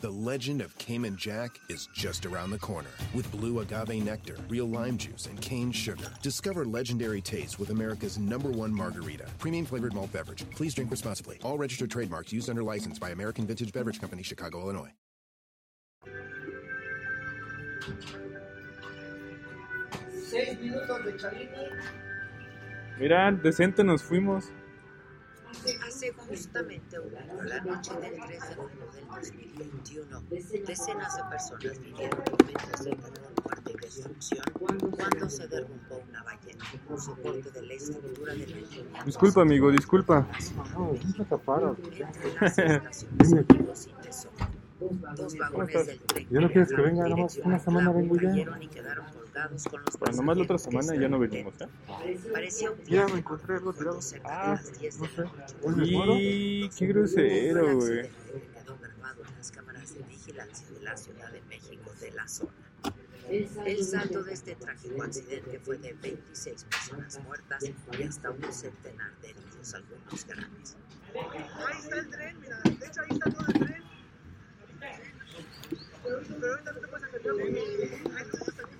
The legend of Cayman Jack is just around the corner. With blue agave nectar, real lime juice, and cane sugar. Discover legendary taste with America's number one margarita. Premium flavored malt beverage. Please drink responsibly. All registered trademarks used under license by American Vintage Beverage Company, Chicago, Illinois. Seis minutos de Chalini. Mira, decente nos fuimos. Hace justamente un año, la noche del 3 de junio del 2021, decenas de personas vivieron momentos de terror, muerte y destrucción cuando se derrumbó una ballena, un soporte de la estructura de la línea. Disculpa, amigo, disculpa. Tesoro. Dos vagones del tren ¿Ya no quieres que venga? en Nomás dirección una semana vengo ya. y quedaron colgados con los Bueno, nomás la otra semana ya no venimos, ¿eh? Parecía un Ya me encontré algo tirado. Ah, las 10 no de sé. la noche. Y qué grosero, güey. las cámaras de vigilancia de la Ciudad de México de la zona. El saldo de este trágico accidente fue de 26 personas muertas y hasta un centenar de heridos, algunos graves. Ahí está el tren, mira. De hecho, ahí está todo el tren. Pero, pero ahorita no te puedes acercar porque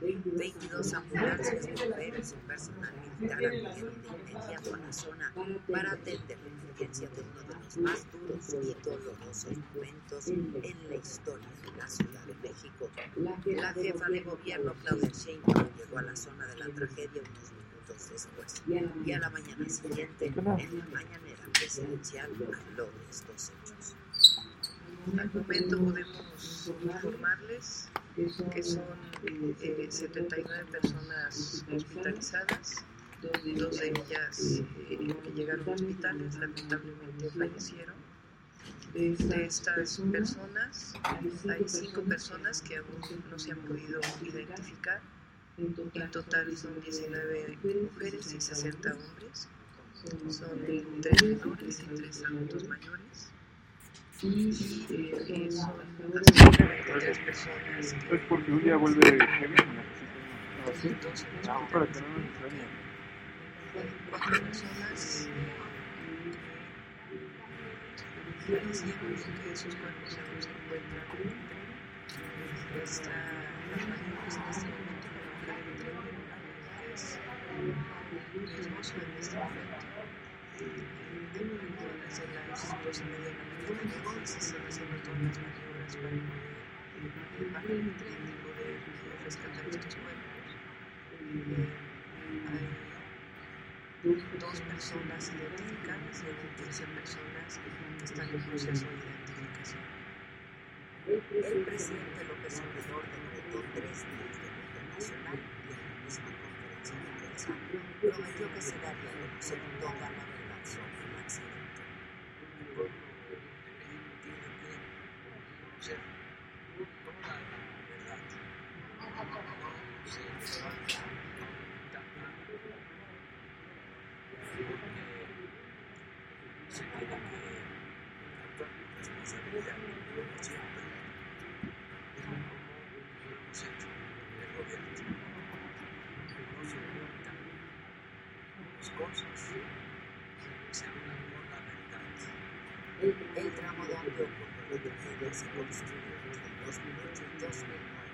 22 ambulancias, bomberos y personal militar acudieron de inmediato a la zona para atender la emergencia de uno de los más duros y dolorosos momentos en la historia de la Ciudad de México. La jefa de gobierno, Claudia Sheinbaum, llegó a la zona de la tragedia unos minutos después y a la mañana siguiente, en la mañanera presidencial, habló de estos hechos. Al momento podemos informarles que son eh, 79 personas hospitalizadas, dos de ellas eh, que llegaron a hospitales lamentablemente fallecieron. De estas personas, hay cinco personas que aún no se han podido identificar. En total son 19 mujeres y 60 hombres. Son tres menores y tres adultos mayores y eh, son aproximadamente tres personas Es porque un día vuelve Kevin No, para que no nos extrañe. cuatro personas que sus cuerpos encuentran en las en este en en este momento desde las y media de la mañana se haciendo todas las maniobras para poder bajar el tren y poder rescatar estos cuerpos. Eh, hay dos personas identificadas y hay 15 personas que están en proceso de identificación. El presidente López Obrador decretó tres días de luto nacional y en la misma conferencia de prensa prometió que se daría a conocer toda El pueblo de México tiene que conocer toda la verdad. No se levanta tapa porque se tiene que actuar con responsabilidad, como siempre, como lo hemos hecho en el gobierno. No se ocultan las cosas, se hablan con la verdad. El, el tramo donde ocurrió se construyó entre 2008 y 2009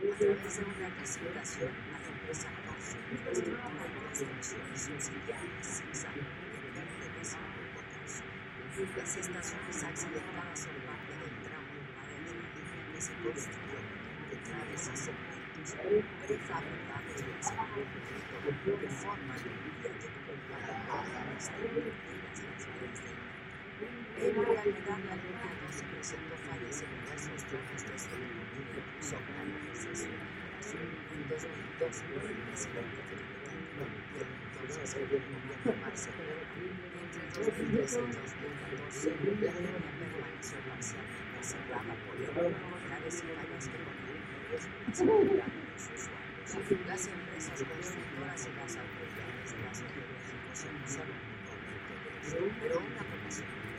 a través de una licitación a la empresa Corso Infraestructura y Construcción Subsidiaria CISA en Grupo Corso. Las estaciones accidentadas son parte del tramo de la línea que se construyó mediante traves y segmentos prefabricados del segundo que forman el de invertidas las metro. En realidad, línea 12 presentó fallas en diversos tramos de ejercicio de operación en 2002 por el presidente Felipe Calderón y el entonces jefe de gobierno Marcelo Entre 2013 y 2014, la línea permaneció parcialmente cerrada por irregularidades y fallas que ponían en riesgo la seguridad de los usuarios. Las empresas constructoras y las autoridades de la Ciudad de México se acusaron mutuamente de esto, pero una comisión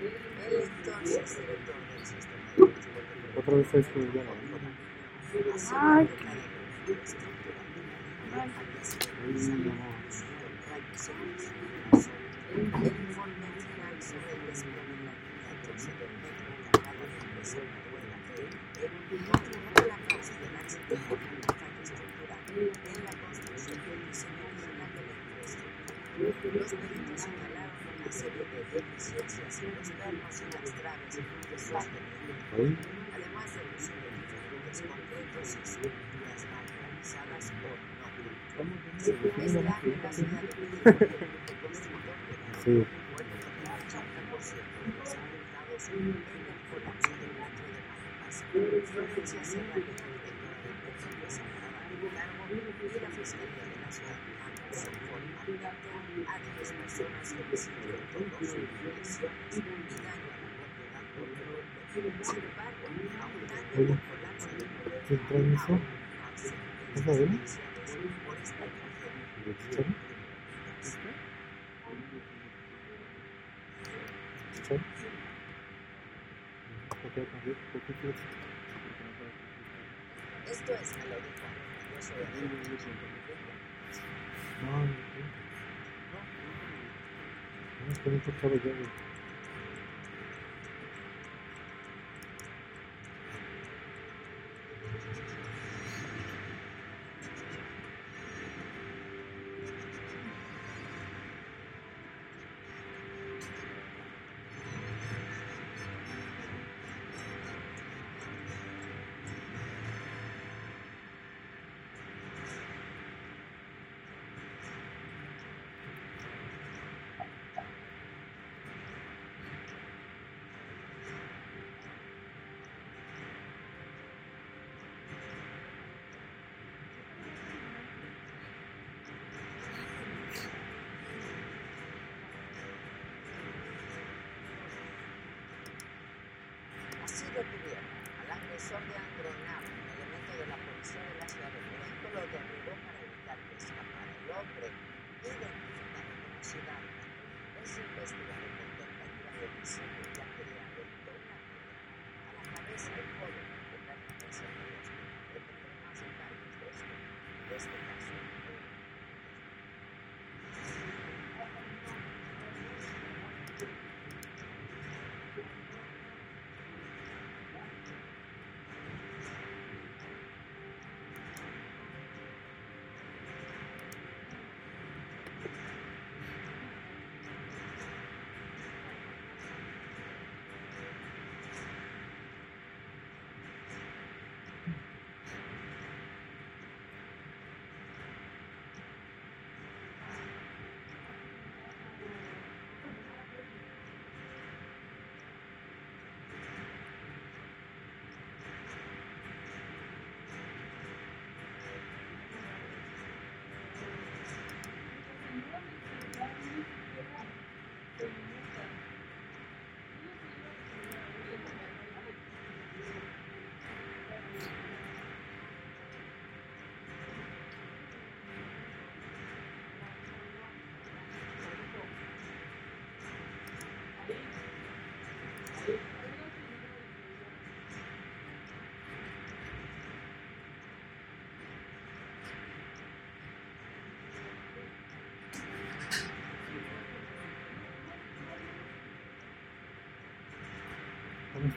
entonces Asamblea Legislativa del Distrito Federal determinó que las causas de las fallas incluyeron errores de planeación, diseño, construcción y operación del mismo, así como incompatibilidad entre trenes y vías, deficiencias en el mantenimiento y la mala gestión del problema en su conjunto. El 29 de noviembre del 2015, el Ángel Marcelo, entonces jefe de gobierno, reinauguró el servicio de agua El entonces director del sistema eléctrico de Otra vez está. Ay, qué infraestructura había sido realizada produciendo rayos X en la zona. El informe final sobre el desplome en la línea 12 del metro encargada de empresa Noruega TNT confirmó la causa del accidente como una falla estructural en la construcción del diseño original de la infraestructura. Los peritos serie de deficiencias pernos y que sostenían además de diferentes concretos y estructuras mal realizadas o no. Este año la Ciudad de México el quedaron Sí. de acuerdo con el 80% de los afectados en el colapso del metro de Manapas. Florencia Serranía, directora del empresa parada en cargo, y la Fiscalía de la Ciudad acusó formalmente a 10 personas que lesiones y daño a la propiedad. Sin embargo, a un año del colapso del metro, ¿Qué traen eso? no ¿Es la judiciales por esta tragedia. ¿De. Esto es dijo. Yo soy. No, no, no. No, es que agresor de Andronau, un elemento de la policía de la Ciudad de México, lo derribó para evitar que escapara el hombre, identificado como Ciudad. Es investigado por tentativa de homicidio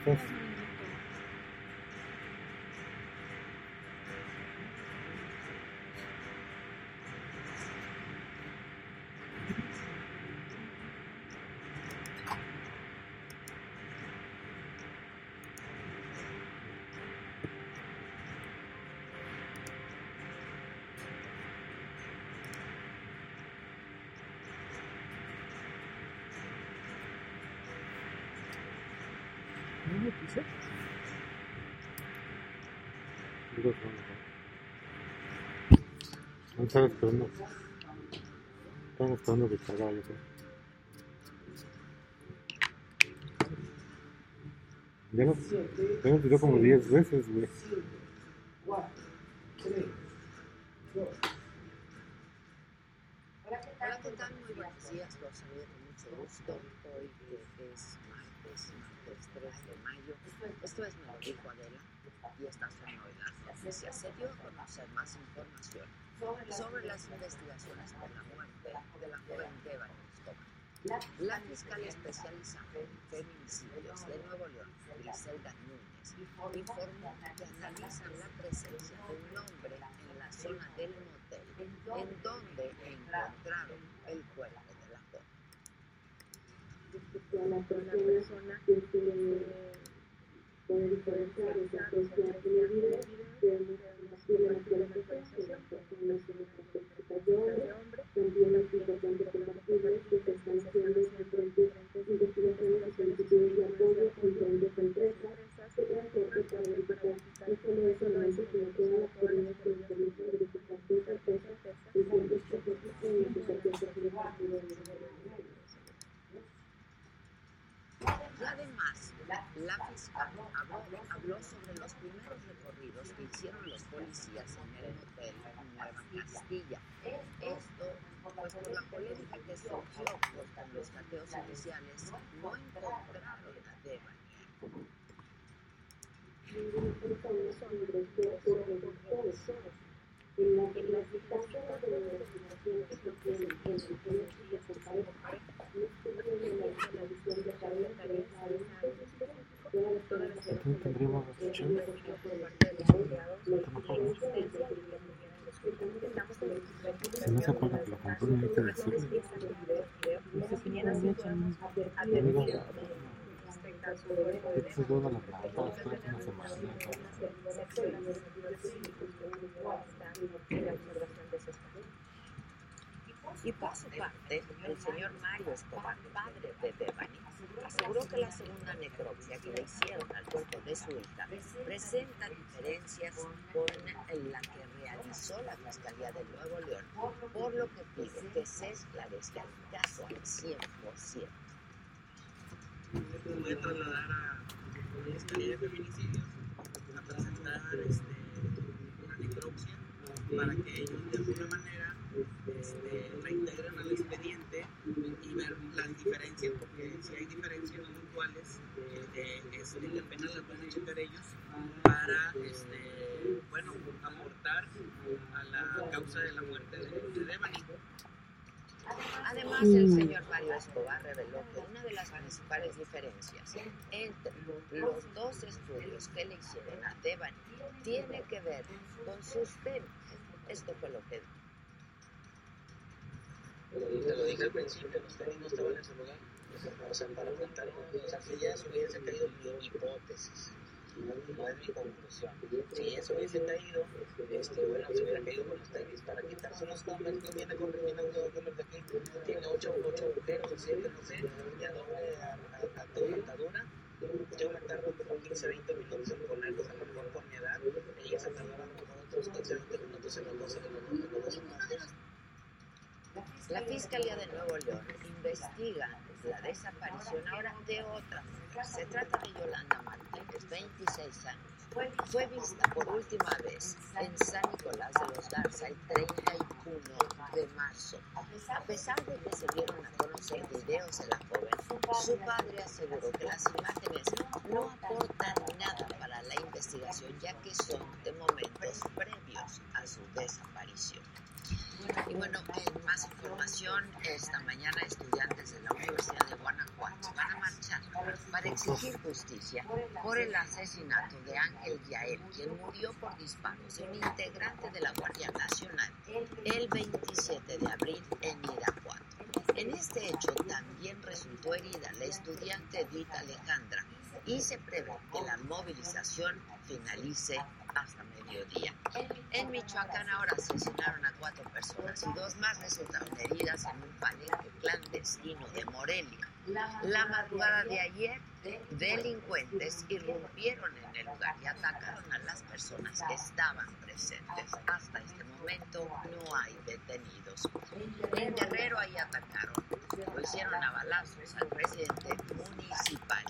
¿Cómo estás? ¿No me puse? Digo, no, estaba esperando. Estaba esperando que cargara, yo creo. Ya lo, ya como 10 veces, güey. Hola, ¿qué tal? Muy buenos días. Hoy que es martes, martes 3 de mayo. Esto es Me lo dijo Adela y estas son novedades. Se dio a conocer más información sobre las investigaciones por la muerte de la joven Devani Escobar. La fiscal especializada en feminicidios de Nuevo León, Griselda Núñez, informó que analizan la presencia de un hombre en la zona del motel en donde encontraron el cuerpo. Una persona que se puede diferenciar esa persona que le vive de una relación de la presencia de personas la hombre. También es importante compartirles que se están haciendo diferentes investigaciones y solicitudes de apoyo estas empresas que para verificar no solo eso, no es sino todas las formas que nos permiten verificar con certeza el tiempo específico en el que se el además, la fiscal habló, habló sobre los primeros recorridos que hicieron los policías en el hotel Nueva Castilla. Esto, pues por la polémica que surgió, los cateos iniciales no encontraron a las de la investigación que se tienen en el tema de de las ¿Quién tendríamos no se acuerda que lo compró, no hay que decirle. No sé si no lo han hecho. Mira, Este es toda la planta, después de una semana. Por su parte, el señor Mario Escobar, padre de Devani, aseguró que la segunda necropsia que le hicieron al cuerpo de su hija presenta diferencias con la que realizó la Fiscalía de Nuevo León, por lo que pide que se esclarezca el caso al 100%. voy a trasladar a la Fiscalía de Feminicidios a presentar este, una necropsia para que ellos de alguna manera este, reintegren al expediente y ver las diferencias, porque si hay diferencias puntuales, eh, este, que apenas las van a checar ellos para este, bueno, aportar a la causa de la muerte de, de. Además, el señor Mario Escobar reveló que una de las principales diferencias entre los dos estudios que le hicieron a Devani tiene que ver con sus temas. Esto fue lo que dijo. Te lo dije al principio, los tenis no estaban en su lugar. O sea, para contar, o sea, si ya se hubiese caído mi hipótesis, no es mi conclusión. Si eso hubiese caído, este, bueno, se hubiera caído con los tenis para quitárselos. No, me viene con viene uno de aquí, tiene ocho, ocho agujeros, o siete, no sé, y a doble a, a, a doble atadura. Yo me tardo como 15, 20 minutos en ponerlos, a lo mejor por mi edad, ellas se tardaban a mejor otros 15, 20 minutos en los dos, en los los dos. La Fiscalía de Nuevo León investiga la desaparición ahora de otra. Se trata de Yolanda Martínez, 26 años. Fue vista por última vez en San Nicolás de los Garza el 31 de marzo. A pesar de que se dieron a conocer videos de la joven, su padre aseguró que las imágenes no aportan nada para la investigación, ya que son de momentos previos a su desaparición. Y bueno, en más información, esta mañana estudiantes de la Universidad de Guanajuato van a marchar para exigir justicia por el asesinato de Ángel Yael, quien murió por disparos de un integrante de la Guardia Nacional el 27 de abril en Irapuato. En este hecho también resultó herida la estudiante Edith Alejandra y se prevé que la movilización finalice hasta mediodía. En Michoacán ahora asesinaron a cuatro personas y dos más resultaron heridas en un palenque clandestino de Morelia. La madrugada de ayer, delincuentes irrumpieron en el lugar y atacaron a las personas que estaban presentes. Hasta este momento no hay detenidos. En Guerrero ahí atacaron, lo hicieron a balazos al presidente municipal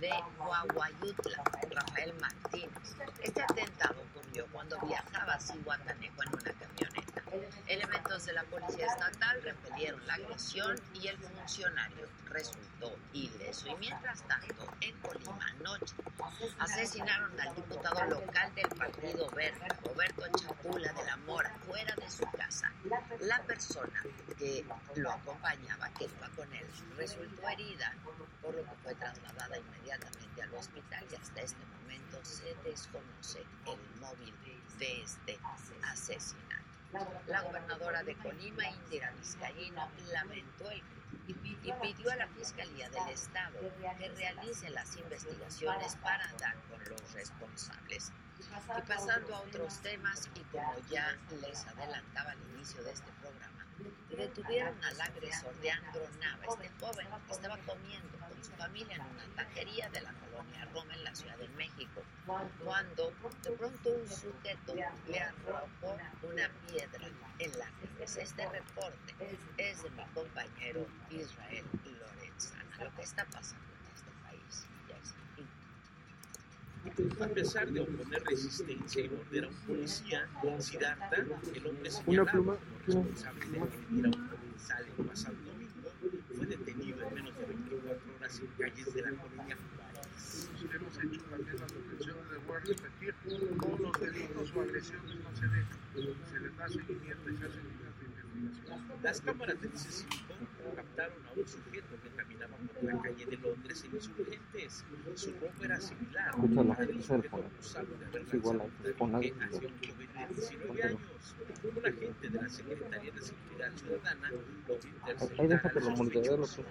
de Guaguayutla, Rafael Martínez. Este atentado ocurrió cuando viajaba a Cihuatanejo en una camioneta. Elementos de la policía estatal repelieron la agresión y el funcionario resultó ileso. Y mientras tanto, en Colima anoche asesinaron al diputado local del Partido Verde, Roberto Chapula de la Mora, fuera de su casa. La persona que lo acompañaba, que iba con él, resultó herida, por lo que fue trasladada inmediatamente al hospital y hasta este momento se desconoce el móvil de este asesinato. La gobernadora de Colima, Indira Vizcaíno, lamentó el y pidió a la Fiscalía del Estado que realice las investigaciones para dar con los responsables. Y pasando a otros temas, y como ya les adelantaba al inicio de este programa, detuvieron al agresor de Andro Nava, este joven estaba comiendo con su familia en una tajería de la colonia Roma en la Ciudad de México, cuando de pronto un sujeto le arrojó una piedra en la cabeza. Este reporte es de mi compañero Israel Lorenzana. Lo que está pasando en este país ya es a pesar de oponer resistencia y morder a un policía, Siddhartha, el hombre señalado como responsable de agredir a un comensal el pasado domingo, fue detenido en menos de 24 horas en calles de la colonia Juárez. Hemos hecho también las reflexiones de voy a repetir, todos los delitos o agresiones no se dejan, se les da seguimiento y se investigación. Las cámaras del C5 captaron a un sujeto que caminaba por la calle de Londres en insurgentes. Su ropa era similar Escucha la a la del sujeto acusado de haber lanzado pon un ataque hacia un joven de 19 años. Un agente de la Secretaría de Seguridad Ciudadana interceptar déjate al sospechoso.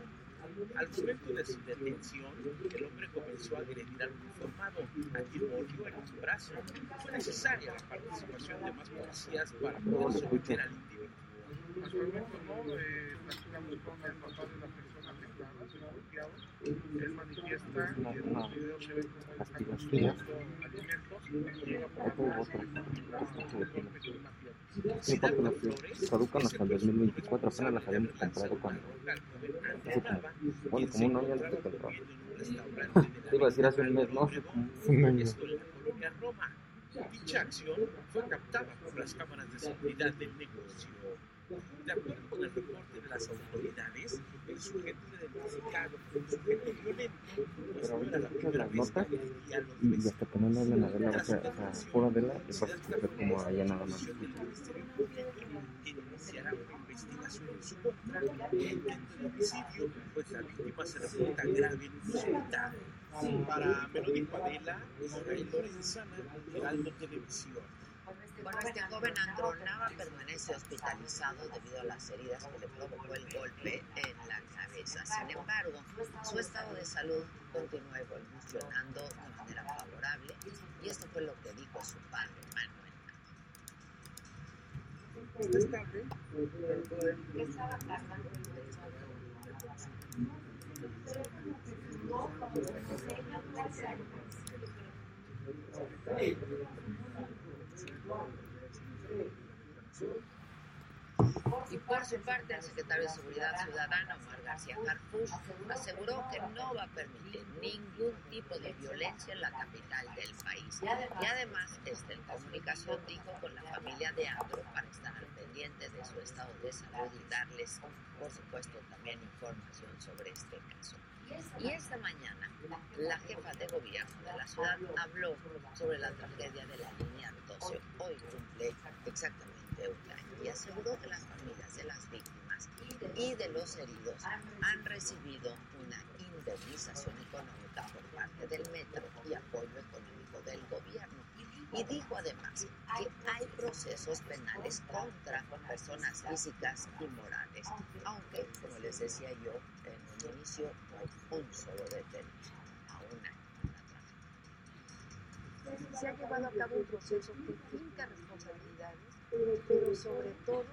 Al momento de su detención, el hombre comenzó a agredir al uniformado, a quien murió en un brazo. Fue necesaria la participación de más policías para poder someter al individuo. Hasta el momento no, eh, platicamos con el papá de la persona afectada. Él manifiesta y en los videos se ve cómo él está consumiendo alimentos llega por la. Sí, porque las que caducan hasta el 2024, apenas las habíamos comprado cuando. Bueno, como un año antes de comprar. Te iba a decir hace un mes, ¿no? Un año. Esto en la colonia Roma. Dicha acción fue captada por las cámaras de seguridad del negocio. De acuerdo con el reporte de las autoridades, el sujeto identificado como sujeto violento, pues no era la primera vez que a los y hasta que no le hablan a Adela, o sea, o sea, fuera de la, te vas a escuchar como allá nada más. iniciará una investigación en su contra de intento de homicidio, pues la víctima se reporta grave en un hospital. Para Melody Padela, Israel Lorenzana, Heraldo Televisión. Bueno, este joven Andronava permanece hospitalizado debido a las heridas que le provocó el golpe en la cabeza. Sin embargo, su estado de salud continúa evolucionando de manera favorable y esto fue lo que dijo su padre, Manuel. Está Y por su parte, el secretario de Seguridad Ciudadana, Omar García Harfuch, aseguró que no va a permitir ningún tipo de violencia en la capital del país. Y además, este, en comunicación dijo con la familia de Andro para estar al pendiente de su estado de salud y darles, por supuesto, también información sobre este caso. Y esta mañana, la jefa de gobierno de la ciudad habló sobre la tragedia de la línea 12. Hoy cumple exactamente un año y aseguró que las familias de las víctimas y de los heridos han recibido una indemnización económica por parte del metro y apoyo económico del gobierno. Y dijo además que hay procesos penales contra personas físicas y morales, aunque, como les decía yo en un inicio, no hay un solo detenido a un año se ha llevado a cabo un proceso que finca responsabilidades, pero sobre todo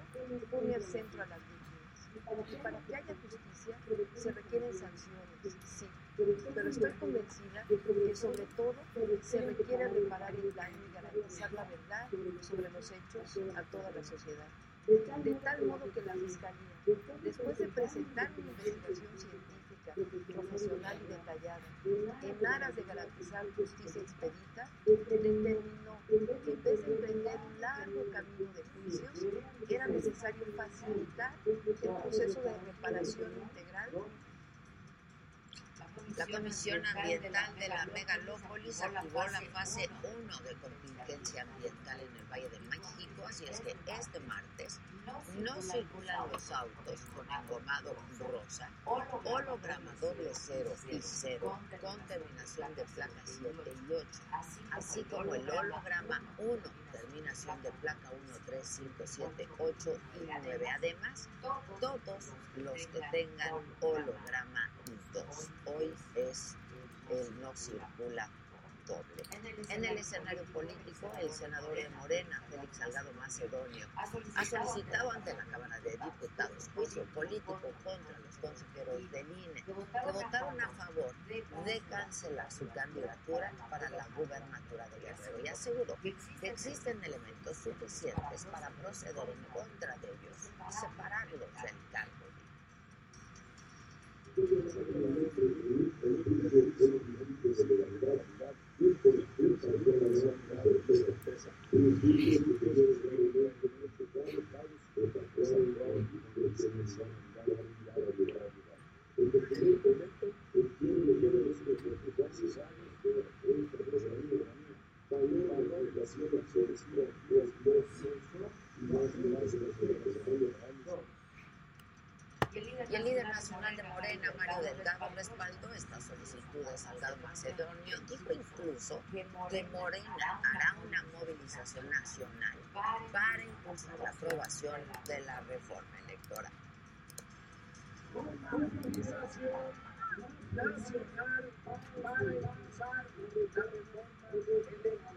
pone al centro a las víctimas. Y para que haya justicia se requieren sanciones, sí, pero estoy convencida que sobre todo se requiere reparar el daño y garantizar la verdad sobre los hechos a toda la sociedad. De tal modo que la Fiscalía, después de presentar una investigación científica, profesional y detallada, en aras de garantizar justicia expedita, determinó que en vez de emprender un largo camino de juicios, era necesario facilitar el proceso de reparación integral la Comisión Ambiental de la Megalópolis activó la fase 1 de contingencia ambiental en el Valle de México, así es que este martes no circulan los autos con engomado rosa, holograma doble cero y cero con terminación de placa 7 y 8, así como el holograma 1, terminación de placa 1, 3, 5, 7, 8 y 9. Además, todos los que tengan holograma 2. Hoy es el no circula doble. En el escenario político, el senador de Morena, Félix Salgado Macedonio, ha solicitado ante la Cámara de Diputados juicio político contra los consejeros del INE que votaron a favor de cancelar su candidatura para la gubernatura de Guerrero y aseguró que existen elementos suficientes para proceder en contra de ellos y separarlos del cargo líder nacional de Morena, Mario Delgado, respaldó esta solicitud de Salgado Macedonio. Dijo incluso que Morena hará una movilización nacional para impulsar la aprobación de la reforma electoral. Movilización nacional para impulsar la reforma electoral.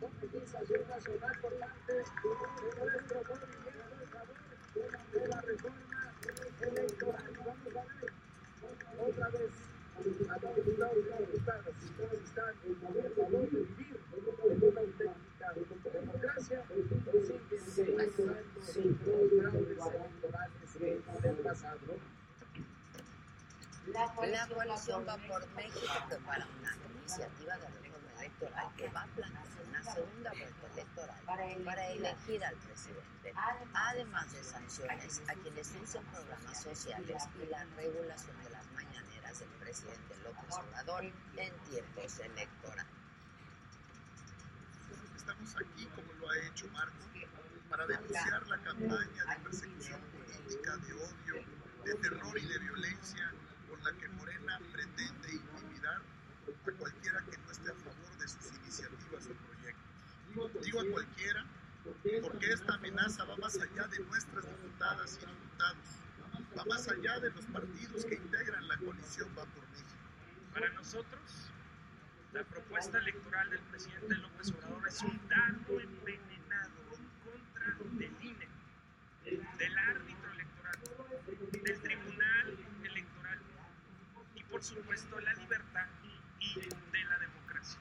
Movilización nacional por parte de nuestro movimiento en favor de la reforma electoral. Vamos a ver otra vez a los diputados y diputadas si todos están a favor de vivir en una auténtica democracia o siguen recordando los fraudes electorales del pasado. La coalición Va por México prepara una iniciativa de reforma electoral que va a plantear una segunda vuelta electoral para elegir al presidente, además de sanciones a quienes usen programas sociales y la regulación de las mañaneras del presidente López Obrador en tiempos electorales. Estamos aquí, como lo ha hecho Marco, para denunciar la campaña de persecución política, de odio, de terror y de violencia con la que Morena pretende intimidar a cualquiera que no esté a favor de sus iniciativas o proyectos. Digo a cualquiera porque esta amenaza va más allá de nuestras diputadas y diputados, va más allá de los partidos que integran la coalición Va por México. Para nosotros, la propuesta electoral del presidente López Obrador es un dardo envenenado en contra del INE, del árbitro electoral, del tribunal electoral y por supuesto la libertad y de la democracia.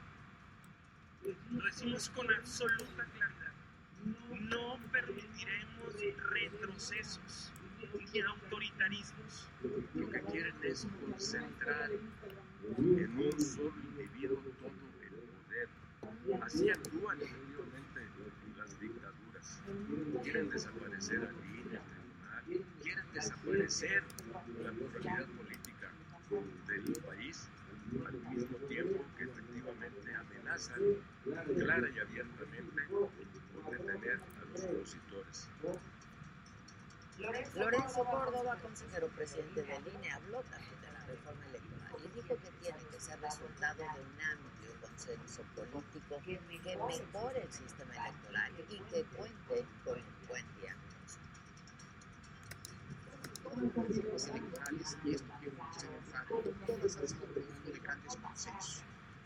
Lo decimos con absoluta claridad. No permitiremos retrocesos ni autoritarismos. Lo que quieren es concentrar en un solo individuo todo el poder. Así actúan efectivamente las dictaduras. Quieren desaparecer al INE, al tribunal, quieren desaparecer la pluralidad política del país, al mismo tiempo que efectivamente amenazan clara y abiertamente por detener a los opositores. Lorenzo Córdoba, consejero presidente del INE, habló también de la reforma electoral y dijo que tiene que ser resultado de un amplio consenso político que mejore el sistema electoral y que cuente con un buen diagnóstico. Como reformas electorales, y esto quiero ser enfático, todas han sido producto de grandes consensos.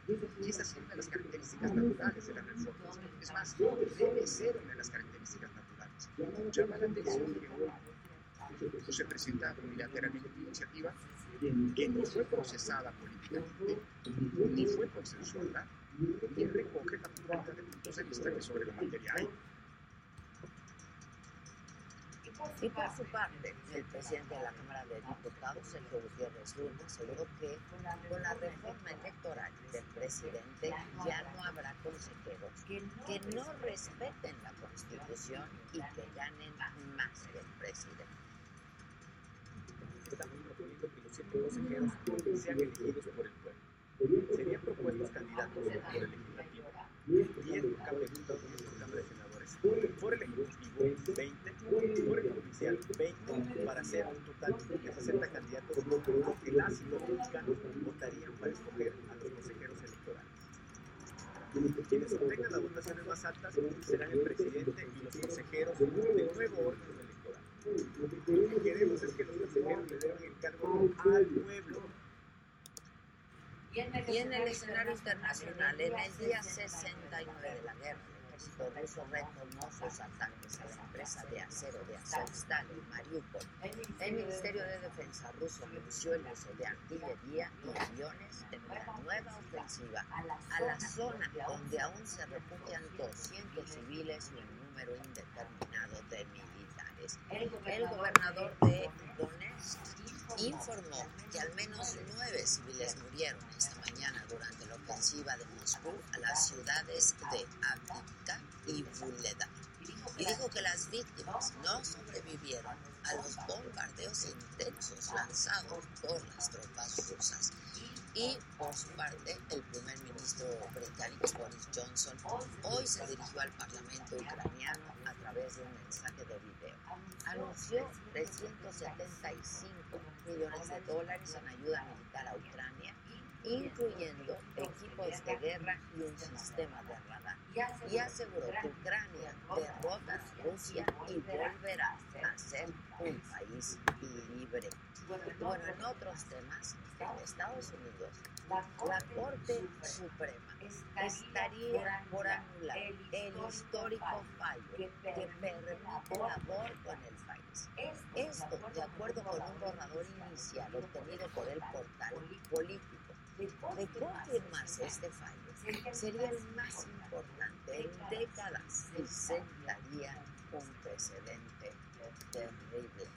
Y esa es una de las características naturales de las reformas. Es más, debe ser una de las características naturales. Llama la atención que hoy se presenta unilateralmente una iniciativa que no fue procesada políticamente, ni fue consensuada, y recoge la pluralidad de puntos de vista que sobre la materia hay. Y por su parte, el presidente de la Cámara de Diputados, Sergio Gutiérrez Luna, aseguró que con la reforma electoral del presidente ya no habrá consejeros que no respeten la Constitución y que ganen más que el presidente. Que los consejeros sean elegidos por el pueblo. Serían propuestos candidatos por el legislativo, 10 por Cámara de Diputados y 10 por Cámara de. Por el ejecutivo, 20, por el judicial, 20, para ser un total de 60 candidatos, que las y los mexicanos votarían para escoger a los consejeros electorales. Quienes obtengan las votaciones más altas serán el presidente y los consejeros del nuevo órgano electoral. Lo que queremos es que los consejeros le den el cargo al pueblo. Y en el escenario internacional, en el día 69 de la guerra, el ejército ruso retomó sus ataques a la empresa de acero de Azovstal en Mariupol. El Ministerio de Defensa ruso anunció el uso de artillería y aviones en una nueva ofensiva a la zona donde aún se refugian 200 civiles y un número indeterminado de El gobernador de Donetsk informó que al menos nueve civiles murieron esta mañana durante la ofensiva de Moscú a las ciudades de Avdiivka y Vuhledar. Y dijo que las víctimas no sobrevivieron a los bombardeos intensos lanzados por las tropas rusas. Y por su parte, el primer ministro británico Boris Johnson hoy se dirigió al Parlamento ucraniano a través de un mensaje de video. Anunció 375 millones de dólares en ayuda militar a Ucrania, incluyendo de guerra y un sistema de radar. Y aseguró que Ucrania derrota a Rusia y volverá a ser un país libre. Bueno, en otros temas, en Estados Unidos, la Corte Suprema estaría por anular el histórico fallo que permite el aborto en el país. Esto, de acuerdo con un borrador inicial obtenido por el portal político. De confirmarse este fallo, sería el más importante en décadas y sentaría un precedente terrible.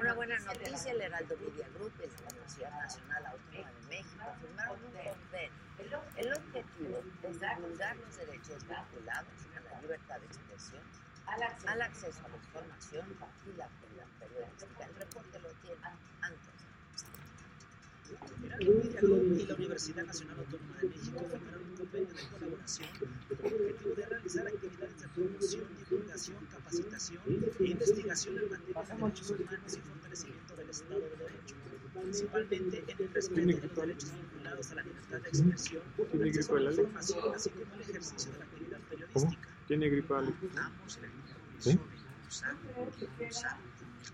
Una buena noticia, el Heraldo Media Group y la Universidad Nacional Autónoma de México firmaron un convenio. El objetivo es divulgar los derechos vinculados a la libertad de expresión, al acceso a la información y la periodística. El reporte lo tiene antes. Media Group y la Universidad Nacional Autónoma de México firmaron un convenio de colaboración con el objetivo de realizar actividades de promoción, divulgación, capacitación e investigación en materia de derechos humanos y fortalecimiento del Estado de Derecho, principalmente en el respeto de los derechos vinculados a la libertad de expresión, acceso a la información, así como el ejercicio de la actividad periodística. ¿Tiene gripa? Damos el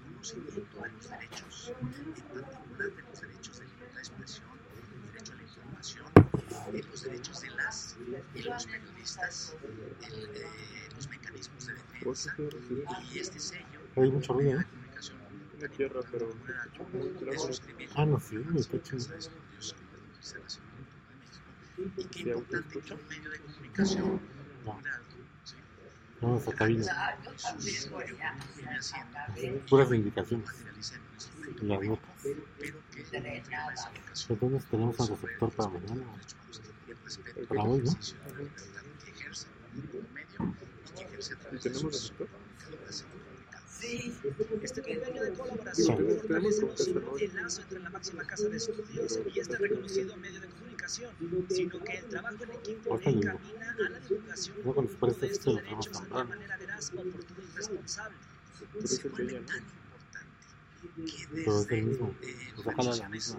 conocimiento de los derechos, en particular de los derechos de expresión, el derecho a la información, eh, los derechos de las y los periodistas, el, eh, los mecanismos de defensa y este sello Hay mucho ruido, ¿eh? La tierra, pero... Ah, no, sí, me está y qué importante que un medio de comunicación. No, esa cabina. viene haciendo Puras indicaciones. un las notas. Entonces tenemos al receptor para mañana. Para hoy, ¿no? ejercicio de la libertad que ejerce como medio y que ejerce a ¿Y través de tenemos receptor? Este convenio de colaboración fortalece no solo el lazo entre la máxima casa de estudios y este reconocido medio de comunicación, sino que el trabajo en equipo encamina a la divulgación de esto estos derechos de manera veraz, oportuna y responsable. Se vuelve tan Pero que es desde eh, organizaciones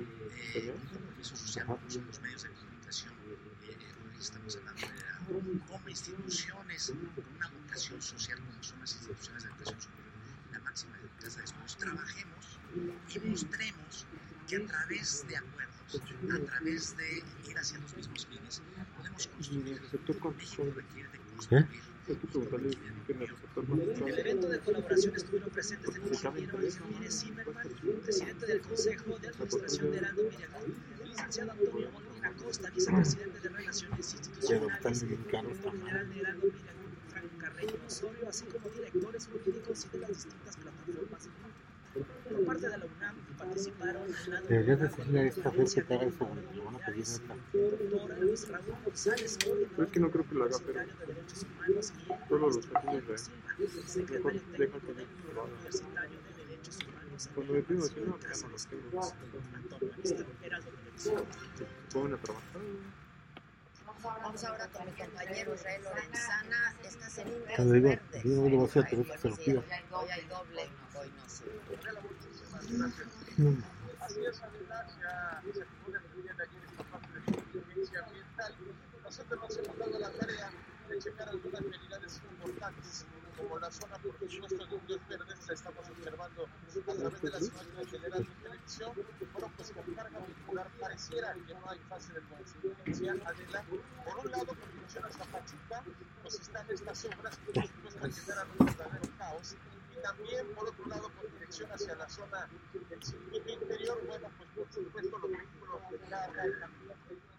eh, los medios de comunicación, eh, eh, estamos hablando de como instituciones con una vocación social como son las instituciones de educación superior, la máxima casa de estudios, trabajemos y mostremos que a través de acuerdos, a través de ir hacia los mismos fines, podemos construir. México requiere de construir. En el evento de colaboración estuvieron presentes el ingeniero Luis Ramírez Zimmerman, presidente del Consejo de Administración de Heraldo Media el licenciado Antonio Molina Costa, vicepresidente de Relaciones Institucionales, director general de Heraldo Media Carreño Osorio, así como directores jurídicos y de las distintas plataformas. Por parte de la UNAM participaron Deberías la decirle a esta gente que haga eso, güey. Me van a pedir neta. doctor Luis Raúl González, Pero es que no creo que lo haga, pero de solo los pequeños que cuando me pido así, no, no los tengo. Antonio Televisión. A trabajar. Vamos ahora con mi compañero Israel Lorenzana. Estás en Te Indios digo, se. Hoy hay doble, hoy no sé. No. Así es, Adela, ya se pudo el día de ayer esta parte de contingencia ambiental. Nosotros nos hemos dado la tarea de checar algunas realidades importantes, como la zona, por supuesto, de Indios Verdes, la estamos observando a través de las imágenes Heraldo en televisión. Bueno, pues con carga vehicular pareciera que no hay fase de contingencia, Adela. Por un lado, con dirección hacia Pachuca, pues están estas obras que, supuesto, generan un verdadero caos. También, por otro lado, con dirección hacia la zona del circuito interior, bueno, pues por supuesto los vehículos de carga, el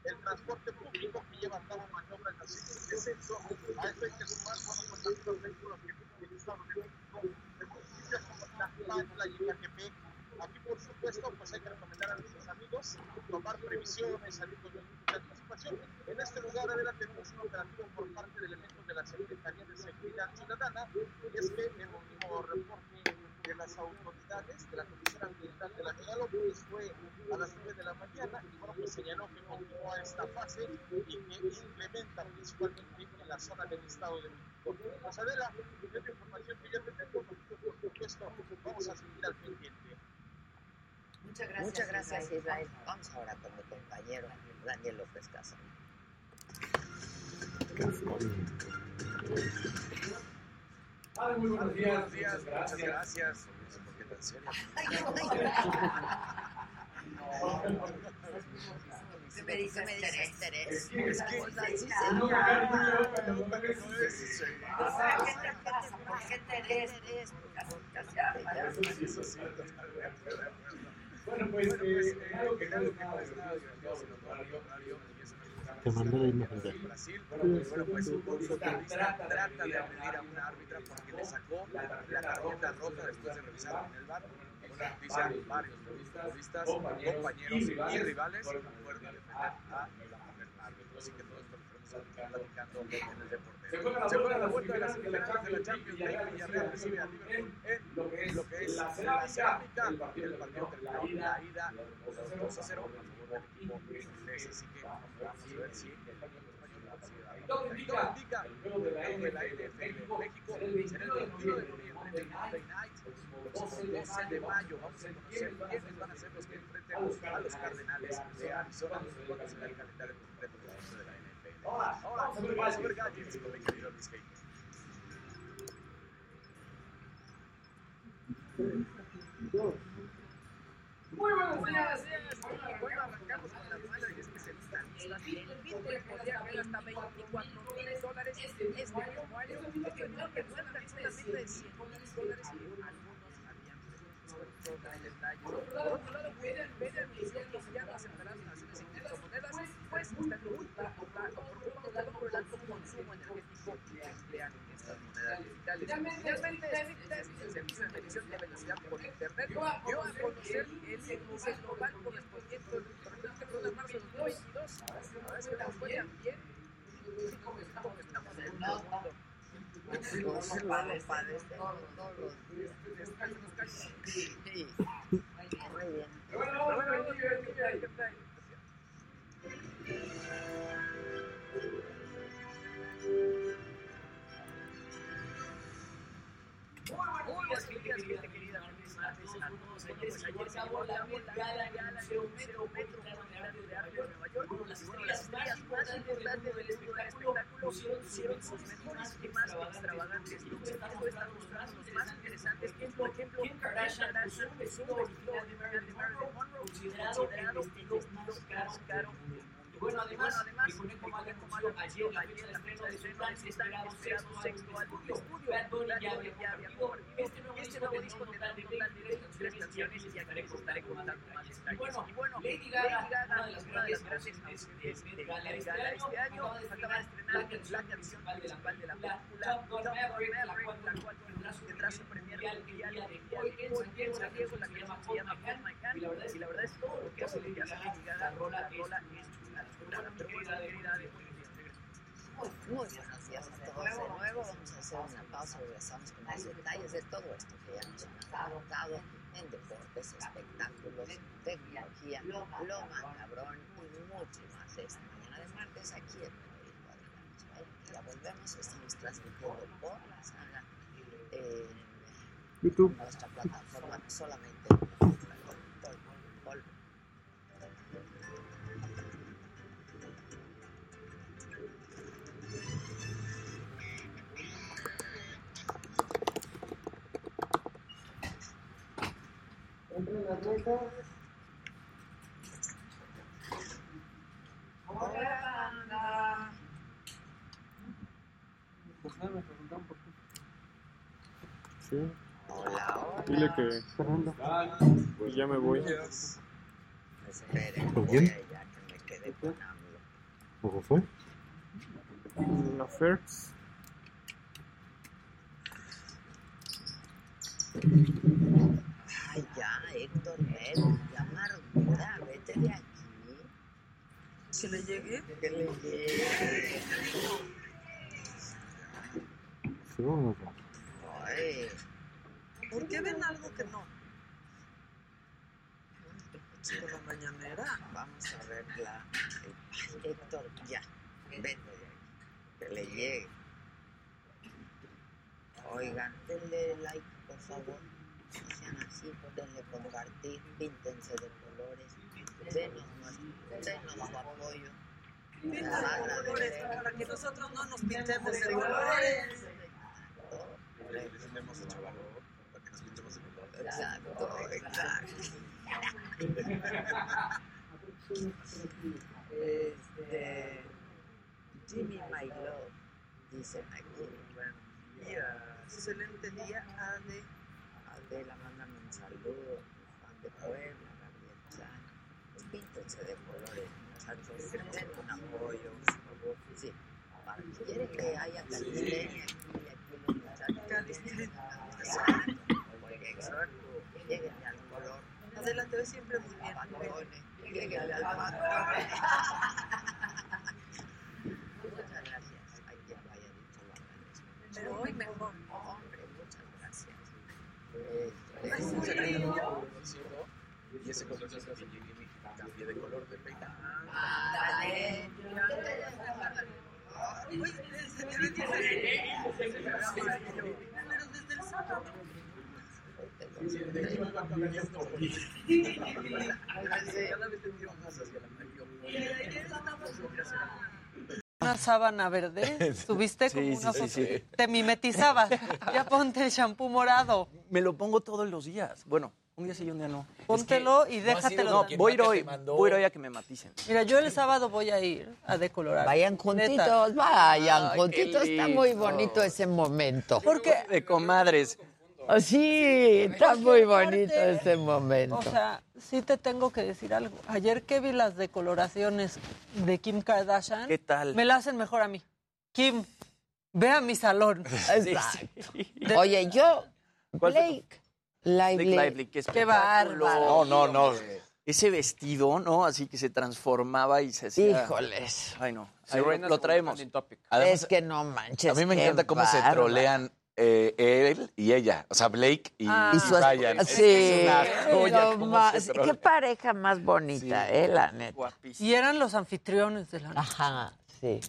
el transporte público que lleva a cabo maniobras en el descenso, a eso hay que sumar, bueno, pues también los vehículos que vienen del Estado de municipios como Tlaxcala y Ecatepec. Aquí, por supuesto, pues hay que recomendar a nuestros amigos tomar previsiones, salir con anticipación. En este lugar, Adela, tenemos un operativo por parte de elementos de la Secretaría de Seguridad Ciudadana, y es que el último reporte de las autoridades de la Comisión Ambiental de la Megalópolis fue a las 9 de la mañana y bueno, pues señaló que continúa esta fase y que implementa principalmente en la zona del Estado de México. Pues Adela, la información que yo te tengo, por supuesto vamos a seguir al pendiente. Muchas gracias, Muchas gracias Israel. Vamos ahora con mi compañero Daniel López Casa. muy buenos días. Buenos días, muchas gracias. Ah, eh, ¿Por qué Bueno, pues, eh, algo que no es nada divertido, sino eso me Te mandé la imagen de en Brasil, bueno, pues un futbolista trata de agredir a una árbitra porque le sacó la tarjeta roja después de revisar en el bar. Bueno, dicen varios futbolistas, compañeros y rivales fueron a defender a la árbitro. Así que todo lo platicando en el deporte. Se juega la Se vuelta de la semifinal de la Champions League. Villarreal recibe a Liverpool en lo que es la cerámica. El partido terminó la ida 2 a 0 a favor del equipo inglés. Así que vamos a ver si el Todo. Y indica indica el juego de la el de la NFL NFL México será el 21 de noviembre del Monday Night. Próximo 12 de mayo vamos a conocer quiénes van a ser los que enfrenten a los Cardenales de Arizona cuando será el calendario completo de la NFL. Luis Kate. Muy buenos días. Bueno, arrancamos con las malas y es que se listan. El Bitcoin podría caer hasta 24 mil dólares este mismo año. Este número que cuenta solamente de 100 mil dólares y algunos habían puesto los detalles. Por otro lado, Media anunció que ya no aceptará donaciones en criptomonedas, pues están muy preocupados el alto consumo energético que emplean estas monedas digitales. De medición de velocidad por internet, dio a conocer el índice global correspondiente correspondiente con la marzo de 2022. Ahora es que nos fue tan bien. ¿Cómo estamos en el mundo? Sí. Acabó la de Arte de Nueva York. Las estrellas más importantes del espectáculo pusieron sus mejores más extravagantes los más interesantes. Por ejemplo, Kim Kardashian es un vestido original de Marilyn Monroe, considerado más caro. Y bueno, además, mi conejo malo ayer ayer la prensa de Sundance está esperado sexto álbum de estudio. Bad Bunny ya había compartido. Este nuevo disco tendrá un total de tres canciones y estaré contando más detalles. Y bueno, Lady Gaga, una de las grandes de gala este año, acaba de estrenar la canción principal de la película Top Gun Maverick, la cual tendrá su premier mundial hoy en San Diego, la que se llama Hold My Hand. Y la verdad es todo lo que hace Lady Gaga, la rola es Muy, buenos días a todos de nuevo. Vamos a hacer una pausa. Regresamos con más detalles de todo esto que ya nos han contado en deportes, espectáculos, tecnología, lo macabrón y mucho más esta mañana de martes aquí en Madrid. Ya volvemos, estamos transmitiendo por la saga en nuestra plataforma solamente Hola, banda. Pues nada, me preguntaron por qué. Sí. Hola, hola. Dile que y ya me voy. ¿Cómo fue? La First. Ay, ya, Héctor, ven, ya amargura, vete de aquí. ¿Que le llegue? Que le llegue. Sí. Ay, ¿por qué ven algo que no? Con la mañanera. Vamos a verla. Ay, Héctor, ya, vete de aquí. Que le llegue. Oigan, denle like, por favor. Así, denle compartir, píntense de colores. Denos, nuestro- denos su apoyo. Colores para que nosotros no nos pintemos de colores. Les hemos hecho valor para que nos pintemos de color. Exacto, exacto. Este, Jimmy My Love, dicen aquí. Bueno, día, excelente día, Ade. Adela, Juan de de colores, muchachos. Un apoyo. Sí, para que quieren que haya calistenia aquí, color. Adela, te ves siempre muy bien. Muchas gracias. Mejor. Hombre, muchas gracias. Un secreto que conocido, y ese color que Jimmy cambie de de peinado. Ándale. Una sábana verde, subiste como una sí, foto. sí, sí. Te mimetizabas. Ya ponte el shampoo morado. Me lo pongo todos los días. Bueno, un día sí y un día no. Póntelo y No, déjatelo. voy a ir hoy. Voy a ir hoy a que me maticen. Mira, yo el sábado voy a ir a decolorar. Vayan Neta. juntitos, vayan Ay, juntitos. Está muy bonito ese momento. Porque De comadres. Oh, sí, está muy bonito ese momento. O sea, sí te tengo que decir algo. Ayer que vi las decoloraciones de Kim Kardashian, ¿Qué tal? me la hacen mejor a mí. Kim, ve a mi salón. Exacto. Oye, yo, ¿Cuál fue Blake Lively. Blake Lively, qué Qué bárbaro. No, no, no. ese vestido, ¿no? Así que se transformaba y se hacía... Híjoles. Ay, no. Ahí lo- traemos. topic. es que no manches. A mí me qué encanta cómo se trolean eh, él y ella. O sea, Blake y, Ah. y Y su Ryan. Sí, es una joya lo cómo más- se qué pareja más bonita, eh, la neta. Y eran los anfitriones de la noche. Ajá, sí.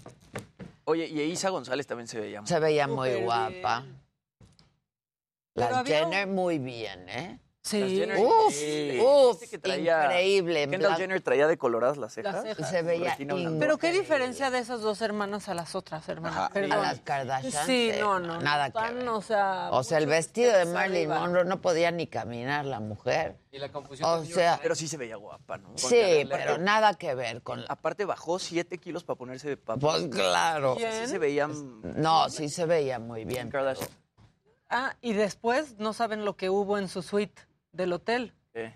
Oye, y Isa González también se veía muy Se veía muy guapa. Las había Jenner muy bien, ¿eh? Sí. Las Jenner, Uf, sí. uf, traía- increíble. en Kendall. Jenner traía decoloradas las cejas. Las cejas. Se veía Blandón. Pero qué diferencia de esas dos hermanas a las otras hermanas. Ajá. Perdón. A las Kardashian. Sí, sí, no, no. Nada que ver. O sea, O sea, el vestido de Marilyn. Monroe no podía ni caminar la mujer. Y la confusión O sea, Pero sí se veía guapa, ¿no? sí, pero nada que ver con. Aparte bajó 7 kilos para ponerse de papá. Pues claro. ¿Quién? Sí se veían... No, sí se veía muy bien. Kardashian. Ah, y después no saben lo que hubo en su suite del hotel. Eh.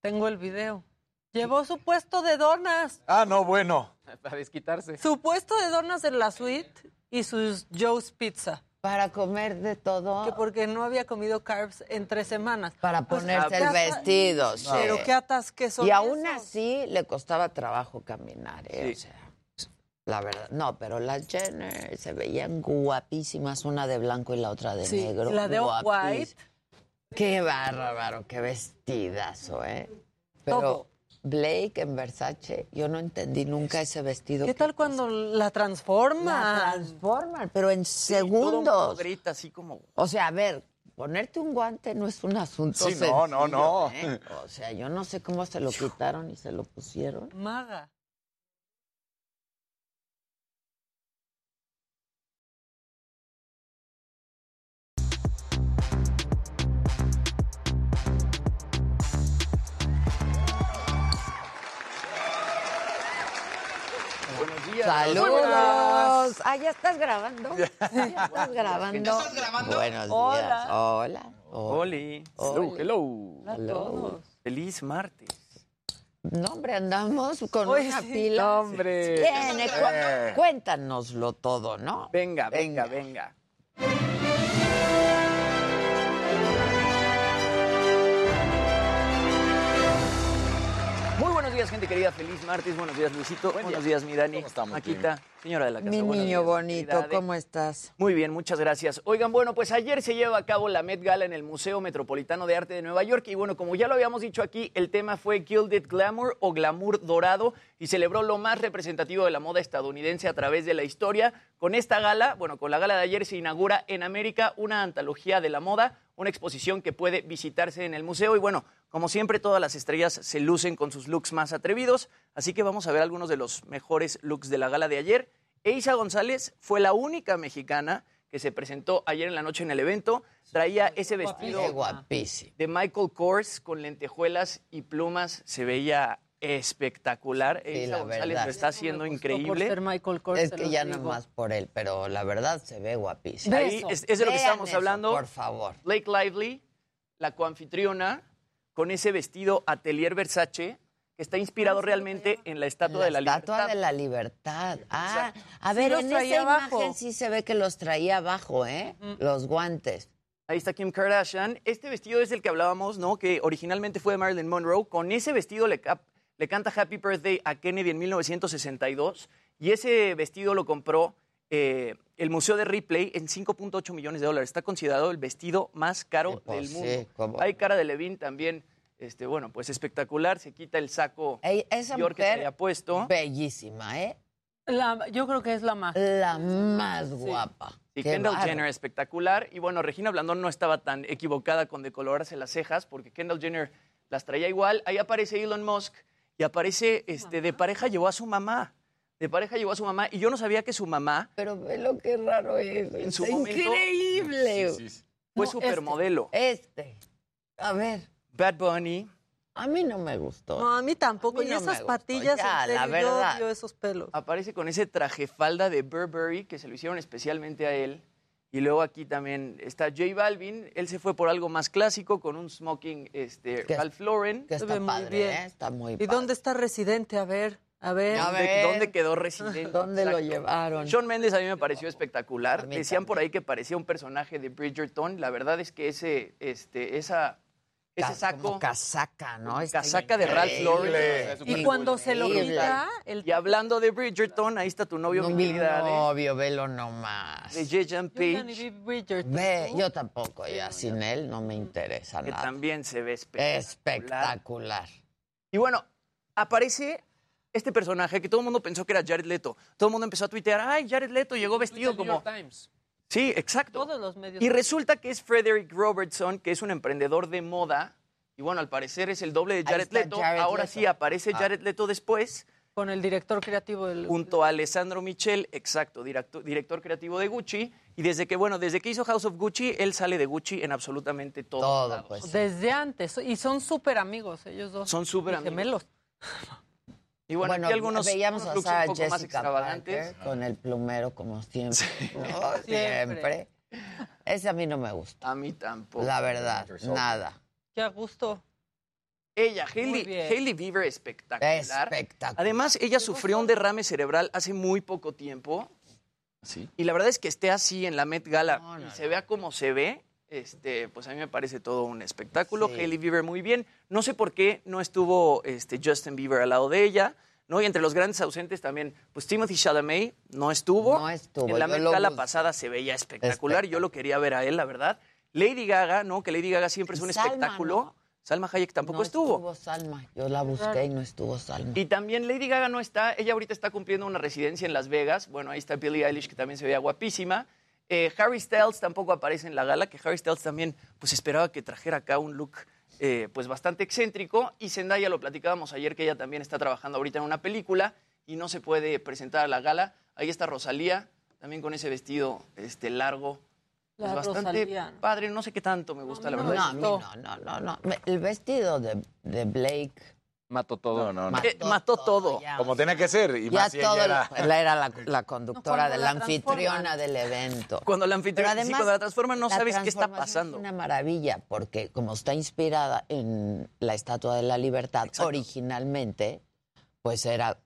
Tengo el video. Llevó su puesto de donas. Ah, no, bueno. Para desquitarse. Su puesto de donas en la suite y sus Joe's Pizza. Para comer de todo. Que porque no había comido carbs en tres semanas. Para Pues, ponerse ¿qué el vestido, sí. Pero qué atasques son Y aún esos? así le costaba trabajo caminar, ¿eh? Sí. O sea, la verdad. No, pero las Jenner se veían guapísimas, una de blanco y la otra de Sí, negro. la de Off-White. Qué bárbaro, qué vestidazo, ¿eh? Pero Todo. Blake en Versace, yo no entendí nunca ese vestido. ¿Qué tal cuando la la transforman? transforman? Pero en Todo mundo segundos. grita así como... O sea, a ver, ponerte un guante no es un asunto Sí, no, no, no. ¿eh? O sea, yo no sé cómo se lo quitaron y se lo pusieron. Maga. Días. ¡Saludos! Ah, ¿ya estás grabando? ¿Ya estás grabando? Buenos días. Hola. Hola. Oli. Hello, hello. Hola a todos. Feliz martes. No, hombre, andamos con una sí. pila. Hombre. Bien, eh, cuéntanoslo todo, ¿no? Venga, venga, venga. Días, gente querida. Feliz martes. Buenos días, Luisito. Buenos días, mi Dani. ¿Cómo estamos, Maquita, señora de la casa. Mi niño días, bonito. ¿cómo estás? Muy bien, muchas gracias. Oigan, bueno, pues ayer se lleva a cabo la Met Gala en el Museo Metropolitano de Arte de Nueva York y bueno, como ya lo habíamos dicho aquí, el tema fue Gilded Glamour o Glamour Dorado y celebró lo más representativo de la moda estadounidense a través de la historia. Con esta gala, bueno, con la gala de ayer se inaugura en América una antología de la moda, una exposición que puede visitarse en el museo y bueno, como siempre todas las estrellas se lucen con sus looks más atrevidos, así que vamos a ver algunos de los mejores looks de la gala de ayer. Eisa González fue la única mexicana que se presentó ayer en la noche en el evento. Traía ese vestido guapísimo. de Michael Kors con lentejuelas y plumas. Se veía espectacular. Sí, Eisa la González verdad. lo está haciendo Por increíble. ser Michael Kors, Es que ya digo. nomás por él, pero la verdad se ve guapísimo. Ahí es, es de lo que estamos hablando. Por favor. Blake Lively, la coanfitriona, con ese vestido Atelier Versace, que está inspirado realmente en la Estatua de la Estatua Libertad. de la Libertad. Ah, a Sí ver, en esa abajo. imagen sí se ve que los traía abajo, ¿eh? Los guantes. Ahí está Kim Kardashian. Este vestido es el que hablábamos, ¿no? Que originalmente fue de Marilyn Monroe. Con ese vestido le, canta Happy Birthday a Kennedy en 1962. Y ese vestido lo compró eh, el Museo de Ripley en 5.8 millones de dólares. Está considerado el vestido más caro pues del sí, mundo. cómo- Hay cara de Levine también. Este, bueno, pues espectacular. Se quita el saco Ey, esa Dior que mujer, traía puesto. bellísima, ¿eh? La- yo creo que es la más. La más guapa. Y Qué Kendall. Jenner espectacular. Y bueno, Regina Blandón no estaba tan equivocada con decolorarse las cejas, porque Kendall Jenner las traía igual. Ahí aparece Elon Musk y aparece, este, de pareja llevó a su mamá. De pareja llevó a su mamá. Y yo no sabía que su mamá Pero ve lo que raro es. En su Está momento- increíble. fue No, supermodelo. Este. A ver, Bad Bunny. a mí no me gustó. No, a mí tampoco. A mí y no esas patillas, ya, en la serio, yo verdad. odio esos pelos. Aparece con ese traje falda de Burberry que se lo hicieron especialmente a él. Y luego aquí también está J Balvin. Él se fue por algo más clásico con un smoking este, Que- Ralph Lauren. Que está muy padre, bien. ¿eh? Está muy ¿Y padre. dónde está Residente? A ver, a ver. A ¿Dónde, ver. dónde quedó residente? ¿Dónde lo llevaron? Sean Méndez a mí me pareció espectacular. Decían también. por ahí que parecía un personaje de Bridgerton. La verdad es que ese, este, esa, ese saco. como casaca, ¿no? Está Casaca de Ralph. Lauren. Y cuando se lo quita, el Y hablando de Bridgerton, ahí está tu novio, No, mi novio, velo nomás. de Jejan Julian Page, Bridgerton. Ve, yo tampoco, ya sin él no me interesa que nada. también se ve espectacular. Espectacular. Y bueno, aparece este personaje que todo el mundo pensó que era Jared Leto. Todo el mundo empezó a tuitear, ay, Jared Leto llegó vestido como... Sí, exacto. Todos los medios. Y resulta que es Frederick Robertson, que es un emprendedor de moda. Y bueno, al parecer es el doble de Jared Leto. Jared Ahora Leto. sí aparece Ah. Jared Leto después, Con el director creativo del. junto a Alessandro Michel, exacto, director, director creativo de Gucci. Y desde que, bueno, desde que hizo House of Gucci, él sale de Gucci en absolutamente todo. Todo, pues. Desde antes. Y son súper amigos ellos dos. Son súper amigos. Gemelos. Y bueno, aquí algunos, veíamos unos a un más Jessica extravagantes. Parker con el plumero como siempre. ¿no? Siempre. Ese a mí no me gusta. A mí tampoco. La verdad, nada. Qué a gusto. Ella, Hailey. Hailey Bieber, espectacular. Espectacular. Además, ella sufrió un derrame cerebral hace muy poco tiempo. Sí. Y la verdad es que esté así en la Met Gala No, no, y se vea como se ve, este, pues a mí me parece todo un espectáculo. Sí. Hailey Bieber muy bien. No sé por qué no estuvo este, Justin Bieber al lado de ella. ¿no? Y entre los grandes ausentes también, pues Timothy Chalamet no estuvo. No estuvo, En la bus- pasada se veía espectacular. Yo lo quería ver a él, la verdad. Lady Gaga, ¿no? Que Lady Gaga siempre es un Salma, espectáculo. ¿no? Salma Hayek tampoco no estuvo. Salma. Yo la busqué y no estuvo Salma. Y también Lady Gaga no está, ella ahorita está cumpliendo una residencia en Las Vegas. Bueno, ahí está Billie Eilish, que también se veía guapísima. Eh, Harry Styles tampoco aparece en la gala, que Harry Styles también pues esperaba que trajera acá un look eh, pues bastante excéntrico. Y Zendaya, lo platicábamos ayer, que ella también está trabajando ahorita en una película y no se puede presentar a la gala. Ahí está Rosalía, también con ese vestido este, largo. La pues bastante Rosalía. padre, no sé qué tanto me gusta, la No, verdad. a mí no, no, no, no. Me- El vestido de, de Blake Mató todo. No, no, no. Eh, mató todo. ya. Como tenía que ser. Y Ya más ella todo, era- la, la conductora, de la la anfitriona del evento. Cuando la anfitriona, Pero sí, además, cuando la transforman no la sabes qué está pasando. Es una maravilla, porque como está inspirada en la Estatua de la Libertad, Exacto. originalmente, pues era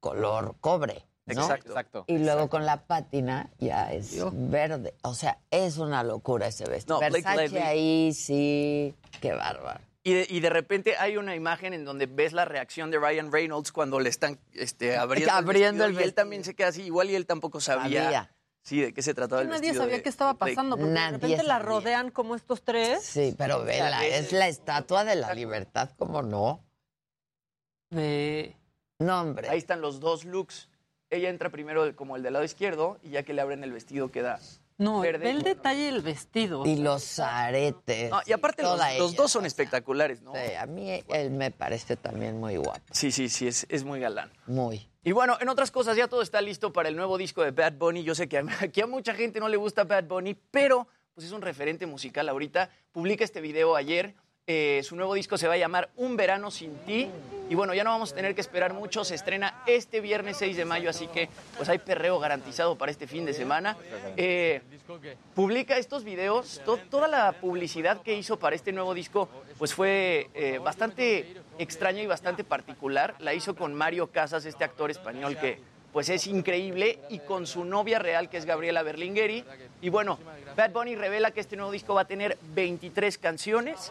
color cobre. ¿no? Exacto. Exacto. Y luego con la pátina ya es verde. O sea, es una locura ese vestido. No, Blake Versace ahí sí, qué bárbaro. Y de, y de repente hay una imagen en donde ves la reacción de Ryan Reynolds cuando le están este, abriendo, Abriendo el el vestido, y él también se queda así. Igual y él tampoco sabía, Sabía. sí, de qué se trataba el Nadie sabía de- qué estaba pasando, porque Nadie de repente la rodean como estos tres. Sí, pero vela, es la Estatua de la Libertad, ¿cómo no? Ve. No, hombre. Ahí están los dos looks. Ella entra primero como el del lado izquierdo y ya que le abren el vestido queda No, verde. ve el detalle del vestido. Y los aretes. No, y aparte los, toda los ella, dos son o sea, espectaculares, ¿no? sí, a mí él me parece también muy guapo. Sí, sí, sí, es, es muy galán. Muy. Y bueno, en otras cosas ya todo está listo para el nuevo disco de Bad Bunny. Yo sé que a- aquí a mucha gente no le gusta Bad Bunny, pero pues es un referente musical ahorita. Publica este video ayer. Eh, su nuevo disco se va a llamar Un Verano Sin Ti. Y bueno, ya no vamos a tener que esperar mucho. Se estrena este viernes 6 de mayo, así que pues hay perreo garantizado para este fin de semana. Eh, publica estos videos. To- toda la publicidad que hizo para este nuevo disco pues fue eh, bastante extraña y bastante particular. La hizo con Mario Casas, este actor español que pues es increíble, y con su novia real que es Gabriela Berlingueri. Y bueno, Bad Bunny revela que este nuevo disco va a tener 23 canciones.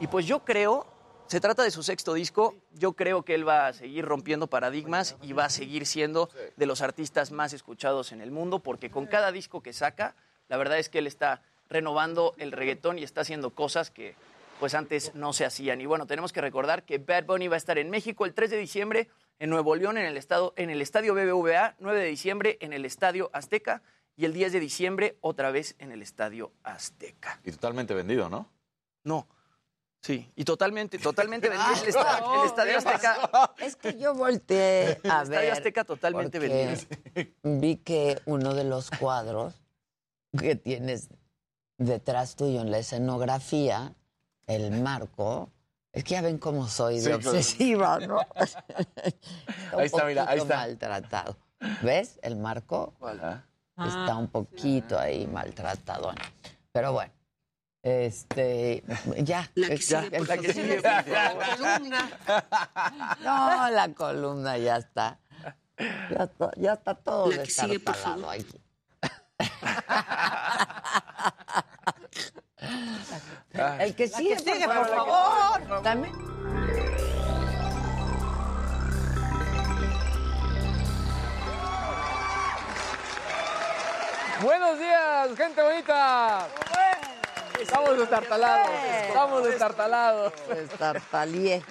Y pues yo creo, se trata de su sexto disco, yo creo que él va a seguir rompiendo paradigmas y va a seguir siendo de los artistas más escuchados en el mundo, porque con cada disco que saca, la verdad es que él está renovando el reggaetón y está haciendo cosas que pues antes no se hacían. Y bueno, tenemos que recordar que Bad Bunny va a estar en México el 3 de diciembre, en Nuevo León, en el, estado, en el Estadio BBVA, 9 de diciembre en el Estadio Azteca y el 10 de diciembre otra vez en el Estadio Azteca. Y totalmente vendido, ¿no? No. Sí, y totalmente, totalmente vendido el, esta- el Estadio Azteca. Es que yo volteé a El ver. Estadio Azteca totalmente vendido. Vi que uno de los cuadros que tienes detrás tuyo en la escenografía, el marco, es que ya ven cómo soy de Sí, obsesiva, ¿no? Ahí está, mira, ahí está. maltratado. ¿Ves? El marco Ah. está un poquito ahí maltratado. Pero bueno, este, ya. La que es- sigue, ya, por el favor. sigue, La por columna. No, la columna ya está. Ya está, ya está todo La que sigue, por favor. aquí. El que La sigue, que sigue, por por favor. favor. También. Buenos días, gente bonita. Estamos destartalados. Estamos destartalados. Destartalié.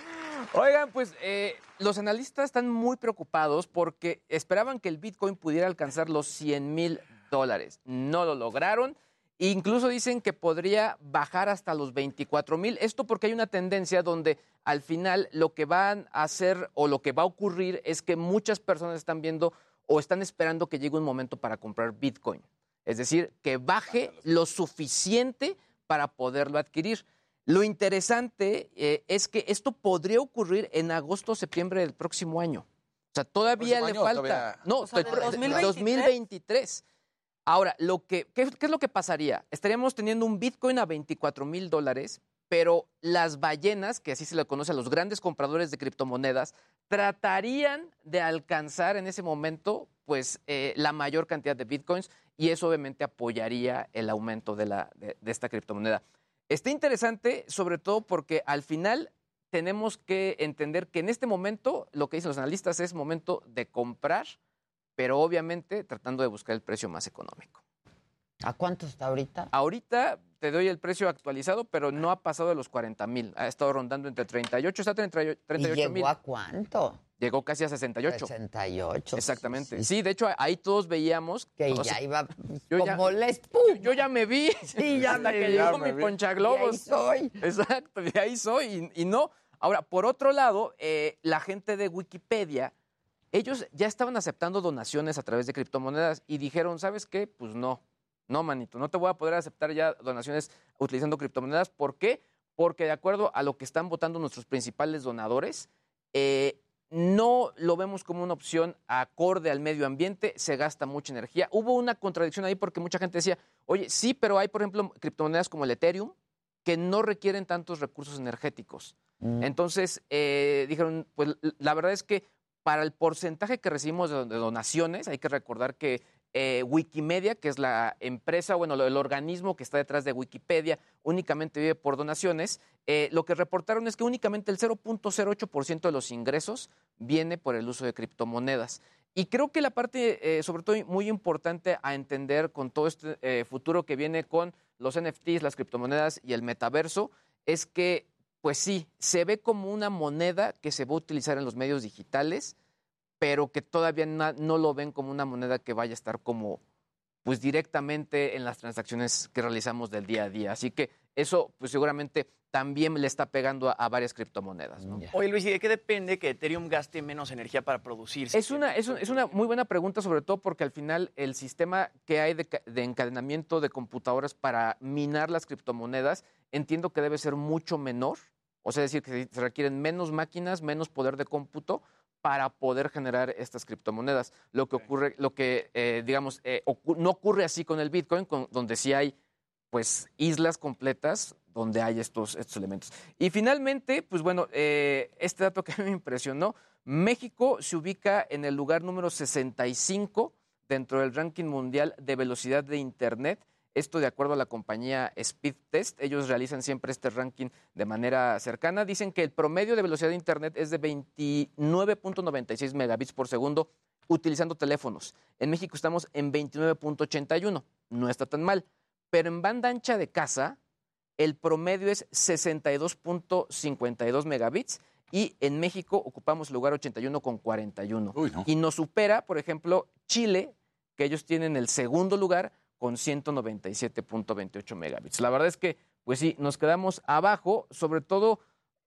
Oigan, pues eh, los analistas están muy preocupados porque esperaban que el Bitcoin pudiera alcanzar los 100 mil dólares. No lo lograron. Incluso dicen que podría bajar hasta los 24 mil. Esto porque hay una tendencia donde al final lo que van a hacer o lo que va a ocurrir es que muchas personas están viendo o están esperando que llegue un momento para comprar Bitcoin. Es decir, que baje lo suficiente para poderlo adquirir. Lo interesante eh, es que esto podría ocurrir en agosto o septiembre del próximo año. O sea, todavía ¿Próximo le año falta. todavía? No, O sea, estoy- ¿del 2023? 2023. Ahora, lo que, ¿qué, qué es lo que pasaría? Estaríamos teniendo un Bitcoin a 24 mil dólares, pero las ballenas, que así se le conoce a los grandes compradores de criptomonedas, tratarían de alcanzar en ese momento pues eh, la mayor cantidad de Bitcoins y eso obviamente apoyaría el aumento de, la, de, de esta criptomoneda. Está interesante, sobre todo porque al final tenemos que entender que en este momento lo que dicen los analistas es momento de comprar, pero obviamente tratando de buscar el precio más económico. ¿A cuánto está ahorita? Ahorita te doy el precio actualizado, pero no ha pasado de los 40 mil. Ha estado rondando entre 38, está 38 ¿Y 38 mil. llegó a cuánto? Llegó casi a 68. 68. Exactamente. Sí, de hecho, ahí todos veíamos Que o ya iba yo ya- como la yo, yo ya me vi. Sí, ya hasta me que vi. llegó Ya mi ponchaglobos. Y ahí soy. Exacto, de ahí soy. Y, y no. Ahora, por otro lado, eh, la gente de Wikipedia, ellos ya estaban aceptando donaciones a través de criptomonedas y dijeron, ¿sabes qué? Pues no, no, manito, no te voy a poder aceptar ya donaciones utilizando criptomonedas. ¿Por qué? Porque de acuerdo a lo que están votando nuestros principales donadores, eh, no lo vemos como una opción acorde al medio ambiente, se gasta mucha energía. Hubo una contradicción ahí porque mucha gente decía, oye, sí, pero hay, por ejemplo, criptomonedas como el Ethereum que no requieren tantos recursos energéticos. Mm. Entonces, eh, dijeron, pues la verdad es que para el porcentaje que recibimos de donaciones, hay que recordar que eh, Wikimedia, que es la empresa, bueno, el organismo que está detrás de Wikipedia, únicamente vive por donaciones. Eh, lo que reportaron es que únicamente el 0.08% de los ingresos viene por el uso de criptomonedas. Y creo que la parte, eh, sobre todo, muy importante a entender con todo este eh, futuro que viene con los NFTs, las criptomonedas y el metaverso, es que, pues sí, se ve como una moneda que se va a utilizar en los medios digitales, pero que todavía no lo ven como una moneda que vaya a estar como pues directamente en las transacciones que realizamos del día a día. Así que eso pues seguramente también le está pegando a, a varias criptomonedas. ¿no? Oye, Luis, ¿y de qué depende que Ethereum gaste menos energía para producirse? Es una, es, un- es una muy buena pregunta, sobre todo porque al final el sistema que hay de, ca- de encadenamiento de computadoras para minar las criptomonedas, entiendo que debe ser mucho menor. O sea, es decir, que se requieren menos máquinas, menos poder de cómputo para poder generar estas criptomonedas. Lo que ocurre, lo que, eh, digamos, eh, no ocurre así con el Bitcoin, con- donde sí hay pues islas completas donde hay estos, estos elementos. Y finalmente, pues bueno, eh, este dato que me impresionó, México se ubica en el lugar número 65 dentro del ranking mundial de velocidad de Internet. Esto de acuerdo a la compañía Speedtest. Ellos realizan siempre este ranking de manera cercana. Dicen que el promedio de velocidad de Internet es de 29.96 megabits por segundo utilizando teléfonos. En México estamos en 29.81. No está tan mal. Pero en banda ancha de casa, el promedio es 62.52 megabits y en México ocupamos el lugar 81 con 41. Y nos supera, por ejemplo, Chile, que ellos tienen el segundo lugar con 197.28 megabits. La verdad es que, pues sí, nos quedamos abajo, sobre todo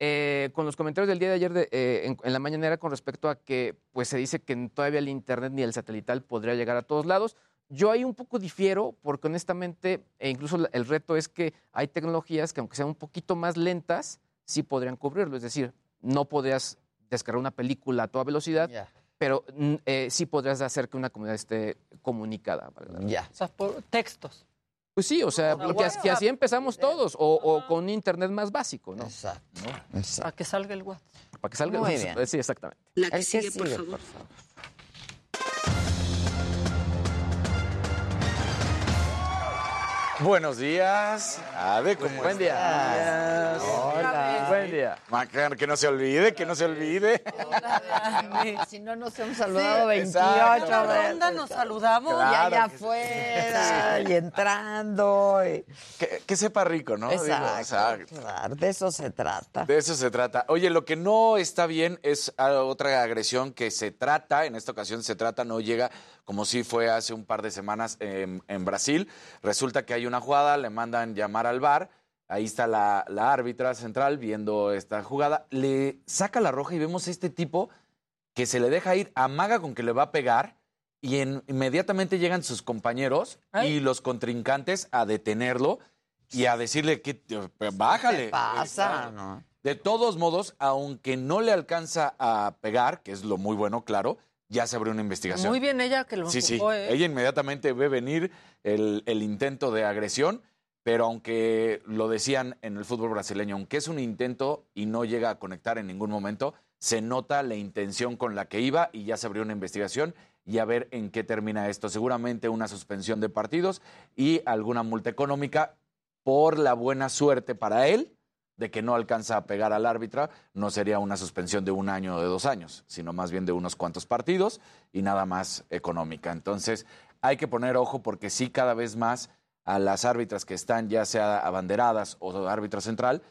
eh, con los comentarios del día de ayer de, eh, en, la mañanera con respecto a que pues se dice que todavía el internet ni el satelital podría llegar a todos lados. Yo ahí un poco difiero porque honestamente, e incluso el reto es que hay tecnologías que aunque sean un poquito más lentas, sí podrían cubrirlo. Es decir, no podrías descargar una película a toda velocidad, pero mm, eh, sí podrías hacer que una comunidad esté comunicada. Ya. O sea, por textos. Pues sí, o sea, Por porque as- que WhatsApp. así empezamos todos, o, o con un internet más básico, ¿no? Exacto. Para que salga el WhatsApp. Para que salga Muy el bien. Sí, exactamente. La El que sigue, por sigue, favor. por favor. Buenos días. Ade, ¿cómo Buen día. estás? Hola. Buen día. Que no se olvide, que no se olvide. Si no nos hemos saludado Sí, 28 exacto. Una veces. ronda nos saludamos. y allá Claro que sí. afuera, y entrando. y- Que, que sepa rico, ¿no? Digo, Exacto, claro, de eso se trata. De eso se trata. Oye, lo que no está bien es ah, otra agresión que se trata, en esta ocasión se trata, no llega como si fue hace un par de semanas en, en Brasil. Resulta que hay una jugada, le mandan llamar al bar, ahí está la, la árbitra central viendo esta jugada, le saca la roja y vemos a este tipo que se le deja ir, amaga con que le va a pegar y en- inmediatamente llegan sus compañeros y los contrincantes a detenerlo y a decirle que bájale. ¿Qué pasa? No? De todos modos, aunque no le alcanza a pegar, que es lo muy bueno, claro, ya se abrió una investigación. Muy bien ella que lo Sí, sí. ¿eh? Ella inmediatamente ve venir el, el intento de agresión, pero aunque lo decían en el fútbol brasileño, aunque es un intento y no llega a conectar en ningún momento, se nota la intención con la que iba y ya se abrió una investigación y a ver en qué termina esto. Seguramente una suspensión de partidos y alguna multa económica por la buena suerte para él de que no alcanza a pegar al árbitra, no sería una suspensión de un año o de dos años, sino más bien de unos cuantos partidos y nada más económica. Entonces, hay que poner ojo porque sí cada vez más a las árbitras que están ya sea abanderadas o árbitra central,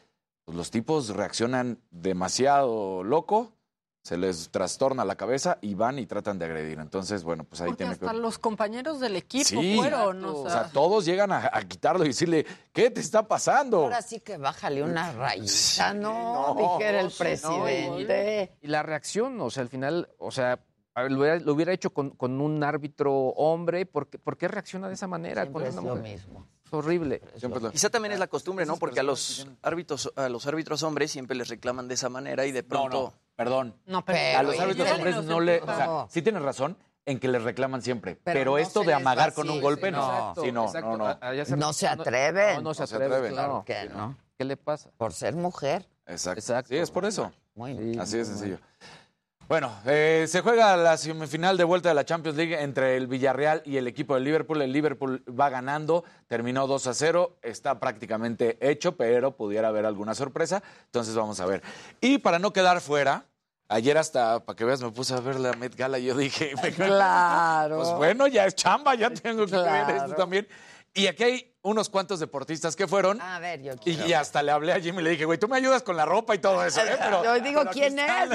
pues los tipos reaccionan demasiado loco, se les trastorna la cabeza y van y tratan de agredir. Entonces, bueno, pues ahí Porque tiene que hasta los compañeros del equipo Sí. fueron. O o sea, todos llegan a, a quitarlo y decirle, ¿qué te está pasando? Ahora sí que bájale una rayita, ¿no? no, Dijera el sí, no, presidente. Y la reacción, o sea, al final, o sea, lo hubiera, lo hubiera hecho con, con un árbitro hombre, ¿por qué, por qué reacciona de esa manera Siempre con es una lo mujer? mismo. Es horrible. Quizá también es la costumbre, ¿no? Porque a los árbitros, a los árbitros hombres siempre les reclaman de esa manera y de pronto. no, perdón. no, pero- a los árbitros hombres no le. O sea, sí tienes razón en que les reclaman siempre. Pero Pero, no esto de amagar con un golpe, sí, no. exacto, Sí, no, exacto. no, no. No se atreven. No, no se No se atreven, atreven. claro. ¿Por qué no? ¿Qué le pasa? Por ser mujer. Exacto. Exacto. Sí, es por eso. Muy Sí. Así de sencillo. Bueno, eh, se juega la semifinal de vuelta de la Champions League entre el Villarreal y el equipo del Liverpool. El Liverpool va ganando, terminó 2 a 0, está prácticamente hecho, pero pudiera haber alguna sorpresa. Entonces vamos a ver. Y para no quedar fuera, ayer hasta, para que veas, me puse a ver la Met Gala y yo dije, me- Claro. pues bueno, ya es chamba, ya tengo que ver esto también. Y aquí hay unos cuantos deportistas que fueron. A ver, yo Y, quiero. y hasta le hablé a Jimmy y le dije, güey, tú me ayudas con la ropa y todo eso, ¿eh? Pero, Yo digo, pero ¿quién es? A-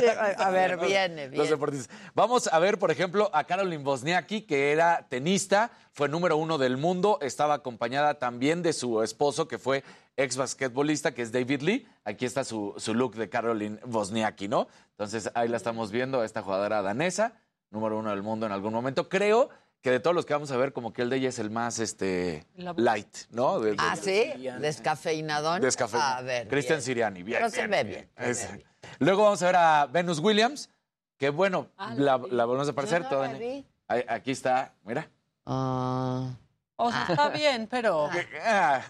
ver, están viene, Los viene. deportistas. Vamos a ver, por ejemplo, a Caroline Wozniacki, que era tenista, fue número uno del mundo, estaba acompañada también de su esposo, que fue ex basquetbolista, que es David Lee. Aquí está su, su look de Caroline Wozniacki, ¿no? Entonces, ahí la estamos viendo, esta jugadora danesa, número uno del mundo en algún momento. Creo que de todos los que vamos a ver, como que el de ella es el más este, light, ¿no? De- de- Ah, sí, descafeinadón. Descafeinado. A ver. Cristian. Siriani, bien. Pero se bien, ve bien. bien. Luego vamos a ver a Venus Williams, que bueno, Ah, la, la volvemos a aparecer. No toda en- Aquí está, mira. Ah, o sea, está bien, pero... Ah.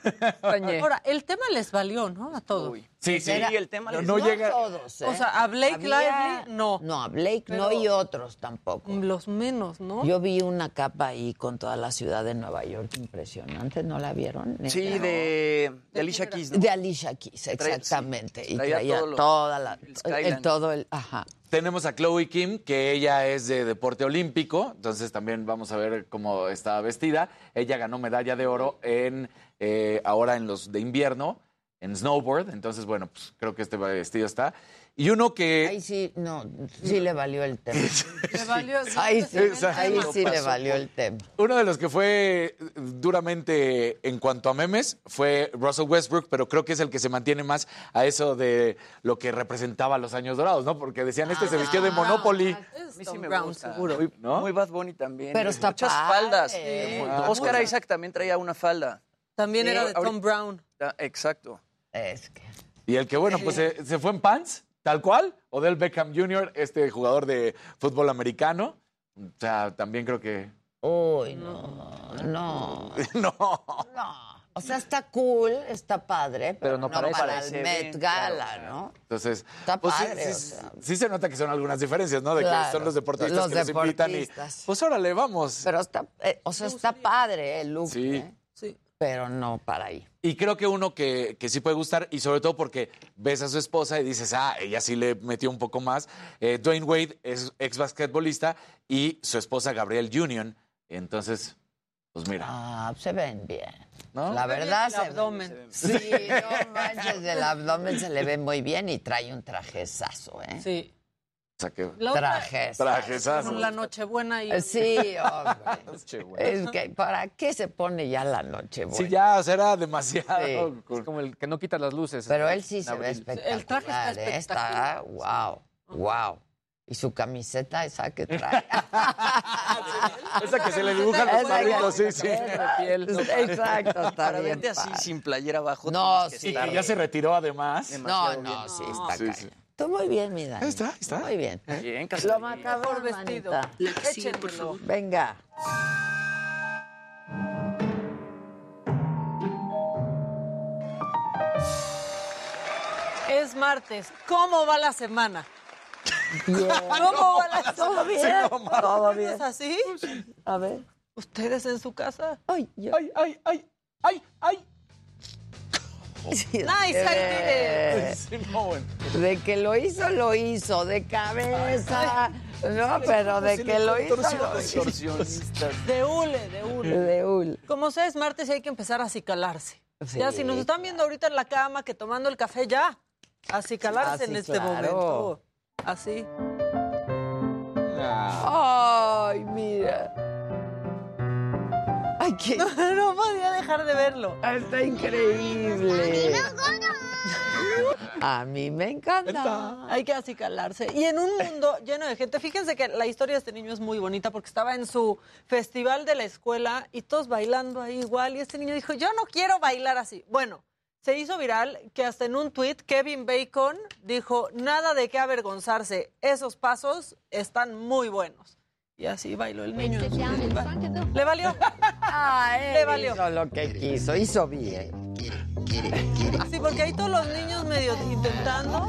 Ahora, el tema les valió, ¿no? A todos. Uy. Sí, sí. Sí, el tema No, no llega. todos, ¿eh? O sea, a Blake Había- Lively, no. No, a Blake no y otros tampoco. Los menos, ¿no? Yo vi una capa ahí con toda la ciudad de Nueva York impresionante, ¿no la vieron? Sí, de, de Alicia Keys, ¿no? De Alicia Keys, Traía- exactamente. sí, y traía traía todo lo- toda la... el todo el... Ajá. Tenemos a Chloe Kim, que ella es de deporte olímpico, entonces también vamos a ver cómo está vestida. Ella ganó medalla de oro en eh, ahora en los de invierno, en snowboard, entonces bueno, pues creo que este vestido está. Y uno que... Ahí sí, no, sí le valió el tema. Le valió- Ahí sí, Exacto. ahí sí le valió el tema. Uno de los que fue duramente en cuanto a memes fue Russell Westbrook, pero creo que es el que se mantiene más a eso de lo que representaba los años dorados, ¿no? Porque decían, este se vistió de Monopoly. Es A mí sí Tom me Brown, gusta. seguro. Muy- ¿no? Muy Bad Bunny también. Pero está Muchas padre. faldas. Ah, Oscar. Isaac también traía una falda. También Sí, era de Tom Brown. Ah, Exacto. Es que... Y el que, bueno, pues se, se fue en pants, tal cual. Odell Beckham Jr., este jugador de fútbol americano. O sea, también creo que... Uy, no, no, no. no. O sea, está cool, está padre, pero, Pero no, no para para, ese el Met Gala, claro, ¿no? Entonces, Está pues, sí- padre, sí, o sea. sí se nota que son algunas diferencias, ¿no? De Claro, que son los deportistas los que los invitan y... deportistas. Pues órale, vamos. Pero está, eh, o sea, está padre el look. Sí. ¿eh? Pero no para ahí. Y creo que uno que, que sí puede gustar, y sobre todo porque ves a su esposa y dices, ah, ella sí le metió un poco más. Eh, Dwayne Wade es ex basquetbolista y su esposa Gabrielle Union. Entonces, pues mira. Ah, se ven bien. ¿No? La verdad El se abdomen. Sí, no manches, el abdomen se le ve muy bien y trae un trajezazo, ¿eh? Sí. O sea que... La Nochebuena y... Sí, hombre. Es que, ¿para qué se pone ya la noche? Sí, ya, o sea, era demasiado. Sí. Es como el que no quita las luces. Pero él sí se ve espectacular. El traje está ¿eh? espectacular. wow, wow. Y su camiseta esa que trae. Esa que se le dibujan los que- sí, sí. Exacto, está Para bien verte así sin playera abajo. No, sí. Que ya se retiró además. No, demasiado no, bien. sí, está sí. Tú muy bien, mi Dani. Ahí está, ahí está. Muy bien. Bien, Lo Casarín. macabro, vestido. sigue, por favor. Venga. Es martes. ¿Cómo va la semana? Bien. ¿Cómo va la semana? ¿Todo bien? ¿Todo bien? ¿Es así? A ver. ¿Ustedes en su casa? Ay, yo. Ay, ay, ay, ay, ay. Nice. De que lo hizo, lo hizo. De cabeza. No, pero de que lo hizo. De hule, de hule. De ul. Como sea, es martes y hay que empezar a acicalarse. Sí, ya, si nos están viendo ahorita en la cama, que tomando el café, ya. Acicalarse Ah, en este claro. momento. Así. Ay, mira. Ay, qué. No podía dejar de verlo. Está increíble. A mí me encanta. Hay que acicalarse. Y en un mundo lleno de gente, fíjense que la historia de este niño es muy bonita porque estaba en su festival de la escuela y todos bailando ahí igual. Y este niño dijo, yo no quiero bailar así. Bueno, se hizo viral que hasta en un tweet Kevin Bacon dijo, nada de qué avergonzarse, esos pasos están muy buenos. Y así bailó el niño. festival. ¿Le valió? Ah, él Le valió. hizo lo que quiso, hizo bien. Sí, porque ahí todos los niños medio intentando.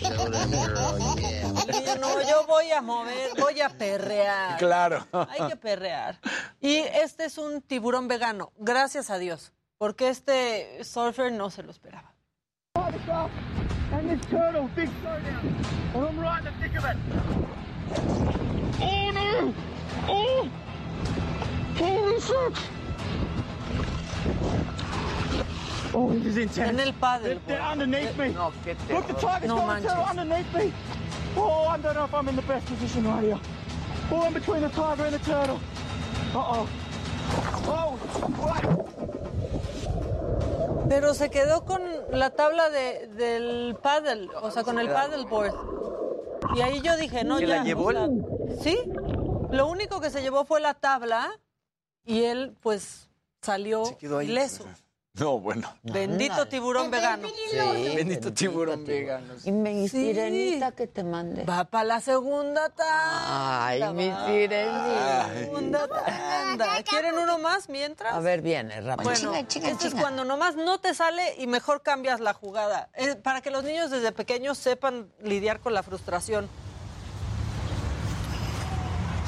El niño, no, yo voy a mover, voy a perrear. Claro. Hay que perrear. Y este es un tiburón vegano, gracias a Dios, porque este surfer no se lo esperaba. And in it. Oh no! Oh! Holy shit! Oh, this is intense. En el paddle. They're, they're underneath me. No, qué Look, the tiger's No going manches. to underneath me. Oh, I don't know if I'm in the best position right here. Oh, I'm between the tiger and the turtle. Uh-oh. Oh, what? Pero se quedó con la tabla de, del paddle, o sea, con el paddleboard. Y ahí yo dije, no, ¿Se ya. la llevó? o sea, sí. Lo único que se llevó fue la tabla y él, pues, salió Se quedó ahí. ileso. No, bueno. Bendito Ándale. tiburón vegano. Sí, Bendito tiburón vegano. Y mi Sí. sirenita que te mande. Va para la segunda tanda. Ay, mi sirenita. Segunda tanda. ¿Quieren uno más mientras? A ver, viene, rápido. Bueno, este es cuando nomás no te sale y mejor cambias la jugada. Eh, para que los niños desde pequeños sepan lidiar con la frustración.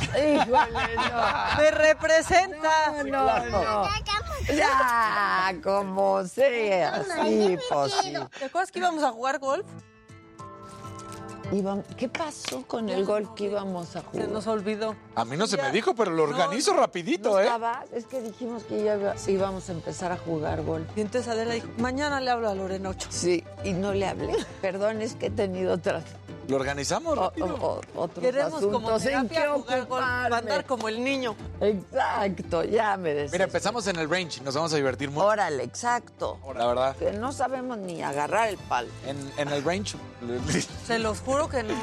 Híjole, no. ¡Me representa! No, no. Ya, como sea. Sí, pues sí. ¿Te acuerdas que íbamos a jugar golf? ¿Qué pasó con el gol que íbamos a Se jugar? nos olvidó. A mí no se me dijo, pero lo organizo ¿No rapidito, ¿eh? estabas? Es que dijimos que ya iba- íbamos a empezar a jugar gol. Y entonces Adela dijo, mañana le hablo a Lorena Ocho. Sí, y no le hablé. Perdón, es que he tenido otras, Lo organizamos rápido. o- o- otros Queremos como asuntos terapia jugar ocuparme. andar como el niño. Exacto, ya me decía. Mira, empezamos en el range, nos vamos a divertir mucho. Órale, exacto. La verdad. Que no sabemos ni agarrar el palo. En, en el range. Se los juro que no.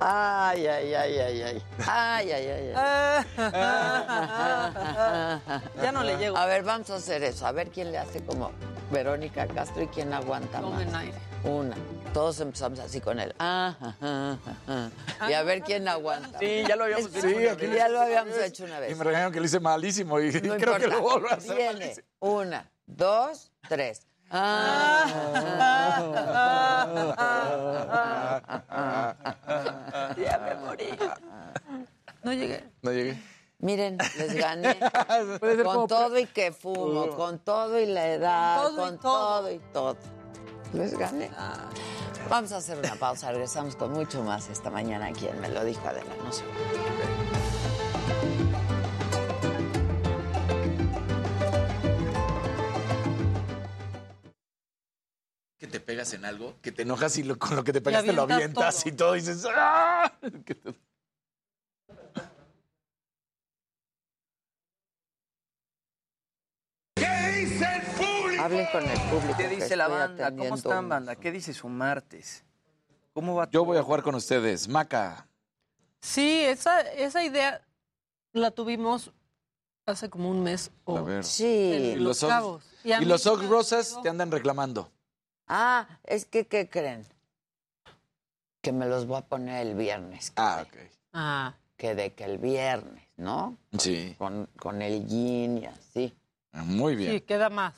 Ay, ay, ay, ay, ay. Ay, ay, ay, ay. ya no le llego. A ver, vamos a hacer eso. A ver quién le hace como Verónica Castro y quién aguanta más. aire. Una. Todos empezamos así con él. Ah, ajá. Y a ver quién aguanta. Sí, ya lo habíamos hecho. Sí, una aquí vez. Ya lo habíamos hecho una Y vez. me regañaron que lo hice malísimo y No creo que lo vuelvo a hacer Viene. malísimo. Una, dos, tres. Ah, Ya me morí. No llegué. No llegué. Miren, les gané. Puede ser con como- todo y que fumo, Uh. con todo y la edad, Todo y con todo. y todo. Les gané. Vamos a hacer una pausa. Regresamos con mucho más esta mañana aquí en Me lo dijo Adela. No se Que te pegas en algo, que te enojas y lo- con lo que te pegas te lo avientas avientas todo. y todo y dices ¡Ah! Que te- Hablen con el público. ¿Qué dice la banda? ¿Cómo están, banda? ¿Qué dice su martes? ¿Cómo va? Yo voy a jugar con ustedes. Maca. Sí, esa, esa idea la tuvimos hace como un mes. O A ver. Sí. Y los Los Cabos. Ox, Y los Ox Rosas te andan reclamando. Ah, es que, ¿qué creen? Que me los voy a poner el viernes. Ah, ok. Ah, Que de que el viernes, ¿no? Sí. Con, con el yin y así. Muy bien. sí, queda más.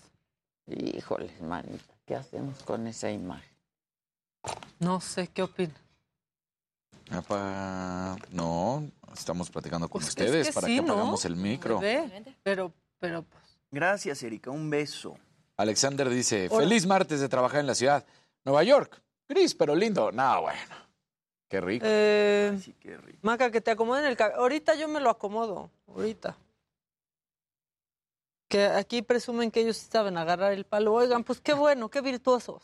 Híjoles, manita, ¿qué hacemos con esa imagen? No sé, ¿qué opinas? Apa, No, estamos platicando con Pues es que ustedes para sí, que ¿no? apagamos el micro. Bebé, Pero, pero, pues, Gracias, Erika. Un beso. Alexander dice, Hola. feliz martes de trabajar en la ciudad. Nueva York, gris pero lindo. No, bueno. Qué rico. eh, Sí, qué rico. Maca, que te acomoden el cabello. Ahorita yo me lo acomodo, ahorita. Que aquí presumen que ellos saben agarrar el palo. Oigan, pues qué bueno, qué virtuosos.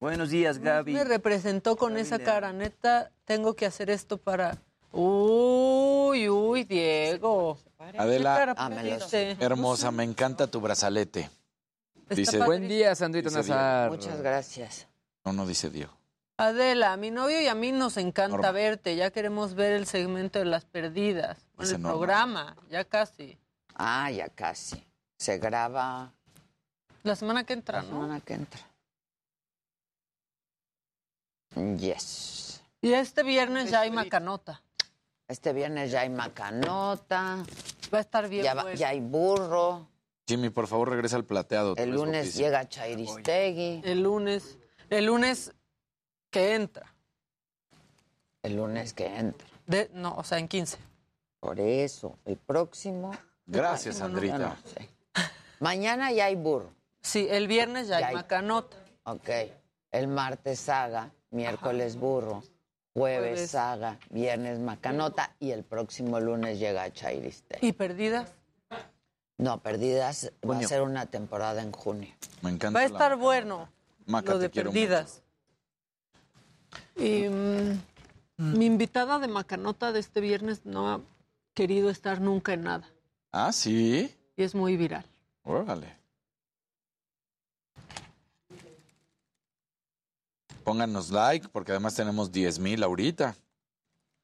Buenos días, Gaby. Me representó con Gaby esa Leal. cara, neta, tengo que hacer esto para... Uy, uy, Diego. Adela, ¿Qué cara Ah, hermosa, me encanta tu brazalete. Está Dice, padre. Buen día, Sandrito Dice Nazar. Muchas gracias. No, no dice Diego. Adela, a mi novio y a mí nos encanta Norma. verte. Ya queremos ver el segmento de las perdidas. Bueno, el Norma. programa, ya casi. Ah, ya casi. Se graba La semana que entra, la ¿no? semana que entra. Yes. Y este viernes ya hay macanota. Este viernes ya hay macanota, Va a estar bien ya, va- bueno. ya hay burro. Jimmy, por favor, regresa al plateado. El lunes llega Chairistegui. El lunes, el lunes que entra. El lunes que entra. De, no, o sea, en 15. Por eso, el próximo. Gracias, Ay, Sandrita. no. Mañana ya hay burro. Sí, el viernes ya, Ya hay hay. macanota. Ok. El martes saga, miércoles burro, jueves, Jueves. saga, viernes macanota y el próximo lunes llega Chairistegui. ¿Y perdidas? No, perdidas va a ser una temporada en junio. Me encanta. Va a la- estar bueno Maca, lo de perdidas. Y mm, mi invitada de macanota de este viernes no ha querido estar nunca en nada. Ah, sí. Y es muy viral. Órale. Pónganos like, porque además tenemos 10 mil ahorita.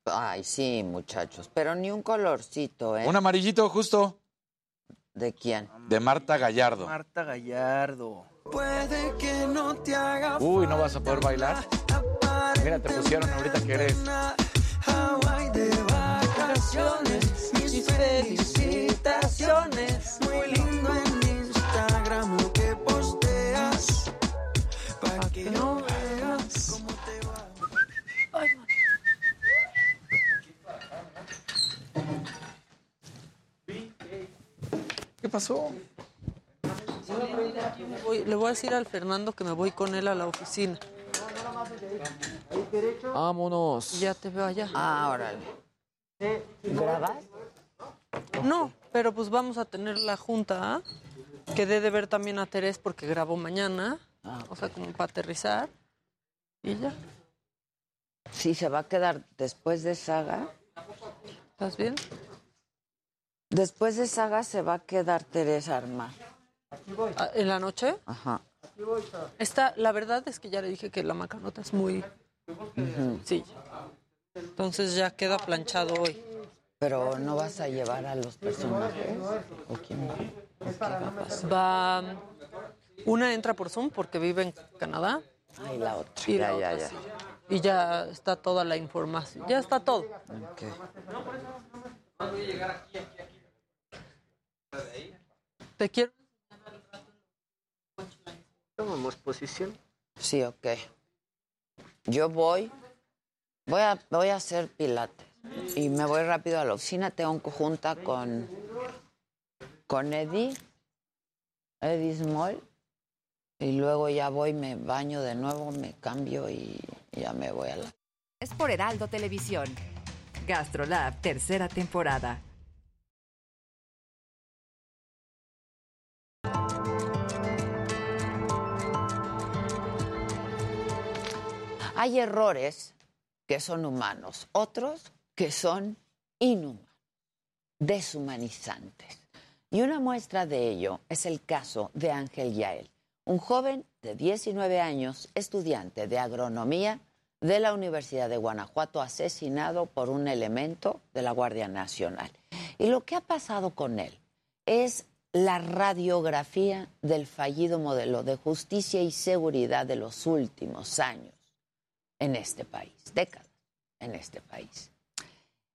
Ay, sí, muchachos, pero ni un colorcito, ¿eh? Un amarillito justo ¿De quién? de Marta Gallardo. Marta Gallardo. Puede que no te haga Uy, ¿no vas a poder bailar? Mira, te pusieron ahorita que eres. Hawaii de vacaciones. Mis felicitaciones. Muy lindo en Instagram lo que posteas. Para que no veas cómo te va. ¿Qué pasó? Voy- le voy a decir al Fernando que me voy con él a la oficina. Vámonos. Ya te veo allá. Ah, órale. ¿Grabas? No, pero pues vamos a tener la junta, ¿ah? que dé de ver también a Terés porque grabó mañana, Ah, o sea, como para aterrizar. Y ya, Sí, se va a quedar después de Saga. ¿estás bien? Después de Saga se va a quedar Teresa Armar. Ah, ¿En la noche? Ajá. Está, la verdad es que ya le dije que la macanota es muy... Sí. Entonces ya queda planchado hoy. Pero no vas a llevar a los personajes. ¿O quién va? ¿O qué va a pasar? Va... Una entra por Zoom porque vive en Canadá. Ah, y la otra. Y ya, la ya, otra ya. sí. Y ya está toda la información. Ya está todo. Te quiero... Tomamos posición. Sí, ok. Yo voy Voy a, voy a hacer pilates y me voy rápido a la oficina. Tengo junta con, con Eddie, Eddie Small, y luego ya voy, me baño de nuevo, me cambio y ya me voy a la... Es por Heraldo Televisión. Gastrolab, tercera temporada. Hay errores que son humanos, otros que son inhumanos, deshumanizantes. Y una muestra de ello es el caso de Ángel Yael, un joven de 19 años, estudiante de agronomía de la Universidad de Guanajuato, asesinado por un elemento de la Guardia Nacional. Y lo que ha pasado con él es la radiografía del fallido modelo de justicia y seguridad de los últimos años en este país, décadas en este país.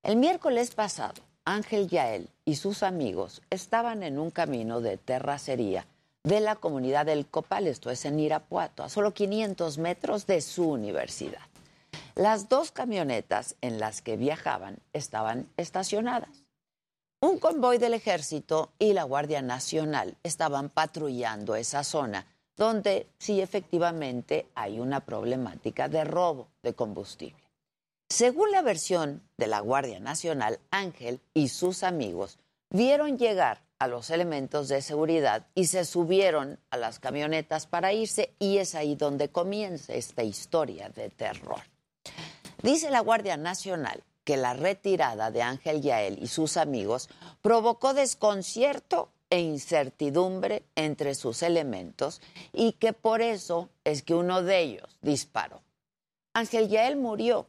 El miércoles pasado, Ángel Yael y sus amigos estaban en un camino de terracería de la comunidad del Copal, esto es en Irapuato, a solo 500 metros de su universidad. Las dos camionetas en las que viajaban estaban estacionadas. Un convoy del ejército y la Guardia Nacional estaban patrullando esa zona donde sí efectivamente hay una problemática de robo de combustible. Según la versión de la Guardia Nacional, Ángel y sus amigos vieron llegar a los elementos de seguridad y se subieron a las camionetas para irse y es ahí donde comienza esta historia de terror. Dice la Guardia Nacional que la retirada de Ángel Yael y sus amigos provocó desconcierto e incertidumbre entre sus elementos y que por eso es que uno de ellos disparó. Ángel Yael murió.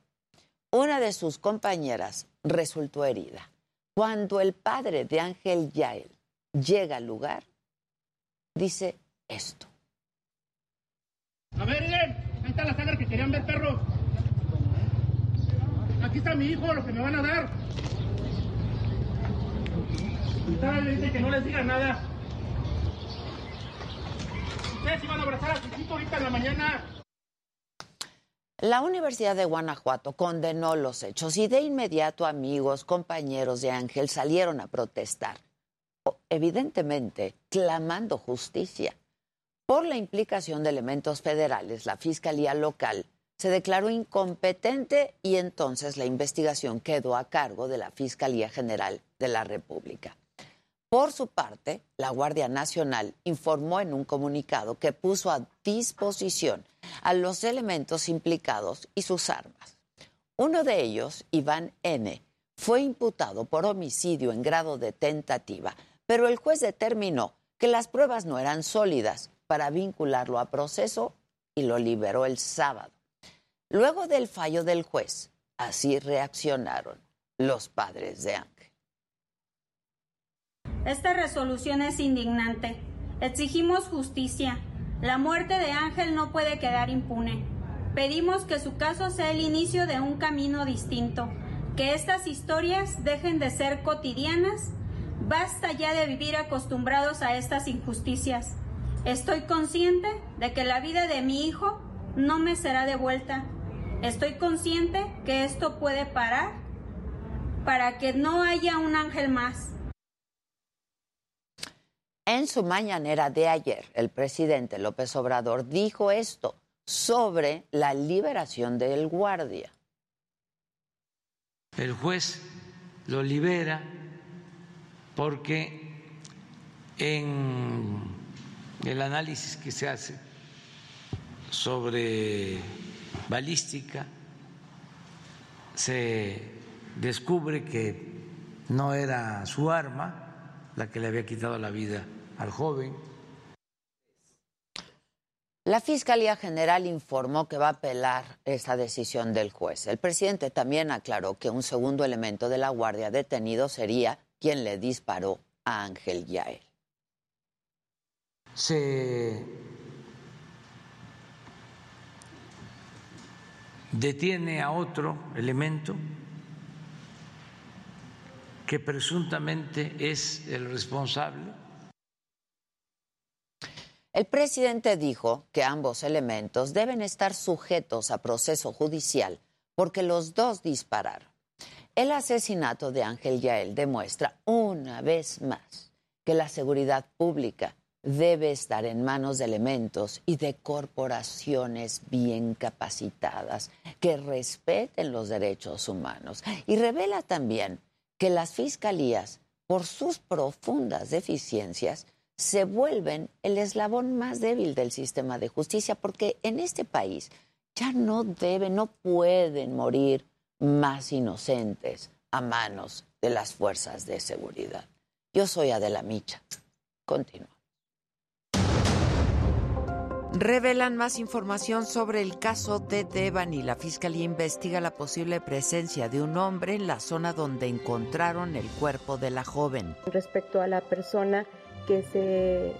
Una de sus compañeras resultó herida. Cuando el padre de Ángel Yael llega al lugar, dice esto. A ver, miren, ahí está la sangre que querían ver, perros. Aquí está mi hijo, lo que me van a dar. Usted le dice que no les nada. Ustedes iban a abrazar a su hijo ahorita en la mañana. La Universidad de Guanajuato condenó los hechos y de inmediato amigos, compañeros de Ángel salieron a protestar, evidentemente clamando justicia. Por la implicación de elementos federales, la Fiscalía local se declaró incompetente y entonces la investigación quedó a cargo de la Fiscalía General de la República. Por su parte, la Guardia Nacional informó en un comunicado que puso a disposición a los elementos implicados y sus armas. Uno de ellos, Iván N., fue imputado por homicidio en grado de tentativa, pero el juez determinó que las pruebas no eran sólidas para vincularlo a proceso y lo liberó el sábado. Luego del fallo del juez, así reaccionaron los padres de Ángel. Esta resolución es indignante. Exigimos justicia. La muerte de Ángel no puede quedar impune. Pedimos que su caso sea el inicio de un camino distinto, que estas historias dejen de ser cotidianas. Basta ya de vivir acostumbrados a estas injusticias. Estoy consciente de que la vida de mi hijo no me será devuelta. Estoy consciente que esto puede parar para que no haya un ángel más. En su mañanera de ayer, el presidente López Obrador dijo esto sobre la liberación del guardia. El juez lo libera porque en el análisis que se hace sobre balística se descubre que no era su arma la que le había quitado la vida al joven. La Fiscalía General informó que va a apelar esta decisión del juez. El presidente también aclaró que un segundo elemento de la Guardia detenido sería quien le disparó a Ángel Yael. Se detiene a otro elemento que presuntamente es el responsable. El presidente dijo que ambos elementos deben estar sujetos a proceso judicial porque los dos dispararon. El asesinato de Ángel Yael demuestra una vez más que la seguridad pública debe estar en manos de elementos y de corporaciones bien capacitadas que respeten los derechos humanos. Y revela también que las fiscalías, por sus profundas deficiencias, se vuelven el eslabón más débil del sistema de justicia, porque en este país ya no deben, no pueden morir más inocentes a manos de las fuerzas de seguridad. Yo soy Adela Micha. Continúa. Revelan más información sobre el caso de Devani. La fiscalía investiga la posible presencia de un hombre en la zona donde encontraron el cuerpo de la joven. Respecto a la persona que se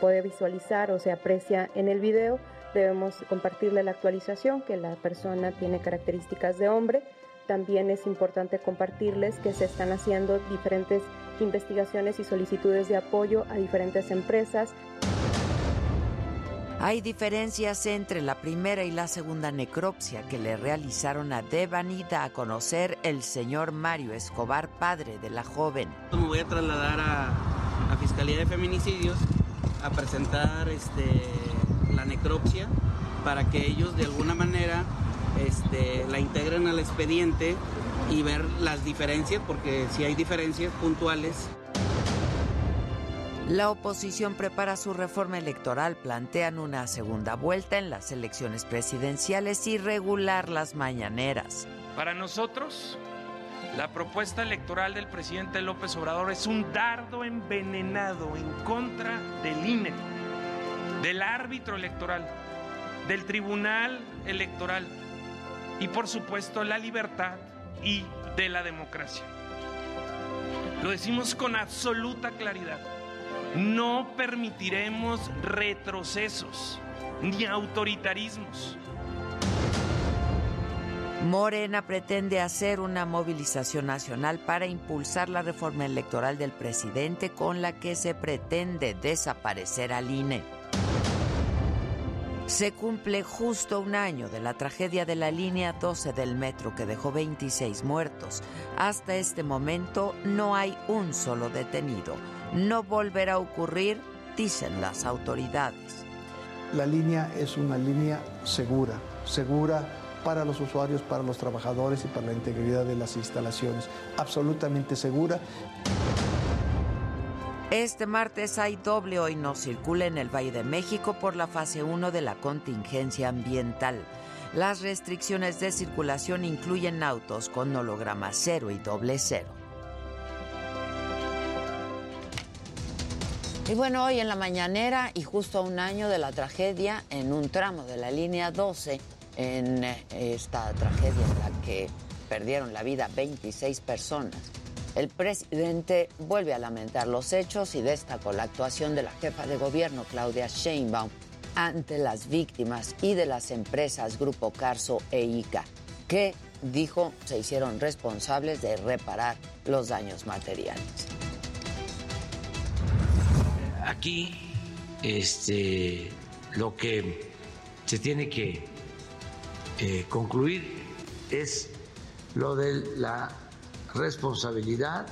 puede visualizar o se aprecia en el video, debemos compartirle la actualización, que la persona tiene características de hombre. También es importante compartirles que se están haciendo diferentes investigaciones y solicitudes de apoyo a diferentes empresas. Hay diferencias entre la primera y la segunda necropsia que le realizaron a Devani, da a conocer el señor Mario Escobar, padre de la joven. Me voy a trasladar a, a Fiscalía de Feminicidios a presentar este, la necropsia para que ellos de alguna manera este, la integren al expediente y ver las diferencias, porque si hay diferencias puntuales. La oposición prepara su reforma electoral, plantean una segunda vuelta en las elecciones presidenciales y regular las mañaneras. Para nosotros, la propuesta electoral del presidente López Obrador es un dardo envenenado en contra del INE, del árbitro electoral, del tribunal electoral y por supuesto la libertad y de la democracia. Lo decimos con absoluta claridad. No permitiremos retrocesos ni autoritarismos. Morena pretende hacer una movilización nacional para impulsar la reforma electoral del presidente con la que se pretende desaparecer al INE. Se cumple justo un año de la tragedia de la línea 12 del metro que dejó 26 muertos. Hasta este momento no hay un solo detenido. No volverá a ocurrir, dicen las autoridades. La línea es una línea segura, segura para los usuarios, para los trabajadores y para la integridad de las instalaciones. Absolutamente segura. Este martes hay doble hoy no circula en el Valle de México por la fase 1 de la contingencia ambiental. Las restricciones de circulación incluyen autos con holograma cero y doble cero. Y bueno, hoy en la mañanera y justo a un año de la tragedia en un tramo de la línea 12, en eh, esta tragedia en la que perdieron la vida 26 personas, el presidente vuelve a lamentar los hechos y destacó la actuación de la jefa de gobierno, Claudia Sheinbaum, ante las víctimas y de las empresas Grupo Carso e ICA, que, dijo, se hicieron responsables de reparar los daños materiales. Aquí este, lo que se tiene que eh, concluir es lo de la responsabilidad,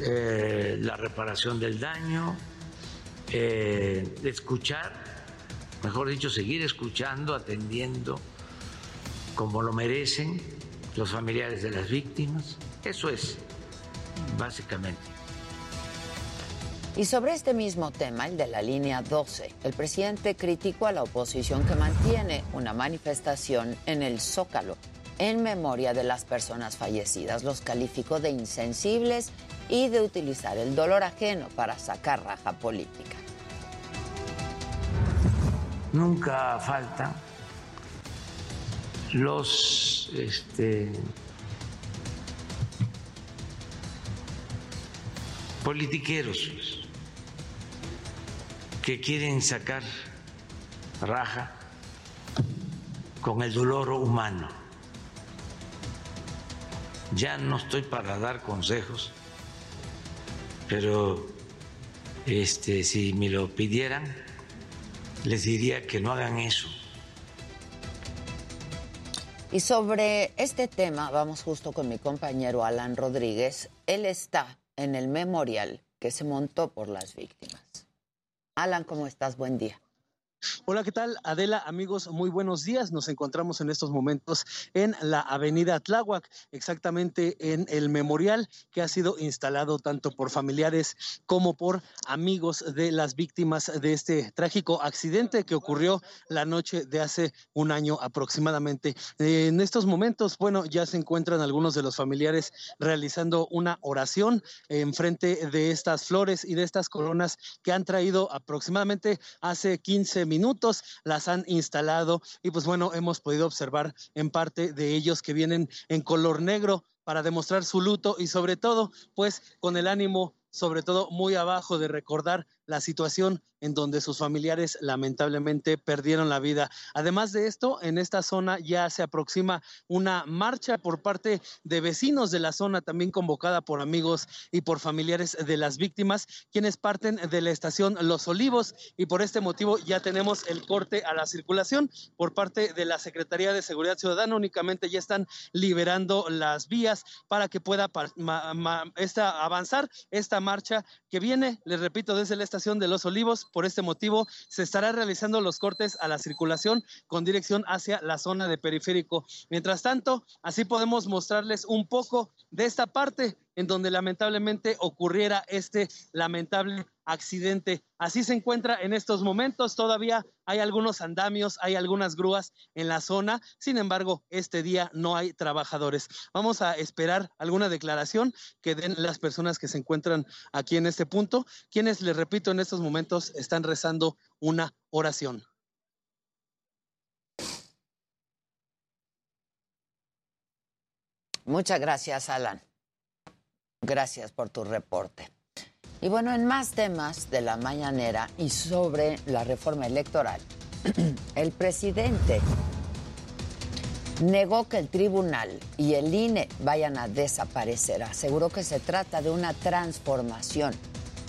eh, la reparación del daño, eh, escuchar, mejor dicho, seguir escuchando, atendiendo como lo merecen los familiares de las víctimas. Eso es, básicamente. Y sobre este mismo tema, el de la línea 12, el presidente criticó a la oposición que mantiene una manifestación en el Zócalo en memoria de las personas fallecidas. Los calificó de insensibles y de utilizar el dolor ajeno para sacar raja política. Nunca faltan los este, politiqueros que quieren sacar raja con el dolor humano. Ya no estoy para dar consejos, pero este si me lo pidieran les diría que no hagan eso. Y sobre este tema vamos justo con mi compañero Alan Rodríguez. Él está en el memorial que se montó por las víctimas. Alan, ¿cómo estás? Buen día. Hola, ¿qué tal? Adela, amigos, muy buenos días. Nos encontramos en estos momentos en la avenida Tláhuac, exactamente en el memorial que ha sido instalado tanto por familiares como por amigos de las víctimas de este trágico accidente que ocurrió la noche de hace un año aproximadamente. En estos momentos, bueno, ya se encuentran algunos de los familiares realizando una oración en frente de estas flores y de estas coronas que han traído aproximadamente hace 15 minutos, las han instalado y pues bueno, hemos podido observar en parte de ellos que vienen en color negro para demostrar su luto y sobre todo pues con el ánimo sobre todo muy abajo de recordar la situación en donde sus familiares lamentablemente perdieron la vida. Además de esto, en esta zona ya se aproxima una marcha por parte de vecinos de la zona, también convocada por amigos y por familiares de las víctimas, quienes parten de la estación Los Olivos y por este motivo ya tenemos el corte a la circulación por parte de la Secretaría de Seguridad Ciudadana. Únicamente ya están liberando las vías para que pueda esta, avanzar esta marcha que viene, les repito, desde la estación de Los Olivos. Por este motivo, se estará realizando los cortes a la circulación con dirección hacia la zona de periférico. Mientras tanto, así podemos mostrarles un poco de esta parte en donde lamentablemente ocurriera este lamentable accidente. Así se encuentra en estos momentos. Todavía hay algunos andamios, hay algunas grúas en la zona. Sin embargo, este día no hay trabajadores. Vamos a esperar alguna declaración que den las personas que se encuentran aquí en este punto, quienes, les repito, en estos momentos están rezando una oración. Muchas gracias, Alan. Gracias por tu reporte. Y bueno, en más temas de la mañanera y sobre la reforma electoral, el presidente negó que el tribunal y el INE vayan a desaparecer. Aseguró que se trata de una transformación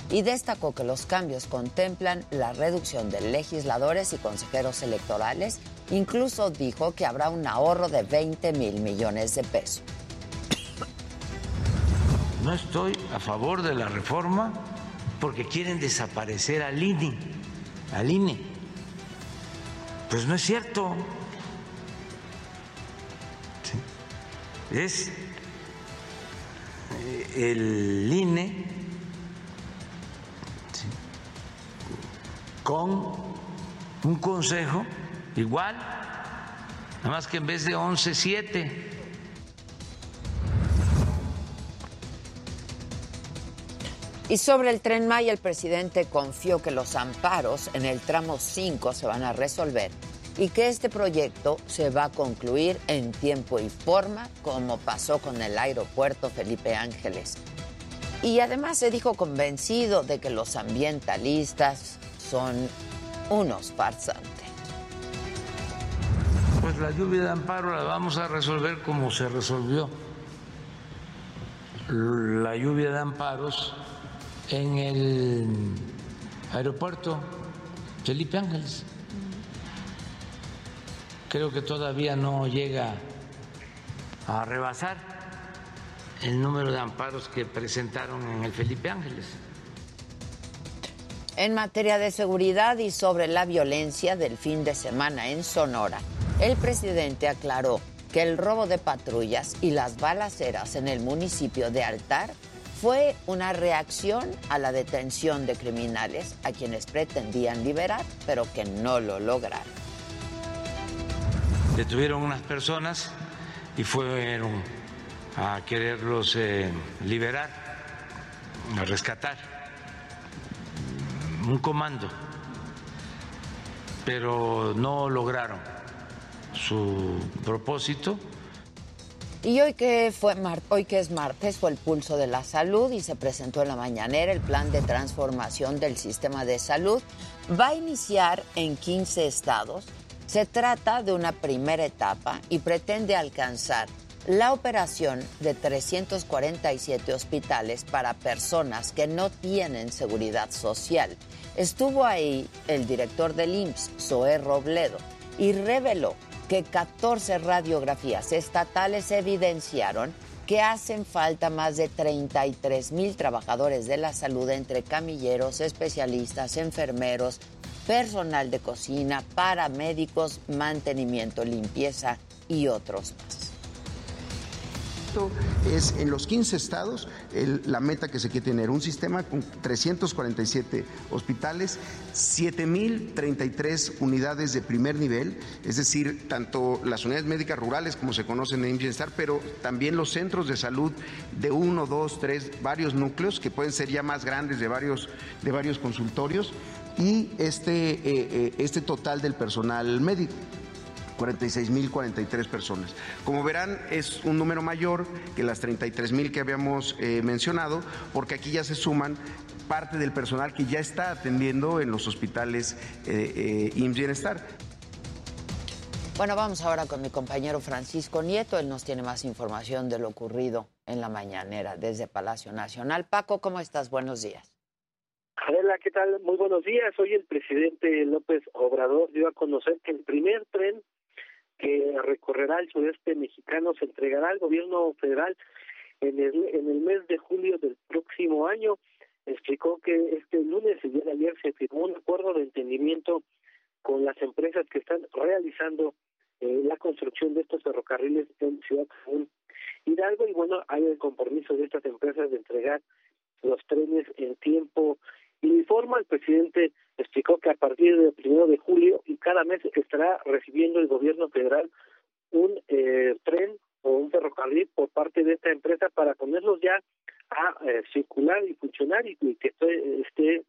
y destacó que los cambios contemplan la reducción de legisladores y consejeros electorales. Incluso dijo que habrá un ahorro de 20 mil millones de pesos. No estoy a favor de la reforma porque quieren desaparecer al INE, al INE. Pues no es cierto. Es eh, el INE con un consejo igual, nada más que en vez de 11, 7. Y sobre el tren Maya, el presidente confió que los amparos en el tramo 5 se van a resolver y que este proyecto se va a concluir en tiempo y forma, como pasó con el aeropuerto Felipe Ángeles. Y además se dijo convencido de que los ambientalistas son unos farsantes. Pues la lluvia de amparo la vamos a resolver como se resolvió la lluvia de amparos en el aeropuerto Felipe Ángeles. Creo que todavía no llega a rebasar el número de amparos que presentaron en el Felipe Ángeles. En materia de seguridad y sobre la violencia del fin de semana en Sonora, el presidente aclaró que el robo de patrullas y las balaceras en el municipio de Altar fue una reacción a la detención de criminales a quienes pretendían liberar, pero que no lo lograron. Detuvieron unas personas y fueron a quererlos eh, liberar, a rescatar. Un comando, pero no lograron su propósito y hoy que, fue hoy que es martes fue el pulso de la salud y se presentó en la mañanera el plan de transformación del sistema de salud. Va a iniciar en 15 estados. Se trata de una primera etapa y pretende alcanzar la operación de 347 hospitales para personas que no tienen seguridad social. Estuvo ahí el director del IMSS, Zoé Robledo, y reveló que 14 radiografías estatales evidenciaron que hacen falta más de 33 mil trabajadores de la salud entre camilleros, especialistas, enfermeros, personal de cocina, paramédicos, mantenimiento, limpieza y otros más es en los 15 estados la meta que se quiere tener, un sistema con 347 hospitales, 7.033 unidades de primer nivel, es decir, tanto las unidades médicas rurales como se conocen en Bienestar, pero también los centros de salud de uno, dos, tres, varios núcleos que pueden ser ya más grandes de varios, de varios consultorios y este, eh, eh, este total del personal médico. 46.043 personas. Como verán, es un número mayor que las 33.000 que habíamos eh, mencionado, porque aquí ya se suman parte del personal que ya está atendiendo en los hospitales eh, eh, IMSS Bienestar. Bueno, vamos ahora con mi compañero Francisco Nieto. Él nos tiene más información de lo ocurrido en la mañanera desde Palacio Nacional. Paco, ¿cómo estás? Buenos días. Adela, ¿qué tal? Muy buenos días. Hoy el presidente López Obrador dio a conocer que el primer tren que recorrerá el sudeste mexicano se entregará al gobierno federal en el, en el mes de julio del próximo año. Explicó que este lunes, el día ayer, se firmó un acuerdo de entendimiento con las empresas que están realizando eh, la construcción de estos ferrocarriles en Ciudad Común Hidalgo y bueno, hay el compromiso de estas empresas de entregar los trenes en tiempo y forma. El presidente explicó que a partir del primero de julio y cada mes estará recibiendo el gobierno federal un eh, tren o un ferrocarril por parte de esta empresa para ponerlos ya a eh, circular y funcionar y, que esté,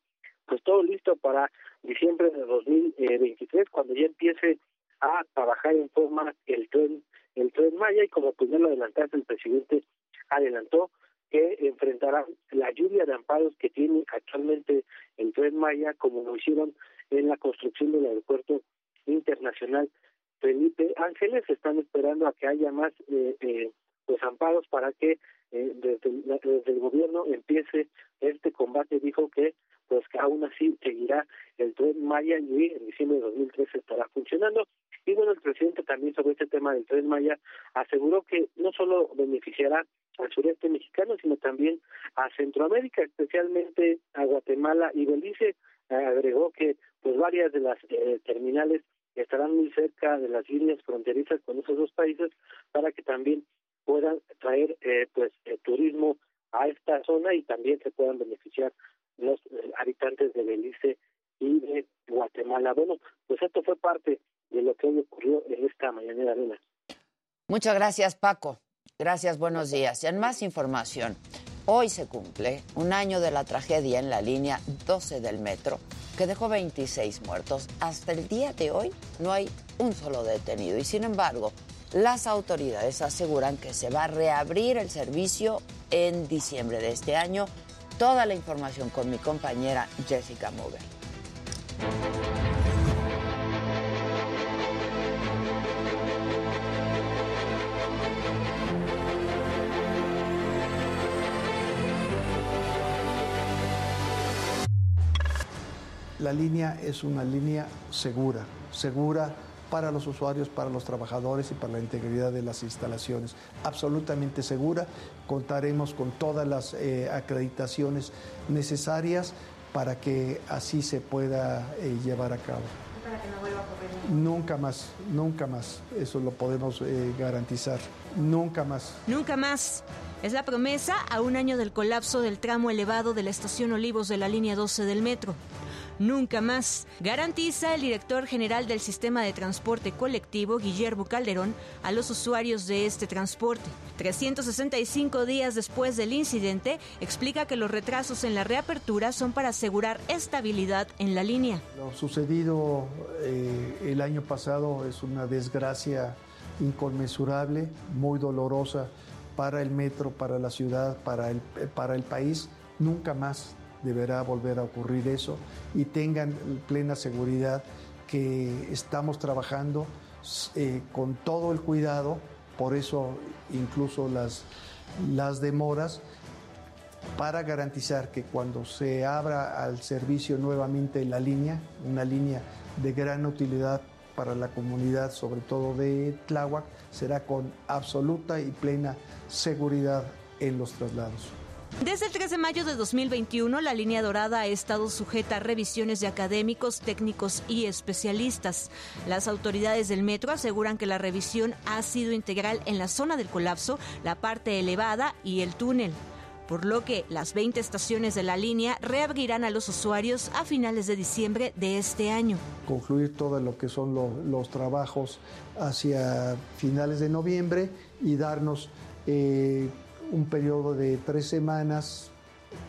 pues todo listo para diciembre de 2023 cuando ya empiece a trabajar en forma el tren el tren Maya y como pues ya adelantaste el presidente adelantó que enfrentarán la lluvia de amparos que tiene actualmente el Tren Maya, como lo hicieron en la construcción del aeropuerto internacional Felipe Ángeles. Están esperando a que haya más eh, eh, pues amparos para que eh, desde, desde, el gobierno empiece este combate. Dijo que pues que aún así seguirá el tren Maya y en diciembre de 2013 estará funcionando. Y bueno, el presidente también sobre este tema del tren Maya aseguró que no solo beneficiará al sureste mexicano, sino también a Centroamérica, especialmente a Guatemala y Belice. Eh, agregó que pues varias de las eh, terminales estarán muy cerca de las líneas fronterizas con esos dos países para que también puedan traer eh, pues turismo a esta zona y también se puedan beneficiar los habitantes de Belice y de Guatemala. Bueno, pues esto fue parte de lo que hoy ocurrió en esta mañanera arena. Muchas gracias, Paco. Gracias, buenos días. Y en más información, hoy se cumple un año de la tragedia en la línea 12 del metro, que dejó 26 muertos. Hasta el día de hoy no hay un solo detenido y sin embargo, las autoridades aseguran que se va a reabrir el servicio en diciembre de este año. Toda la información con mi compañera Jessica Mover. La línea es una línea segura, segura para los usuarios, para los trabajadores y para la integridad de las instalaciones. Absolutamente segura. Contaremos con todas las eh, acreditaciones necesarias para que así se pueda eh, llevar a cabo. Para que no vuelva a correr. Nunca más, nunca más. Eso lo podemos eh, garantizar. Nunca más. Nunca más. Es la promesa a un año del colapso del tramo elevado de la estación Olivos de la línea 12 del metro nunca más, garantiza el director general del sistema de transporte colectivo, Guillermo Calderón, a los usuarios de este transporte. 365 días después del incidente, explica que los retrasos en la reapertura son para asegurar estabilidad en la línea. Lo sucedido eh, el año pasado es una desgracia inconmensurable, muy dolorosa para el metro, para la ciudad, para el, para el país. Nunca más deberá volver a ocurrir eso y tengan plena seguridad que estamos trabajando eh, con todo el cuidado, por eso incluso las, las demoras, para garantizar que cuando se abra al servicio nuevamente la línea, una línea de gran utilidad para la comunidad, sobre todo de Tláhuac, será con absoluta y plena seguridad en los traslados. Desde el 3 de mayo de 2021, la línea dorada ha estado sujeta a revisiones de académicos, técnicos y especialistas. Las autoridades del metro aseguran que la revisión ha sido integral en la zona del colapso, la parte elevada y el túnel por lo que las 20 estaciones de la línea reabrirán a los usuarios a finales de diciembre de este año. Concluir todo lo que son lo- los trabajos hacia finales de noviembre y darnos eh, un periodo de tres semanas,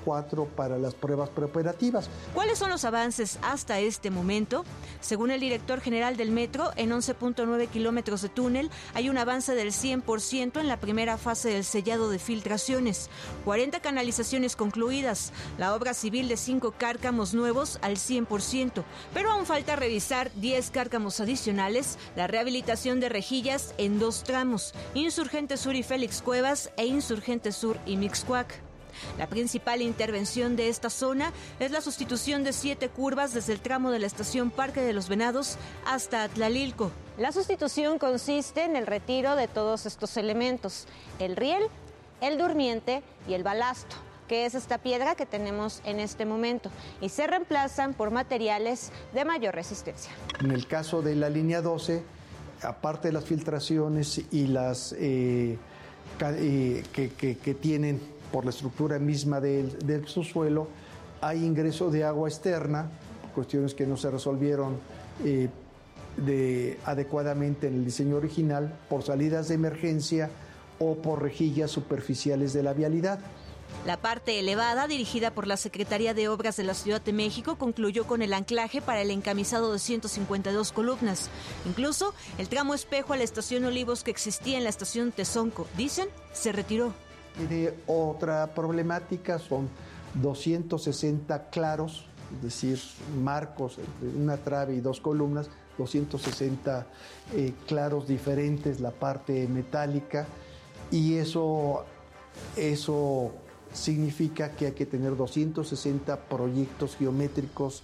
cuatro para las pruebas preoperativas. ¿Cuáles son los avances hasta este momento? Según el director general del metro, en 11.9 kilómetros de túnel hay un avance del 100% en la primera fase del sellado de filtraciones, 40 canalizaciones concluidas, la obra civil de 5 cárcamos nuevos al 100%, pero aún falta revisar 10 cárcamos adicionales, la rehabilitación de rejillas en dos tramos, Insurgente Sur y Félix Cuevas e Insurgente Sur y Mixcuac. La principal intervención de esta zona es la sustitución de siete curvas desde el tramo de la estación Parque de los Venados hasta Atlalilco. La sustitución consiste en el retiro de todos estos elementos, el riel, el durmiente y el balasto, que es esta piedra que tenemos en este momento, y se reemplazan por materiales de mayor resistencia. En el caso de la línea 12, aparte de las filtraciones y las eh, eh, que tienen por la estructura misma del, subsuelo, hay ingreso de agua externa, cuestiones que no se resolvieron eh, de- adecuadamente en el diseño original, por salidas de emergencia o por rejillas superficiales de la vialidad. La parte elevada, dirigida por la Secretaría de Obras de la Ciudad de México, concluyó con el anclaje para el encamisado de 152 columnas. Incluso el tramo espejo a la estación Olivos que existía en la estación Tezonco, dicen, se retiró. Tiene otra problemática, son 260 claros, es decir, marcos entre una trave y dos columnas, 260 eh, claros diferentes, la parte metálica, y eso, eso significa que hay que tener 260 proyectos geométricos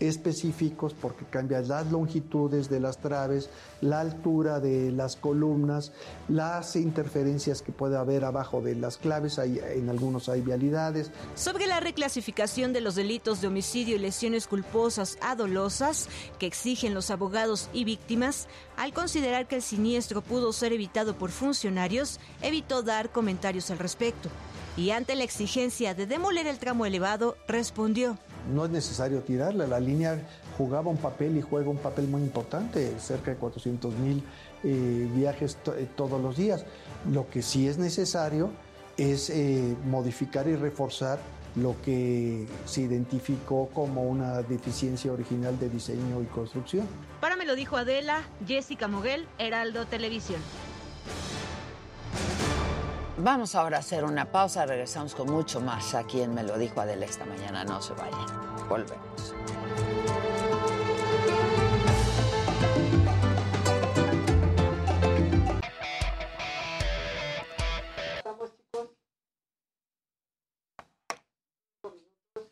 específicos porque cambian las longitudes de las traves, la altura de las columnas, las interferencias que puede haber abajo de las claves, hay, en algunos hay vialidades. Sobre la reclasificación de los delitos de homicidio y lesiones culposas a dolosas que exigen los abogados y víctimas, al considerar que el siniestro pudo ser evitado por funcionarios, evitó dar comentarios al respecto. Y ante la exigencia de demoler el tramo elevado, respondió. No es necesario tirarla, la línea jugaba un papel y juega un papel muy importante, cerca de 400 mil eh, viajes eh, todos los días. Lo que sí es necesario es eh, modificar y reforzar lo que se identificó como una deficiencia original de diseño y construcción. Para me lo dijo Adela, Jessica Moguel, Heraldo Televisión. Vamos ahora a hacer una pausa, regresamos con mucho más aquí en Me lo dijo Adela esta mañana, no se vayan, volvemos.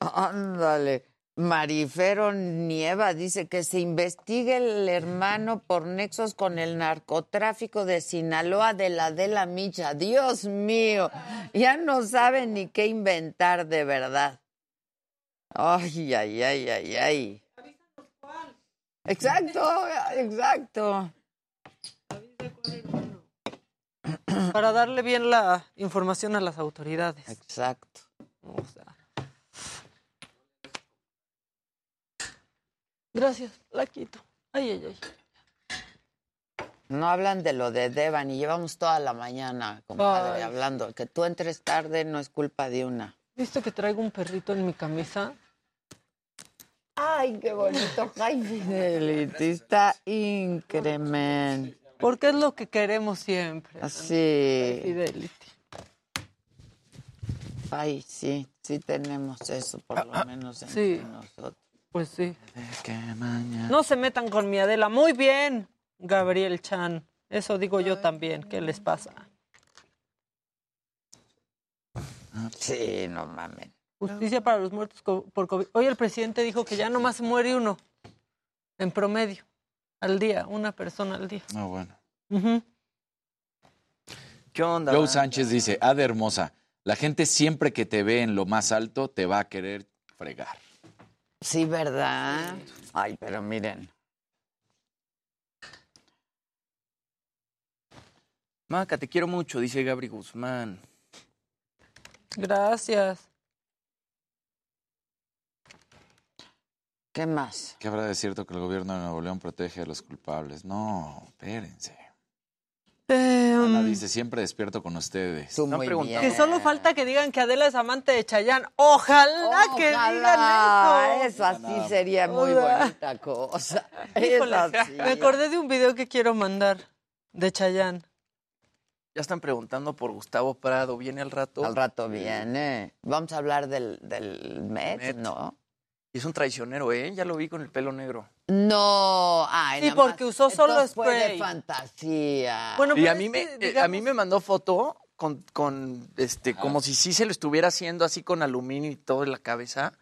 Ándale. Marifero Nieva dice que se investigue el hermano por nexos con el narcotráfico de Sinaloa de la de la Micha. Dios mío, ya no saben ni qué inventar de verdad. Ay, ay, ay, ay, ay. Exacto, exacto. Para darle bien la información a las autoridades. Exacto. O sea. Gracias, la quito. Ay, ay, ay. No hablan de lo de Devan y llevamos toda la mañana, compadre, Ay. hablando. Que tú entres tarde no es culpa de una. ¿Viste que traigo un perrito en mi camisa? Ay, qué bonito. Ay, Fidelity, está incremen. Porque es lo que queremos siempre. Así. Fidelity. Ay, sí, sí tenemos eso, por lo menos entre Sí. nosotros. Pues sí. Que mañana. No se metan con mi Adela. Muy bien, Gabriel Chan. Eso digo yo también. ¿Qué les pasa? Sí, no mames. Justicia para los muertos por COVID. Hoy el presidente dijo que ya nomás muere uno en promedio. al día, una persona al día. Ah, bueno. Ujú. ¿Qué onda? Joe? Sánchez dice, Ada hermosa, la gente siempre que te ve en lo más alto te va a querer fregar. Sí, ¿verdad? Ay, pero miren. Maca, te quiero mucho, dice Gabri Guzmán. Gracias. ¿Qué más? ¿Qué habrá de cierto que el gobierno de Nuevo León protege a los culpables? No, espérense. Ana dice, siempre despierto con ustedes. Tú muy bien. Que solo falta que digan que Adela es amante de Chayanne. Ojalá, que digan eso. Eso así sería muy Ojalá. bonita cosa. Híjole, así. me acordé de un video que quiero mandar de Chayanne. Ya están preguntando por Gustavo Prado. ¿Viene al rato? Al rato viene. Vamos a hablar del, del Met, Met. ¿no? Y es un traicionero, ¿eh? Ya lo vi con el pelo negro. No, ay, Sí, porque usó solo fue de spray. fantasía. Bueno, y pero a mí, me, que, eh, a mí me mandó foto con, con este, como si sí se lo estuviera haciendo así con aluminio y todo en la cabeza.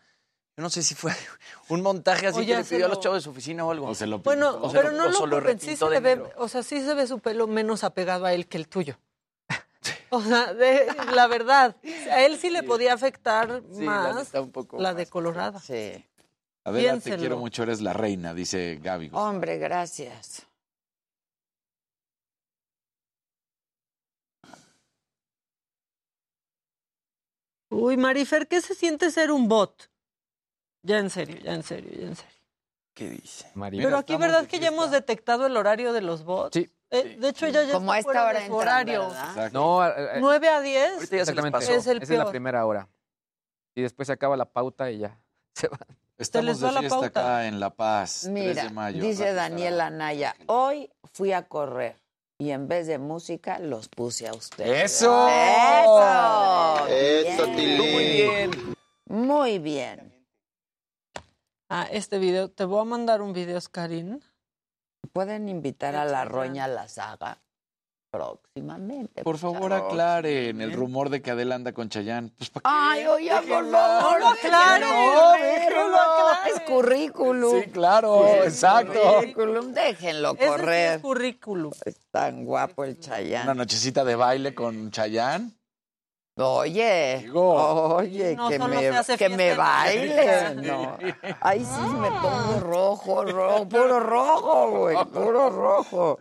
Yo no sé si fue un montaje así que ya le se pidió a los lo- chavos de su oficina o algo. O se lo Bueno, O se pero lo- no o se lo lo sí repintó se de le ve, negro. o sea, sí se ve su pelo menos apegado a él que el tuyo. O sea, de- la verdad, a él sí le podía afectar Sí, la más neta, un poco la más. de Colorada. Sí. Adela, te Piénselo. quiero mucho, eres la reina, dice Gaby. Hombre, gracias. Uy, Marifer, ¿qué se siente ser un bot? Ya en serio, ya en serio, ya en serio. ¿Qué dice? Pero aquí, ¿verdad que ya hemos detectado el horario de los bots? Sí. Eh, de hecho, ella ya Como a está esta fuera hora de su horario. No, eh, eh, 9 a 10. Ahorita ya se les exactamente. Es el Esa es la primera hora. Y después se acaba la pauta y ya se va. Estamos les de fiesta pauta. acá en La Paz, 3 Mira, de mayo. dice Daniela Anaya, hoy fui a correr y en vez de música los puse a ustedes. ¡Eso! ¡Eso! Eso, Bien. Muy bien. Muy bien. Ah, este video, te voy a mandar un video, Oscarín. Pueden invitar a la Roña a la saga próximamente. Por favor, aclaren el rumor de que Adela anda con Chayán. Pues. Ay, oye, por favor, No lo aclaren, déjenlo. Es currículum. Sí, claro, exacto. Currículum, déjenlo sí correr. es currículum. Es tan guapo el Una Chayán. nochecita de baile con Chayán. Oye, Digo. oye, No, que me, que me. América. No. Ahí sí me pongo rojo, rojo, puro rojo, güey, puro rojo.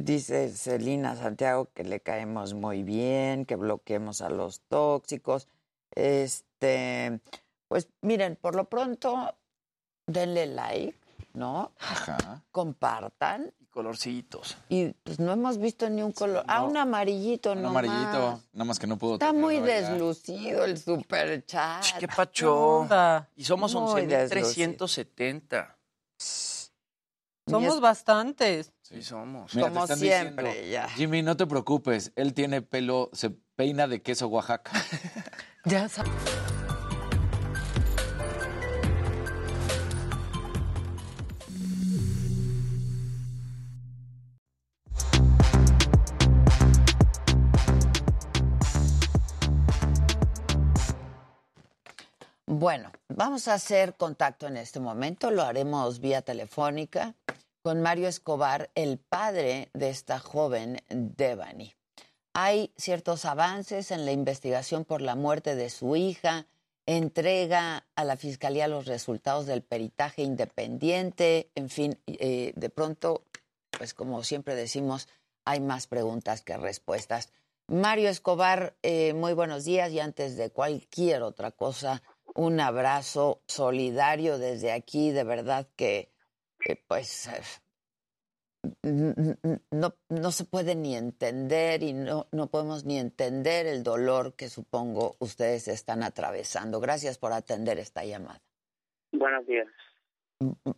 Dice Celina Santiago que le caemos muy bien, que bloqueemos a los tóxicos. Este, pues miren, por lo pronto, denle like, ¿no? Ajá. Compartan. Y colorcitos. Y pues no hemos visto ni un color. Ah, no. un amarillito, Un no amarillito. Nada más que no pudo. Está muy deslucido el super chat. Ch, ¿Qué pacho? Y somos Muy 11.370. Somos bastantes. Sí, somos. Mira, Como siempre, diciendo, ya. Jimmy, no te preocupes. Él tiene pelo, se peina de queso Oaxaca. Ya sabes. Bueno, vamos a hacer contacto en este momento. Lo haremos vía telefónica con Mario Escobar, el padre de esta joven Devani. Hay ciertos avances en la investigación por la muerte de su hija. Entrega a la fiscalía los resultados del peritaje independiente. En fin, eh, de pronto, pues como siempre decimos, hay más preguntas que respuestas. Mario Escobar, eh, muy buenos días y antes de cualquier otra cosa, un abrazo solidario desde aquí, de verdad que, pues, eh, no, no se puede ni entender y no, no podemos ni entender el dolor que supongo ustedes están atravesando. Gracias por atender esta llamada. Buenos días.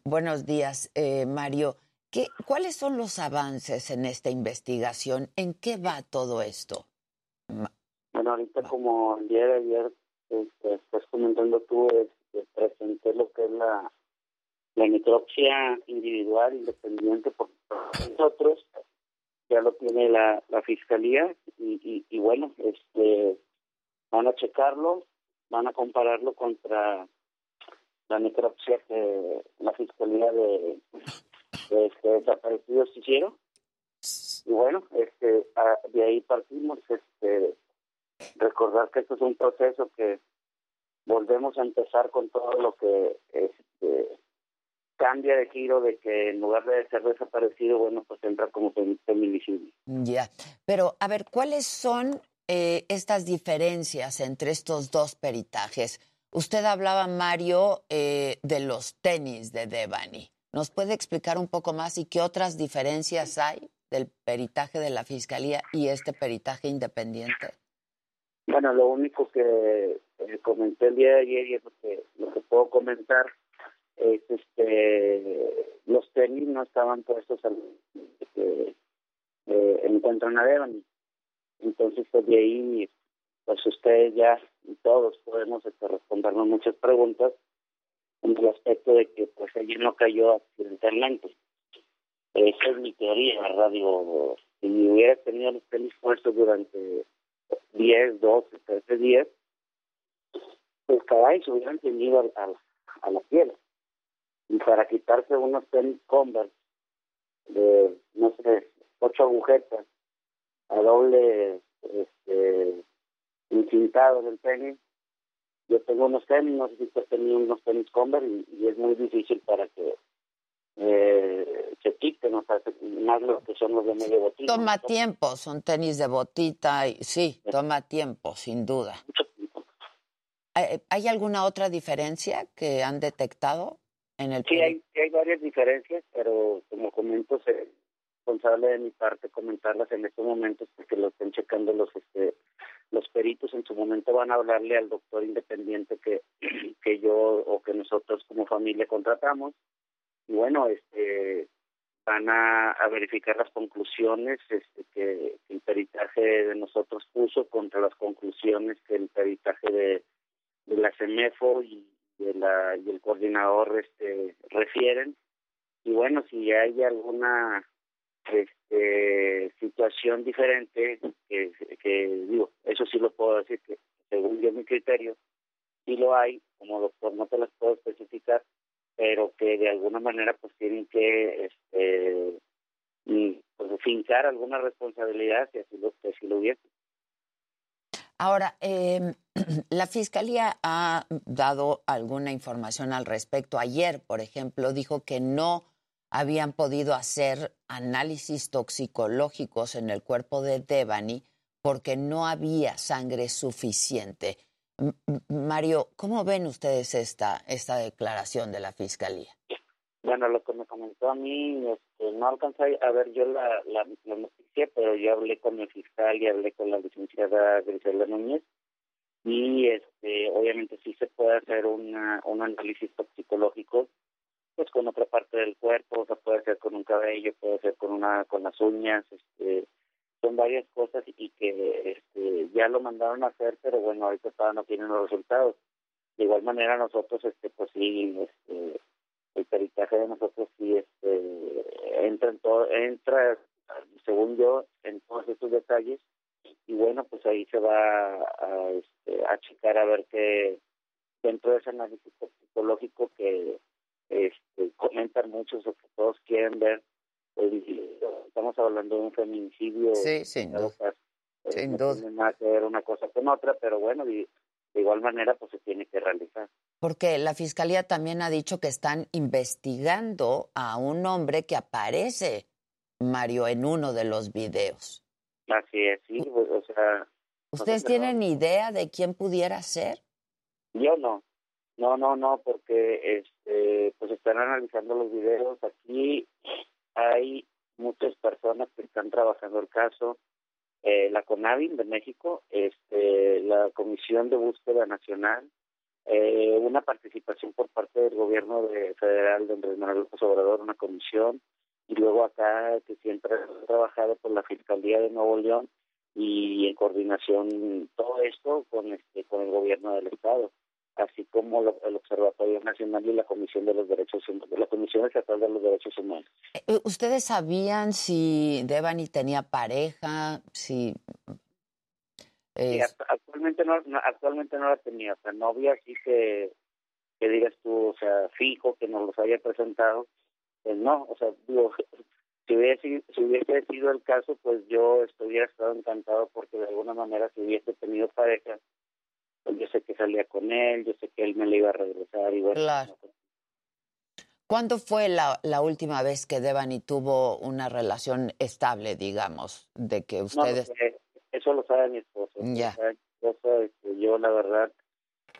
Buenos días, eh, Mario. ¿Qué, ¿Cuáles son los avances en esta investigación? ¿En qué va todo esto? Bueno, ahorita como el día de ayer este, estás comentando tú, este, presenté lo que es la, la necropsia individual independiente por nosotros, ya lo tiene la, la fiscalía y, y, y bueno, este van a checarlo, van a compararlo contra la necropsia que la Fiscalía de, de este, Desaparecidos hicieron. Y bueno, este, a- de ahí partimos. Este, recordar que esto es un proceso que volvemos a empezar con todo lo que este, cambia de giro de que en lugar de ser desaparecido, bueno, pues entra como fem- feminicidio. Ya, pero a ver, ¿cuáles son eh, estas diferencias entre estos dos peritajes? Usted hablaba, Mario, eh, de los tenis de Devani. ¿Nos puede explicar un poco más y qué otras diferencias hay del peritaje de la Fiscalía y este peritaje independiente? Bueno, lo único que eh, comenté el día de ayer y es lo que, lo que puedo comentar es este los tenis no estaban puestos al que eh, encuentran a Devani. Entonces, pues de ahí, pues ustedes ya y todos podemos este, respondernos muchas preguntas en el aspecto de que pues ella no cayó accidentalmente. Esa es mi teoría, ¿verdad? Digo, si hubiera tenido los tenis puestos durante 10, 12, 13 días, pues caray, se hubieran tenido al- al- a la piel. Y para quitarse unos tenis Converse de, no sé, ocho agujetas a doble este, encintado en el tenis, yo tengo unos tenis, no sé si usted tenía unos tenis Converse y, y es muy difícil para que eh, se quiten, o sea, se- más los que son los de medio botín. Toma tiempo, son tenis de botita y sí, toma tiempo, sin duda. ¿Hay hay alguna otra diferencia que han detectado en el Sí, peri- hay, sí hay varias diferencias, pero como comento, es responsable de mi parte comentarlas en estos momentos porque lo están checando los este, los peritos. En su momento van a hablarle al doctor independiente que, que yo o que nosotros como familia contratamos. Y bueno, este van a, a verificar las conclusiones este, que el peritaje de nosotros puso contra las conclusiones que el peritaje de, de la CEMEFO y de la y el coordinador este refieren. Y bueno si hay alguna este situación diferente que, digo eso sí lo puedo decir que según yo mi criterio sí lo hay como doctor no te las puedo especificar pero que de alguna manera pues tienen que este y, pues, fincar alguna responsabilidad si así lo si lo hubiese Ahora, eh, la Fiscalía ha dado alguna información al respecto. Ayer, por ejemplo, dijo que no habían podido hacer análisis toxicológicos en el cuerpo de Devani porque no había sangre suficiente. Mario, ¿cómo ven ustedes esta, esta declaración de la Fiscalía? Bueno, lo que me comentó a mí, este, no alcancé a ver yo la, la, la noticia, pero yo hablé con el fiscal y hablé con la licenciada Griselda Núñez y este, obviamente sí se puede hacer una, un análisis toxicológico pues con otra parte del cuerpo, o sea, puede ser con un cabello, puede ser con una con las uñas, este, son varias cosas y que este, ya lo mandaron a hacer, pero bueno, ahorita todavía no tienen los resultados. De igual manera nosotros, este, pues sí, este, el peritaje de nosotros sí este, entra en todo, entra, según yo, en todos estos detalles y bueno, pues ahí se va a, este, a checar a ver qué dentro de ese análisis psicológico que este, comentan muchos o que todos quieren ver, estamos hablando de un feminicidio. Sí, sin duda. caso, eh, Sin no duda. tiene nada que ver una cosa con otra, pero bueno, y de igual manera pues se tiene que realizar. Porque la Fiscalía también ha dicho que están investigando a un hombre que aparece, Mario, en uno de los videos. Así es, sí, pues, o sea... ¿Ustedes tienen idea de quién pudiera ser? Yo no, no, no, no, porque este, pues están analizando los videos. Aquí hay muchas personas que están trabajando el caso. Eh, la CONAVIN de México, este, la Comisión de Búsqueda Nacional, eh, una participación por parte del gobierno de, federal de Andrés Manuel López Obrador, una comisión, y luego acá que siempre ha trabajado por la Fiscalía de Nuevo León y en coordinación todo esto con este con el gobierno del estado así como lo- el Observatorio Nacional y la Comisión de los Derechos Humanos, la Comisión Estatal de los Derechos Humanos. Eh, ¿Ustedes sabían si Devani tenía pareja? Si. Act- actualmente no, no- actualmente no la tenía, o sea, novia sí que, que digas tú, o sea, fijo, que nos los haya presentado, pues no, o sea, digo, si hubiese, si hubiese sido el caso, pues yo estuviera estado encantado porque de alguna manera si hubiese tenido pareja, pues yo sé que salía con él, yo sé que él me le iba a regresar y bueno. Claro. ¿Cuándo fue la, la última vez que Devani tuvo una relación estable, digamos, de que No, ustedes... eh, eso lo sabe mi esposo. Ya. sabe mi esposo, este, yo la verdad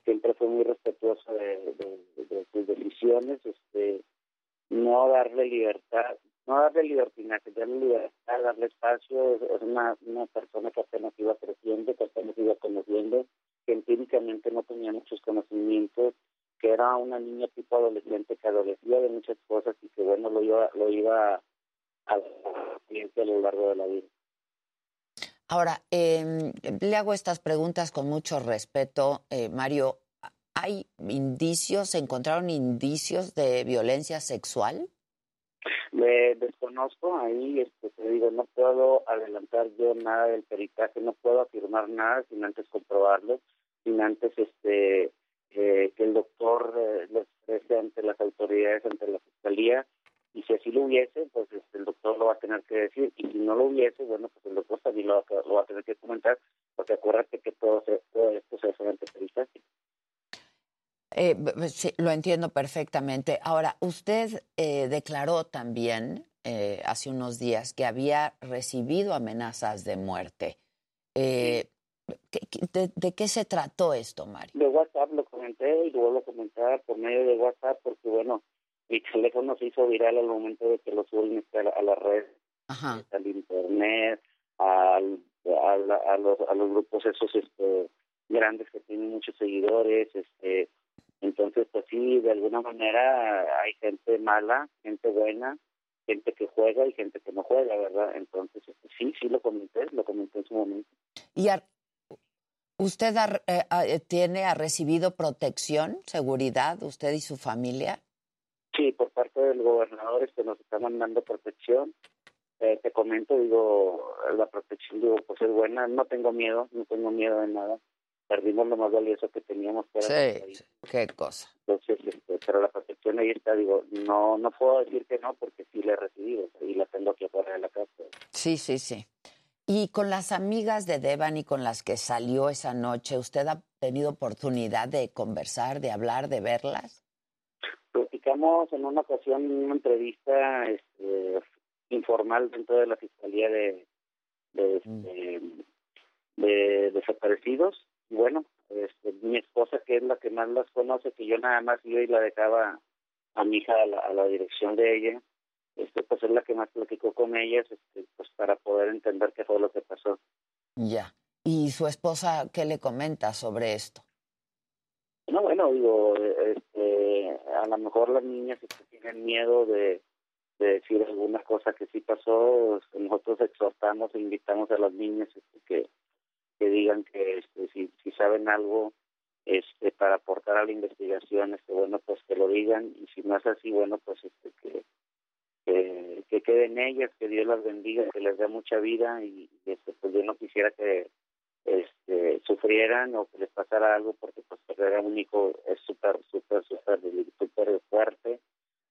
siempre fui muy respetuoso de, de- de sus decisiones, este, no darle libertad, no darle libertinaje, darle libertad, darle espacio, es es una, una persona que apenas iba creciendo, que apenas iba conociendo, que empíricamente no tenía muchos conocimientos, que era una niña tipo adolescente que adolecía de muchas cosas y que bueno lo iba, lo iba a, a lo largo de la vida. Ahora, eh, le hago estas preguntas con mucho respeto, eh, Mario. ¿Hay indicios, se encontraron indicios de violencia sexual? Me desconozco ahí, este, te digo, no puedo adelantar yo nada del peritaje, no puedo afirmar nada sin antes comprobarlo, sin antes este eh, que el doctor eh, lo exprese ante las autoridades, ante la fiscalía, y si así lo hubiese, pues este, el doctor lo va a tener que decir, y si no lo hubiese, bueno, pues el doctor también lo, va lo va a tener que comentar, porque acuérdate que todo, se- todo esto se hace ante peritaje. Eh, sí, lo entiendo perfectamente. Ahora, usted eh, declaró también eh, hace unos días que había recibido amenazas de muerte. Eh, ¿qué- de, de qué se trató esto, Mario? De WhatsApp lo comenté y lo vuelvo a comentar por medio de WhatsApp porque, bueno, mi teléfono se hizo viral al momento de que lo suben a la, a la red, al internet, al, a, la- a los, a los grupos esos este, grandes que tienen muchos seguidores. este Entonces, pues sí, de alguna manera hay gente mala, gente buena, gente que juega y gente que no juega, ¿verdad? Entonces, este, sí, sí lo comenté, lo comenté en su momento. ¿Y usted ha- eh, eh, tiene, ha recibido protección, seguridad, usted y su familia? Sí, por parte del gobernador este nos está mandando protección. Eh, te comento, digo, la protección, digo, pues es buena. No tengo miedo, no tengo miedo de nada. Perdimos lo más valioso que teníamos. que era Sí, qué cosa. Entonces, este, pero la protección ahí está, digo, no no puedo decir que no porque sí la he recibido y la tengo aquí afuera de la casa. Sí, sí, sí. Y con las amigas de Devani con las que salió esa noche, ¿usted ha tenido oportunidad de conversar, de hablar, de verlas? Platicamos en una ocasión en una entrevista este, informal dentro de la Fiscalía de, de, este, de desaparecidos. Y bueno, este, mi esposa, que es la que más las conoce, que yo nada más iba y la dejaba a mi hija a la, a la dirección de ella, este, pues es la que más platicó con ellas, este, pues para poder entender qué fue lo que pasó. Ya. ¿Y su esposa qué le comenta sobre esto? No, bueno, digo, este, a lo mejor las niñas este, tienen miedo de, de decir alguna cosa que sí pasó. Nosotros exhortamos e invitamos a las niñas este, que, que digan que este, si, saben algo este, para aportar a la investigación, este, bueno, pues que lo digan. Y si no es así, bueno, pues este, que, que, que queden ellas, que Dios las bendiga, que les dé mucha vida. Y este, pues yo no quisiera que este, sufrieran o que les pasara algo porque pues perder un hijo es súper, súper, súper, súper fuerte.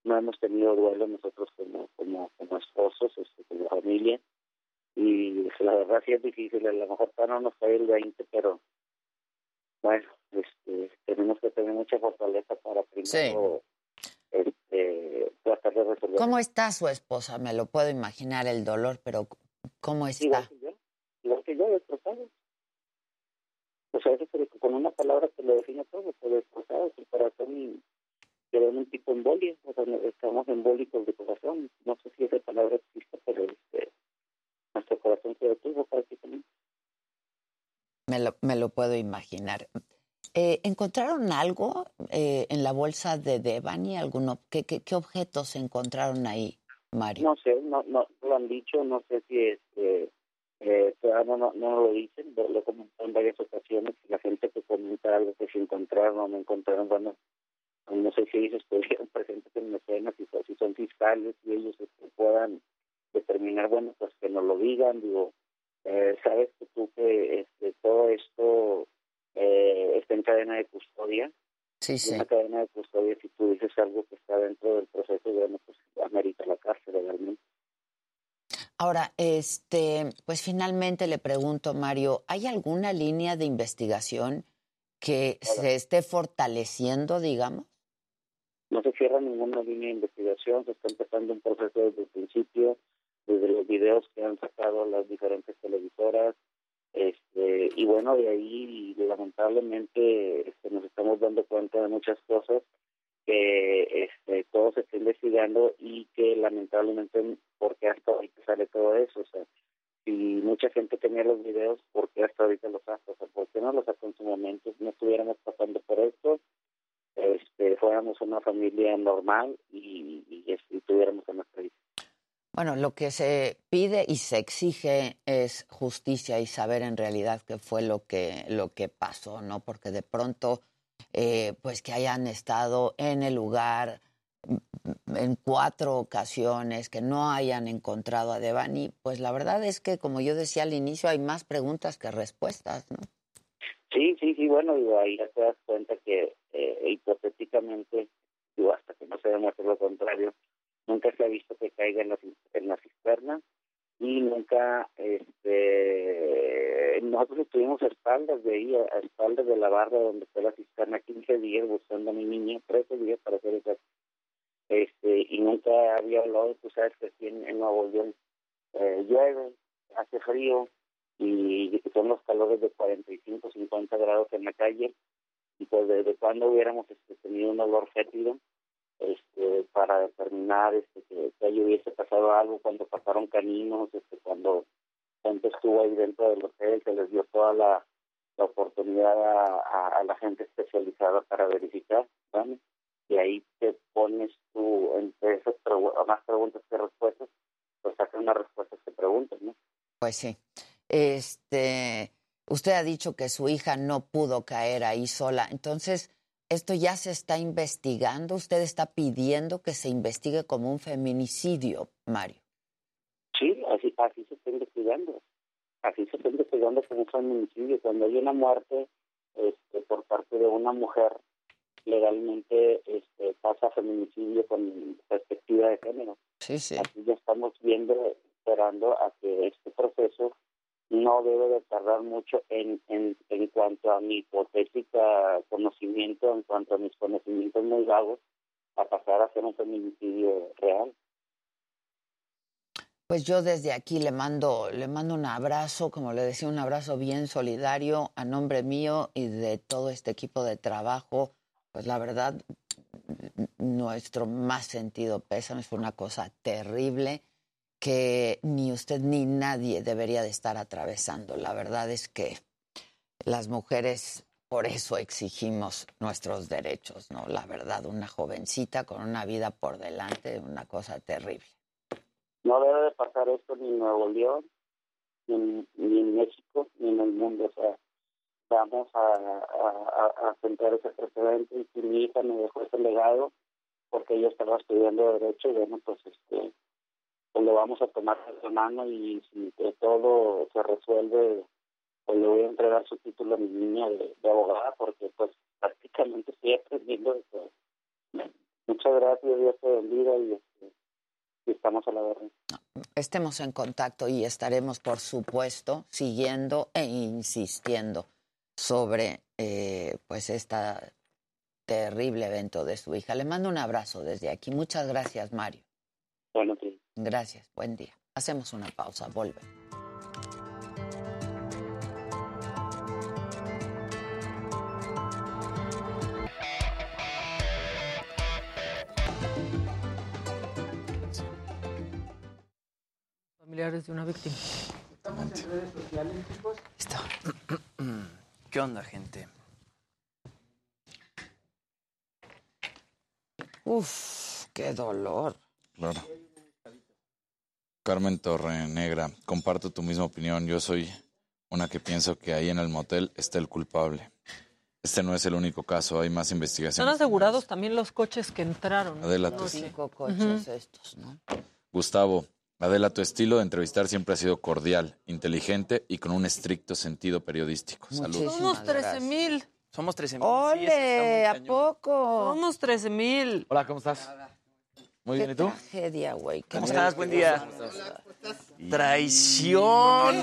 No hemos tenido duelo nosotros como, como, como esposos, este, como familia. Y la verdad sí es difícil, a lo mejor para no nos cae el 20, pero bueno, este, tenemos que tener mucha fortaleza para primero este, tratar de resolver. ¿Cómo está su esposa? Me lo puedo imaginar el dolor, pero ¿cómo está? Igual que yo, igual que yo, destrozado. O sea, eso pero con una palabra te lo define todo, pues destrozado, su corazón quedó en un tipo embolia, o sea, estamos embólicos de corazón, no sé si esa palabra existe, pero este, nuestro corazón se detuvo prácticamente. Me lo, me lo puedo imaginar. Eh, ¿Encontraron algo eh, en la bolsa de Devani? ¿Alguno, qué, qué, qué objetos encontraron ahí, Mario? No sé, no, no lo han dicho, no sé si este, eh, no, no, no lo dicen, lo, lo he comentado en varias ocasiones, la gente que comenta algo que se encontraron o no encontraron, bueno, no sé si ellos estuvieron presentes en la escena, si, son- si son fiscales, y ellos este, puedan determinar, bueno, pues que nos lo digan, digo, eh, sabes que tú que este, todo esto eh, está en cadena de custodia, Sí, sí. Una cadena de custodia, si tú dices algo que está dentro del proceso, bueno, pues amerita la cárcel legalmente. Ahora, este, pues finalmente le pregunto, Mario, ¿hay alguna línea de investigación que se esté fortaleciendo, digamos? No se cierra ninguna línea de investigación, se está empezando un proceso desde el principio, desde los videos que han sacado las diferentes televisoras, este, y bueno, de ahí lamentablemente este, nos estamos dando cuenta de muchas cosas que este, todo se está investigando y que lamentablemente, porque hasta ahorita sale todo eso? O sea, si mucha gente tenía los videos, ¿por qué hasta ahorita los sacó? O sea, ¿por qué no los sacó en su momento? No estuviéramos pasando por esto, este, fuéramos una familia normal y, y, este, y tuviéramos hija. Bueno, lo que se pide y se exige es justicia y saber en realidad qué fue lo que, lo que pasó, ¿no? Porque de pronto, eh, pues que hayan estado en el lugar mm, en cuatro ocasiones, que no hayan encontrado a Devani, pues la verdad es que, como yo decía al inicio, hay más preguntas que respuestas, ¿no? Sí, sí, sí, bueno, digo, ahí ya te das cuenta que eh, hipotéticamente, digo, hasta que no se demuestre lo contrario, nunca se ha visto que caiga en la, y nunca, este, nosotros estuvimos a espaldas de ahí, a espaldas de la barra donde está la cisterna, 15 días buscando a mi niña, 13 días para hacer exacto, este, y nunca había hablado, tú sabes que aquí en, en Nuevo León eh, llueve, hace frío, y son los calores de 45, 50 grados en la calle, y pues desde cuando hubiéramos este, tenido un olor fétido, este, para determinar este, que, que ahí hubiese pasado algo cuando pasaron caninos, este, cuando gente estuvo ahí dentro del hotel, se les dio toda la, la oportunidad a, a, a, la gente especializada para verificar, ¿vale? y ahí te pones tú entre esas pregu más preguntas que respuestas, pues sacas unas respuestas que preguntas, ¿no? Pues sí. Este, usted ha dicho que su hija no pudo caer ahí sola, entonces esto ya se está investigando. Usted está pidiendo que se investigue como un feminicidio, Mario. Sí, así, así se está investigando. Así se está investigando como un feminicidio. Cuando hay una muerte este, por parte de una mujer, legalmente este, pasa feminicidio con perspectiva de género. Sí, sí. Así ya estamos viendo, esperando a que este proceso no debe de tardar mucho en, en, en cuanto a mi hipotética conocimiento, en cuanto a mis conocimientos muy vagos, a pasar a ser un feminicidio real. Pues yo desde aquí le mando, le mando un abrazo, como le decía, un abrazo bien solidario a nombre mío y de todo este equipo de trabajo. Pues la verdad, nuestro más sentido pésame, fue una cosa terrible que ni usted ni nadie debería de estar atravesando. La verdad es que las mujeres por eso exigimos nuestros derechos, ¿no? La verdad, una jovencita con una vida por delante, una cosa terrible. No debe de pasar esto ni en Nuevo León, ni en, México, ni en el mundo. O sea, vamos a sentar ese precedente y si mi hija me dejó ese legado porque ella estaba estudiando Derecho y bueno, pues este pues lo vamos a tomar de mano y si todo se resuelve, pues le voy a entregar su título a mi niña de, de abogada porque pues prácticamente estoy aprendiendo de todo. Muchas gracias, Dios te bendiga y, este, y estamos a la verdad. Estemos en contacto y estaremos, por supuesto, siguiendo e insistiendo sobre eh, pues esta terrible evento de su hija. Le mando un abrazo desde aquí. Muchas gracias, Mario. Bueno, sí. Gracias, buen día. Hacemos una pausa, vuelve. Familiares de una víctima. Estamos en redes sociales, chicos. ¿Qué onda, gente? Uf, qué dolor. Claro. Carmen Torrenegra, comparto tu misma opinión. Yo soy una que pienso que ahí en el motel está el culpable. Este no es el único caso, hay más Están investigaciones. asegurados también los coches que entraron. ¿no? Adela, sí. Cinco coches estos, ¿no? Gustavo, Adela, tu estilo de entrevistar siempre ha sido cordial, inteligente y con un estricto sentido periodístico. Saludos. Son unos 13 mil. Somos 13 mil. ¡Ole! ¿A poco? Somos 13 mil. Hola, ¿cómo estás? Muy bien, ¿y tú? tragedia, güey. ¿Cómo estás? Buen día. Traición.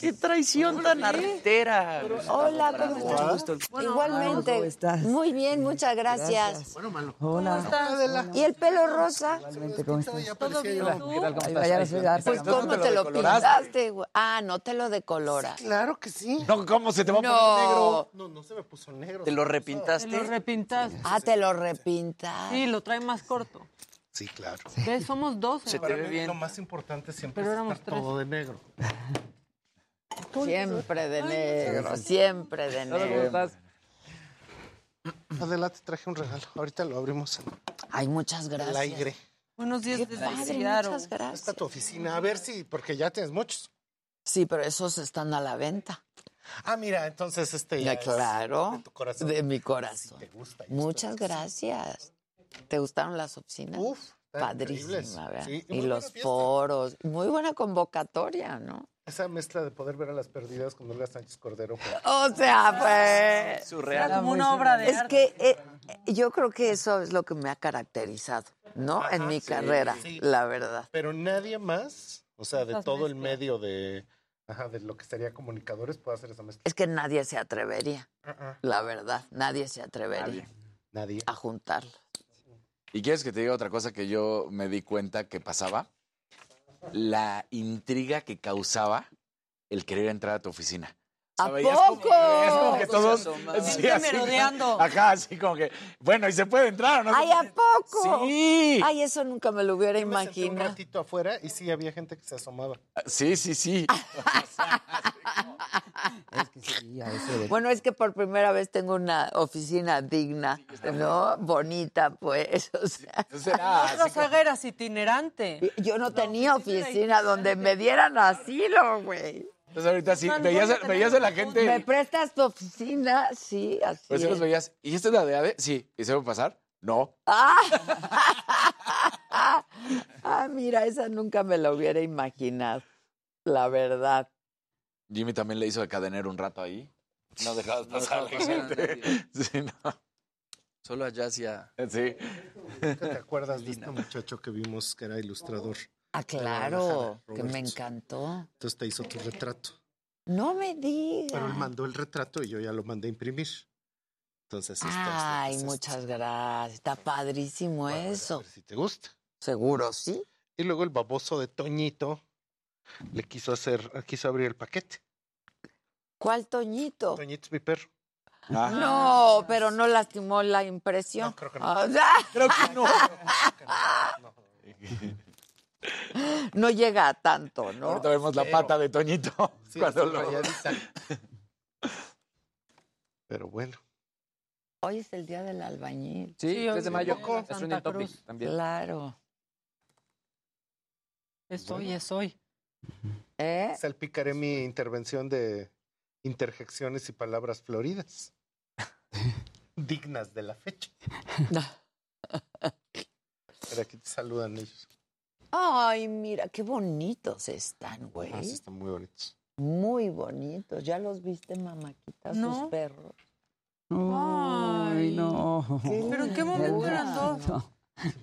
Qué traición tan artera. Hola, ¿cómo estás? Igualmente. ¿cómo estás? Muy bien, muchas gracias. Bueno, malo. Hola. ¿Y el pelo rosa? ¿Cómo estás? ¿Todo bien? Hola, ¿Tú? ¿qué tal? ¿Cómo Pues, ¿cómo te lo pintaste? güey? Ah, no te lo decolora. Claro que sí. No, ¿cómo se te va a No. poner negro? No, no se me puso negro. ¿Te lo repintaste? Te lo repintaste. Ah, te lo repintas. Sí, lo trae más corto. Sí, claro. Somos 12. Para mí Lo más importante siempre Pero es éramos estar tres. todo de negro. Siempre de negro, siempre de negro. Adelante, traje un regalo. Ahorita lo abrimos. Ay, muchas gracias. El aire. Buenos días Qué desde padre, Seattle. muchas gracias. Está tu oficina. A ver si, porque ya tienes muchos. Sí, pero esos están a la venta. Ah, mira, entonces este ya Ya, es claro. de tu corazón. De mi corazón. te gusta. Muchas gracias. ¿Te gustaron las oficinas? Uf. Padrísima, ¿verdad? Sí, y los foros. Muy buena convocatoria, ¿no? Esa mezcla de poder ver a las perdidas con Olga Sánchez Cordero. O sea, pues. Surreal. Era como una obra de Es arte. que eh, yo creo que eso es lo que me ha caracterizado, ¿no? en mi sí, carrera, sí. la verdad. Pero nadie más, o sea, de todo el medio de, ajá, de lo que sería comunicadores, puede hacer esa mezcla. Es que nadie se atrevería, la verdad. Nadie se atrevería Nadie. a juntarlo. ¿Y quieres que te diga otra cosa que yo me di cuenta que pasaba? La intriga que causaba el querer entrar a tu oficina. ¿A veías como- poco? veías como que Todos todos... sí, así, merodeando. Ajá, así como que, bueno, ¿y se puede entrar o no? se ¡Ay, a poco! Sí. Ay, eso nunca me lo hubiera Yo me senté un imaginado. ratito afuera y sí había gente que se asomaba. Sí, sí, sí. Es que sí, a eso de- Bueno, es que por primera vez tengo una oficina digna, ¿no? Bonita, pues. O sea, así Otra saga eras itinerante. yo no tenía oficina donde me dieran asilo, güey. Entonces ahorita sí, No, no, veías, no a- veías a la gente... ¿Me prestas tu oficina? Sí, así Pues sí los veías. ¿Y esta es la de ADE? Sí. ¿Y se va a pasar? No. Ah. ah, mira, esa nunca me la hubiera imaginado, la verdad. Jimmy también le hizo de cadenero un rato ahí. No dejabas No pasar a gente. Sí, no. Solo allá hacia... Sí. ¿Nunca te acuerdas de este muchacho que vimos que era ilustrador? Ah, claro, que me encantó. Entonces te hizo tu retrato. No me digas. Pero él mandó el retrato y yo ya lo mandé a imprimir. Entonces, Ay, muchas gracias. Está padrísimo a eso. ver si te gusta. Seguro, sí. Y luego el baboso de Toñito le quiso hacer, quiso abrir el paquete. ¿Cuál Toñito? Toñito es mi perro. Ah. No, pero no lastimó la impresión. No, creo que no. Creo que no. No llega a tanto, ¿no? Ahorita vemos la pata de Toñito. Sí, cuando lo-. Pero bueno. Hoy es el día del albañil. Sí, Sí, 3 de mayo. es Santa topic Cruz. también. Claro. Es hoy, es hoy. ¿Eh? Salpicaré mi intervención de interjecciones y palabras floridas. Dignas de la fecha. Pero aquí te saludan ellos. Ay, mira, qué bonitos están, Ah, sí, güey. están muy bonitos. Muy bonitos. ¿Ya los viste, mamáquita, sus No. perros? Ay, no. ¿Pero en qué momento eran dos?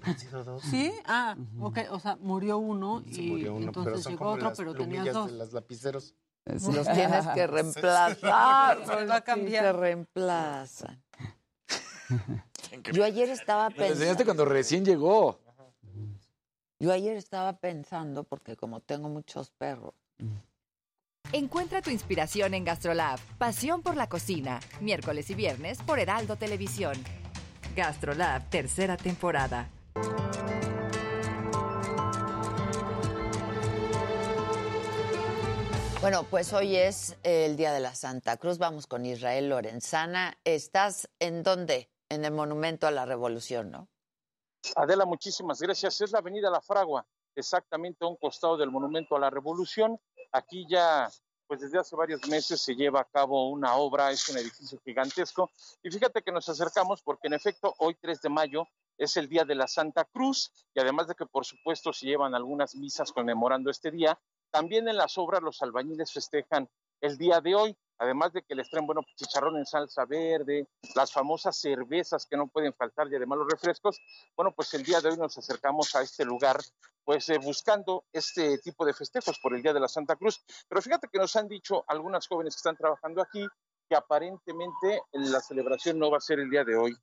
Han sido dos. ¿Sí? Ah, ok. O sea, murió uno Se y murió uno, pero entonces son llegó como otro, las pero tenías dos. de las lapiceros. Los tienes que reemplazar. Se va a sí, cambiar. Se reemplazan. Yo ayer estaba Me lo enseñaste pensando. cuando recién llegó. Yo ayer estaba pensando, porque como tengo muchos perros, Encuentra tu inspiración en GastroLab. Pasión por la cocina. Miércoles y viernes por Heraldo Televisión. GastroLab, tercera temporada. Bueno, pues hoy es el Día de la Santa Cruz. Vamos con Israel Lorenzana. ¿Estás en dónde? En el Monumento a la Revolución, ¿no? Adela, muchísimas gracias. Es la Avenida La Fragua, exactamente a un costado del Monumento a la Revolución. Aquí ya, pues desde hace varios meses se lleva a cabo una obra, es un edificio gigantesco. Y fíjate que nos acercamos porque en efecto hoy 3 de mayo es el Día de la Santa Cruz y además de que por supuesto se llevan algunas misas conmemorando este día, también en las obras los albañiles festejan el día de hoy. Además de que les traen, bueno, chicharrón en salsa verde, las famosas cervezas que no pueden faltar y además los refrescos, bueno, pues el día de hoy nos acercamos a este lugar, pues eh, buscando este tipo de festejos por el Día de la Santa Cruz. Pero fíjate que nos han dicho algunas jóvenes que están trabajando aquí que aparentemente la celebración no va a ser el día de hoy,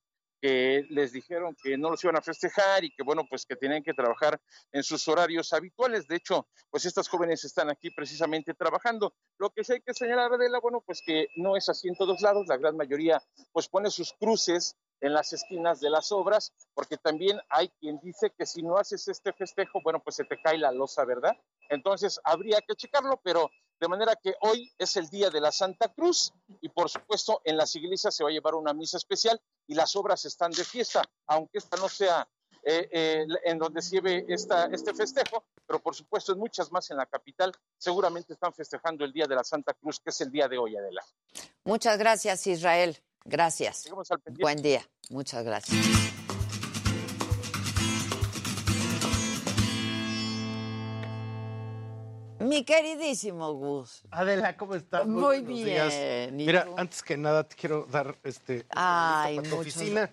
que les dijeron que no los iban a festejar y que bueno, pues que tenían que trabajar en sus horarios habituales. De hecho, pues estas jóvenes están aquí precisamente trabajando. Lo que sí hay que señalar, Adela, bueno, pues que no es así en todos lados, la gran mayoría pues pone sus cruces en las esquinas de las obras, porque también hay quien dice que si no haces este festejo, bueno, pues se te cae la losa, ¿verdad? Entonces habría que checarlo, pero de manera que hoy es el día de la Santa Cruz y por supuesto en las iglesias se va a llevar una misa especial y las obras están de fiesta, aunque esta no sea eh, eh, en donde se lleve esta, este festejo, pero por supuesto en muchas más en la capital seguramente están festejando el día de la Santa Cruz, que es el día de hoy, Adela. Muchas gracias, Israel. Gracias. Sigamos al pendiente. Buen día. Muchas gracias. Mi queridísimo Gus. Adela, ¿cómo estás? Muy bien, días. ¿y Mira, tú? antes que nada te quiero dar este Ay, para tu oficina.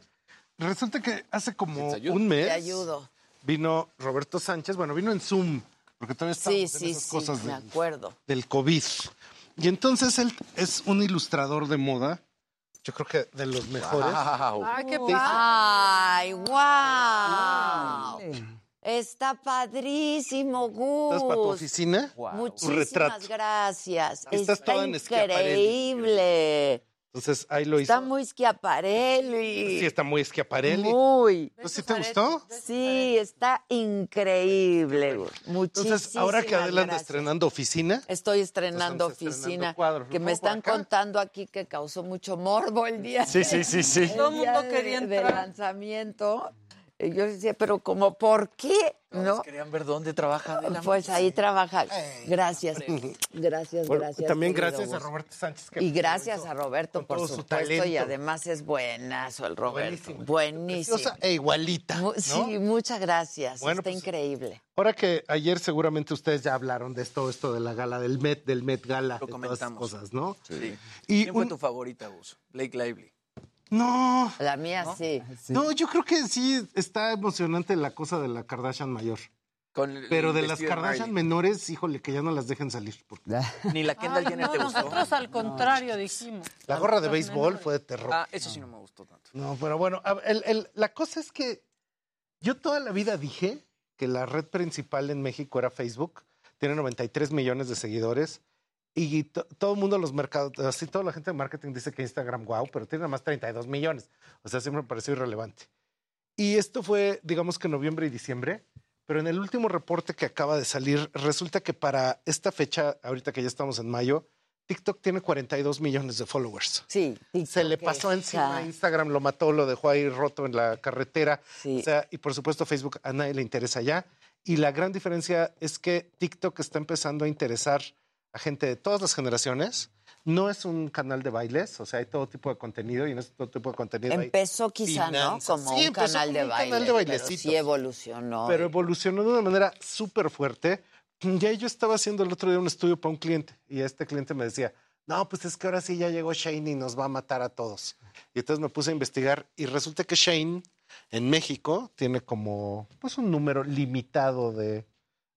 Resulta que hace como un mes Te ayudo. vino Roberto Sánchez, bueno, vino en Zoom, porque todavía Sí, estamos en sí, esas sí, cosas me del, acuerdo. del COVID. Y entonces él es un ilustrador de moda, yo creo que de los mejores. Ay, qué Sí. padre. Ay, wow. Está padrísimo, Gus. Entonces, para tu oficina, Muchísimas retrato. gracias. Estás Está toda en increíble. Entonces ahí lo hizo. Está muy Schiaparelli. Sí, está muy Schiaparelli. Muy. ¿Entonces, ¿Sí te gustó? Sí, está increíble. Muchísimas Entonces, ahora que Adela anda gracias. estrenando oficina, Estoy estrenando Estás estrenando oficina, que me están acá. contando aquí que causó mucho morbo el día. Sí, sí, sí, sí. Todo el mundo quería entrar. lanzamiento. Y yo decía, pero como, ¿por qué? ¿No? Querían ver dónde trabaja Adela. Pues ahí trabaja. Gracias. Gracias, Bueno, gracias. también gracias a. Roberto Sánchez. que Y gracias a Roberto, por todo su supuesto, y además es buenazo el Roberto. Buenísimo. Buenísimo. Preciosa e igualita. Sí, muchas gracias. Bueno, Está pues, increíble. Ahora que ayer seguramente ustedes ya hablaron de esto, esto de la gala del Met, del Met Gala, Lo de todas esas comentamos. cosas, ¿no? Sí. Y ¿Quién fue un- tu favorita, Gus? Blake Lively. No, La mía sí. no, yo creo que sí está emocionante la cosa de la Kardashian mayor. Con Pero de las Kardashian menores, híjole, que ya no las dejen salir. porque Ni la Kendall Jenner no, te gustó. nosotros al contrario dijimos. La gorra de béisbol fue de terror. Ah, eso sí no me gustó tanto. No, pero bueno, a- el- el- la cosa es que yo toda la vida dije que la red principal en México era Facebook. Tiene 93 millones de seguidores. Y to- todo el mundo, los mercados, así toda la gente de marketing dice que Instagram, wow, pero tiene nada más 32 millones. O sea, siempre me pareció irrelevante. Y esto fue, digamos que noviembre y diciembre. Pero en el último reporte que acaba de salir, resulta que para esta fecha, ahorita que ya estamos en mayo, TikTok tiene 42 millones de followers. Sí, Se le TikTok pasó encima a está- Instagram, lo mató, lo dejó ahí roto en la carretera. Sí. O sea, y por supuesto Facebook a nadie le interesa ya. Y la gran diferencia es que TikTok está empezando a interesar a gente de todas las generaciones. No es un canal de bailes, o sea, hay todo tipo de contenido y en este todo tipo de contenido hay Empezó quizá, finanzas. ¿no? Como Sí, un canal como de un baile. pero sí evolucionó. pero evolucionó de una manera súper fuerte. Ya yo estaba haciendo el otro día un estudio para un cliente y este cliente me decía, no, pues es que ahora sí ya llegó Shane y nos va a matar a todos. Y entonces me puse a investigar y resulta que Shane en México tiene como pues un número limitado de,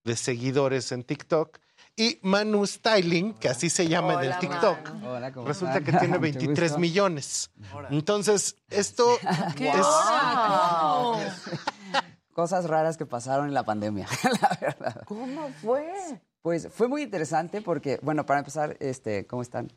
de seguidores en TikTok. Y Manu Styling, que así se llama en el TikTok, Manu. Hola, ¿cómo resulta que tiene Mucho 23 gusto. millones. Entonces, esto ¿Qué es... Cosas raras que pasaron en la pandemia, la verdad. ¿Cómo fue? Pues fue muy interesante porque, bueno, para empezar, este, ¿cómo están?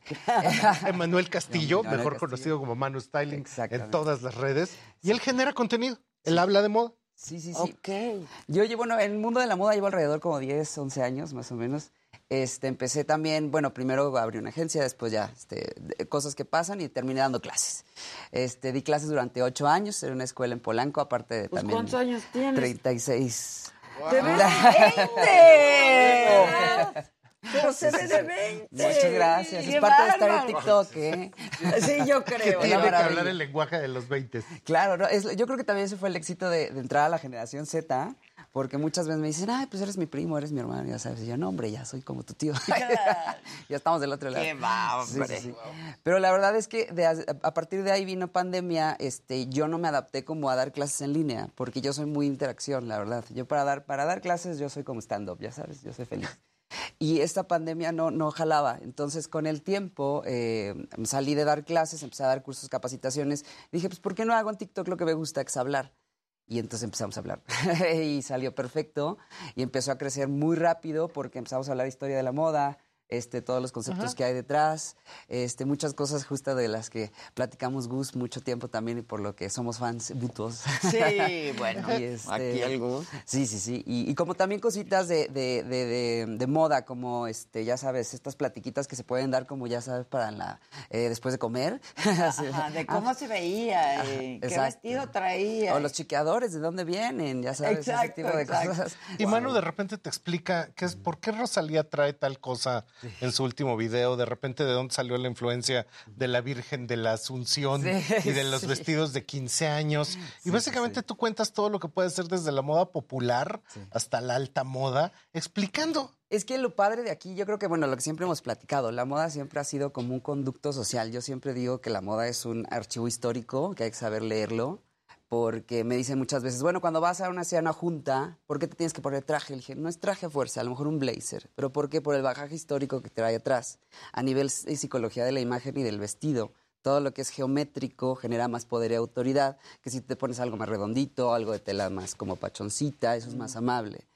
Emanuel Castillo, Emanuel mejor Castillo. conocido como Manu Styling en todas las redes. Y él genera contenido. Él habla de moda. Sí, sí, sí. Ok. Yo llevo, bueno, en el mundo de la moda llevo alrededor como 10, 11 años más o menos. Este, empecé también, bueno, primero abrí una agencia, después ya, este, de- cosas que pasan y terminé dando clases. Este, di clases durante 8 años en una escuela en Polanco, aparte de Pues, también... ¿Cuántos años tienes? 36. ¡Te ves 20! Pero se ve de 20. Muchas gracias. ¡Qué Es parte de estar en bárbaro! TikTok, ¿eh? Sí, yo Que creo. tiene una que hablar el lenguaje de los 20. Claro, no, es- yo creo que también ese fue el éxito de, de entrar a la generación Z, Porque muchas veces me dicen, ay, pues eres mi primo, eres mi hermano, ya sabes. Y yo, no, hombre, ya soy como tu tío. ya estamos del otro lado. Qué va, Sí, hombre. sí, sí. Pero la verdad es que de- a partir de ahí vino pandemia, este, yo no me adapté como a dar clases en línea, porque yo soy muy interacción, la verdad. Yo para dar, para dar clases, yo soy como stand-up, ya sabes, yo soy feliz. Y esta pandemia no, no jalaba. Entonces, con el tiempo, eh, salí de dar clases, empecé a dar cursos, capacitaciones. Dije, pues, ¿por qué no hago en TikTok lo que me gusta, que es hablar? Y entonces empezamos a hablar. y salió perfecto. Y empezó a crecer muy rápido porque empezamos a hablar historia de la moda, este, todos los conceptos Ajá. que hay detrás, este, muchas cosas justo de las que platicamos Gus mucho tiempo también y por lo que somos fans butos. Sí, bueno, Y, este, aquí el Gus. Sí, sí, sí. Y, y como también cositas de, de, de, de- de moda, como, este, ya sabes, estas platiquitas que se pueden dar como, ya sabes, para la, eh, después de comer. Ajá, de ah, cómo se veía, qué exacto. vestido traía. O los chiqueadores, de dónde vienen, ya sabes, ese tipo de exacto. cosas. Y Manu de repente te explica qué es, por qué Rosalía trae tal cosa en su último video, de repente de dónde salió la influencia de la Virgen de la Asunción Sí, y de los sí. vestidos de 15 años. Y básicamente tú cuentas todo lo que puede ser desde la moda popular hasta la alta moda, explicando. Es que lo padre de aquí, yo creo que, bueno, lo que siempre hemos platicado, la moda siempre ha sido como un conducto social. Yo siempre digo que la moda es un archivo histórico, que hay que saber leerlo, porque me dicen muchas veces, bueno, cuando vas a una cena junta, ¿por qué te tienes que poner traje? Le dije, no es traje a fuerza, a lo mejor un blazer, pero ¿por qué? Por el bagaje histórico que trae atrás, a nivel s- psicología de la imagen y del vestido. Todo lo que es geométrico genera más poder y autoridad que si te pones algo más redondito, algo de tela más como pachoncita, eso es más amable.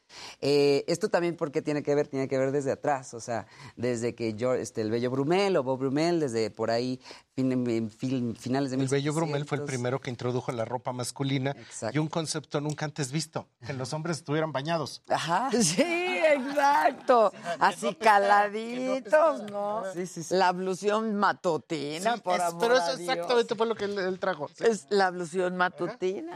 Eh, esto también porque tiene que ver, tiene que ver desde atrás, o sea, desde que yo, este, el bello Brumel o Bob Brumel, desde por ahí fin- en fin- finales de El Bello Brumel fue el 1700. primero que introdujo la ropa masculina y un concepto nunca antes visto, que los hombres estuvieran bañados. Ajá. Sí, exacto. Así caladitos, ¿no? La ablución matutina, por Es- amor pero a eso exactamente fue lo que él, él trajo. sí. Es la ablución matutina.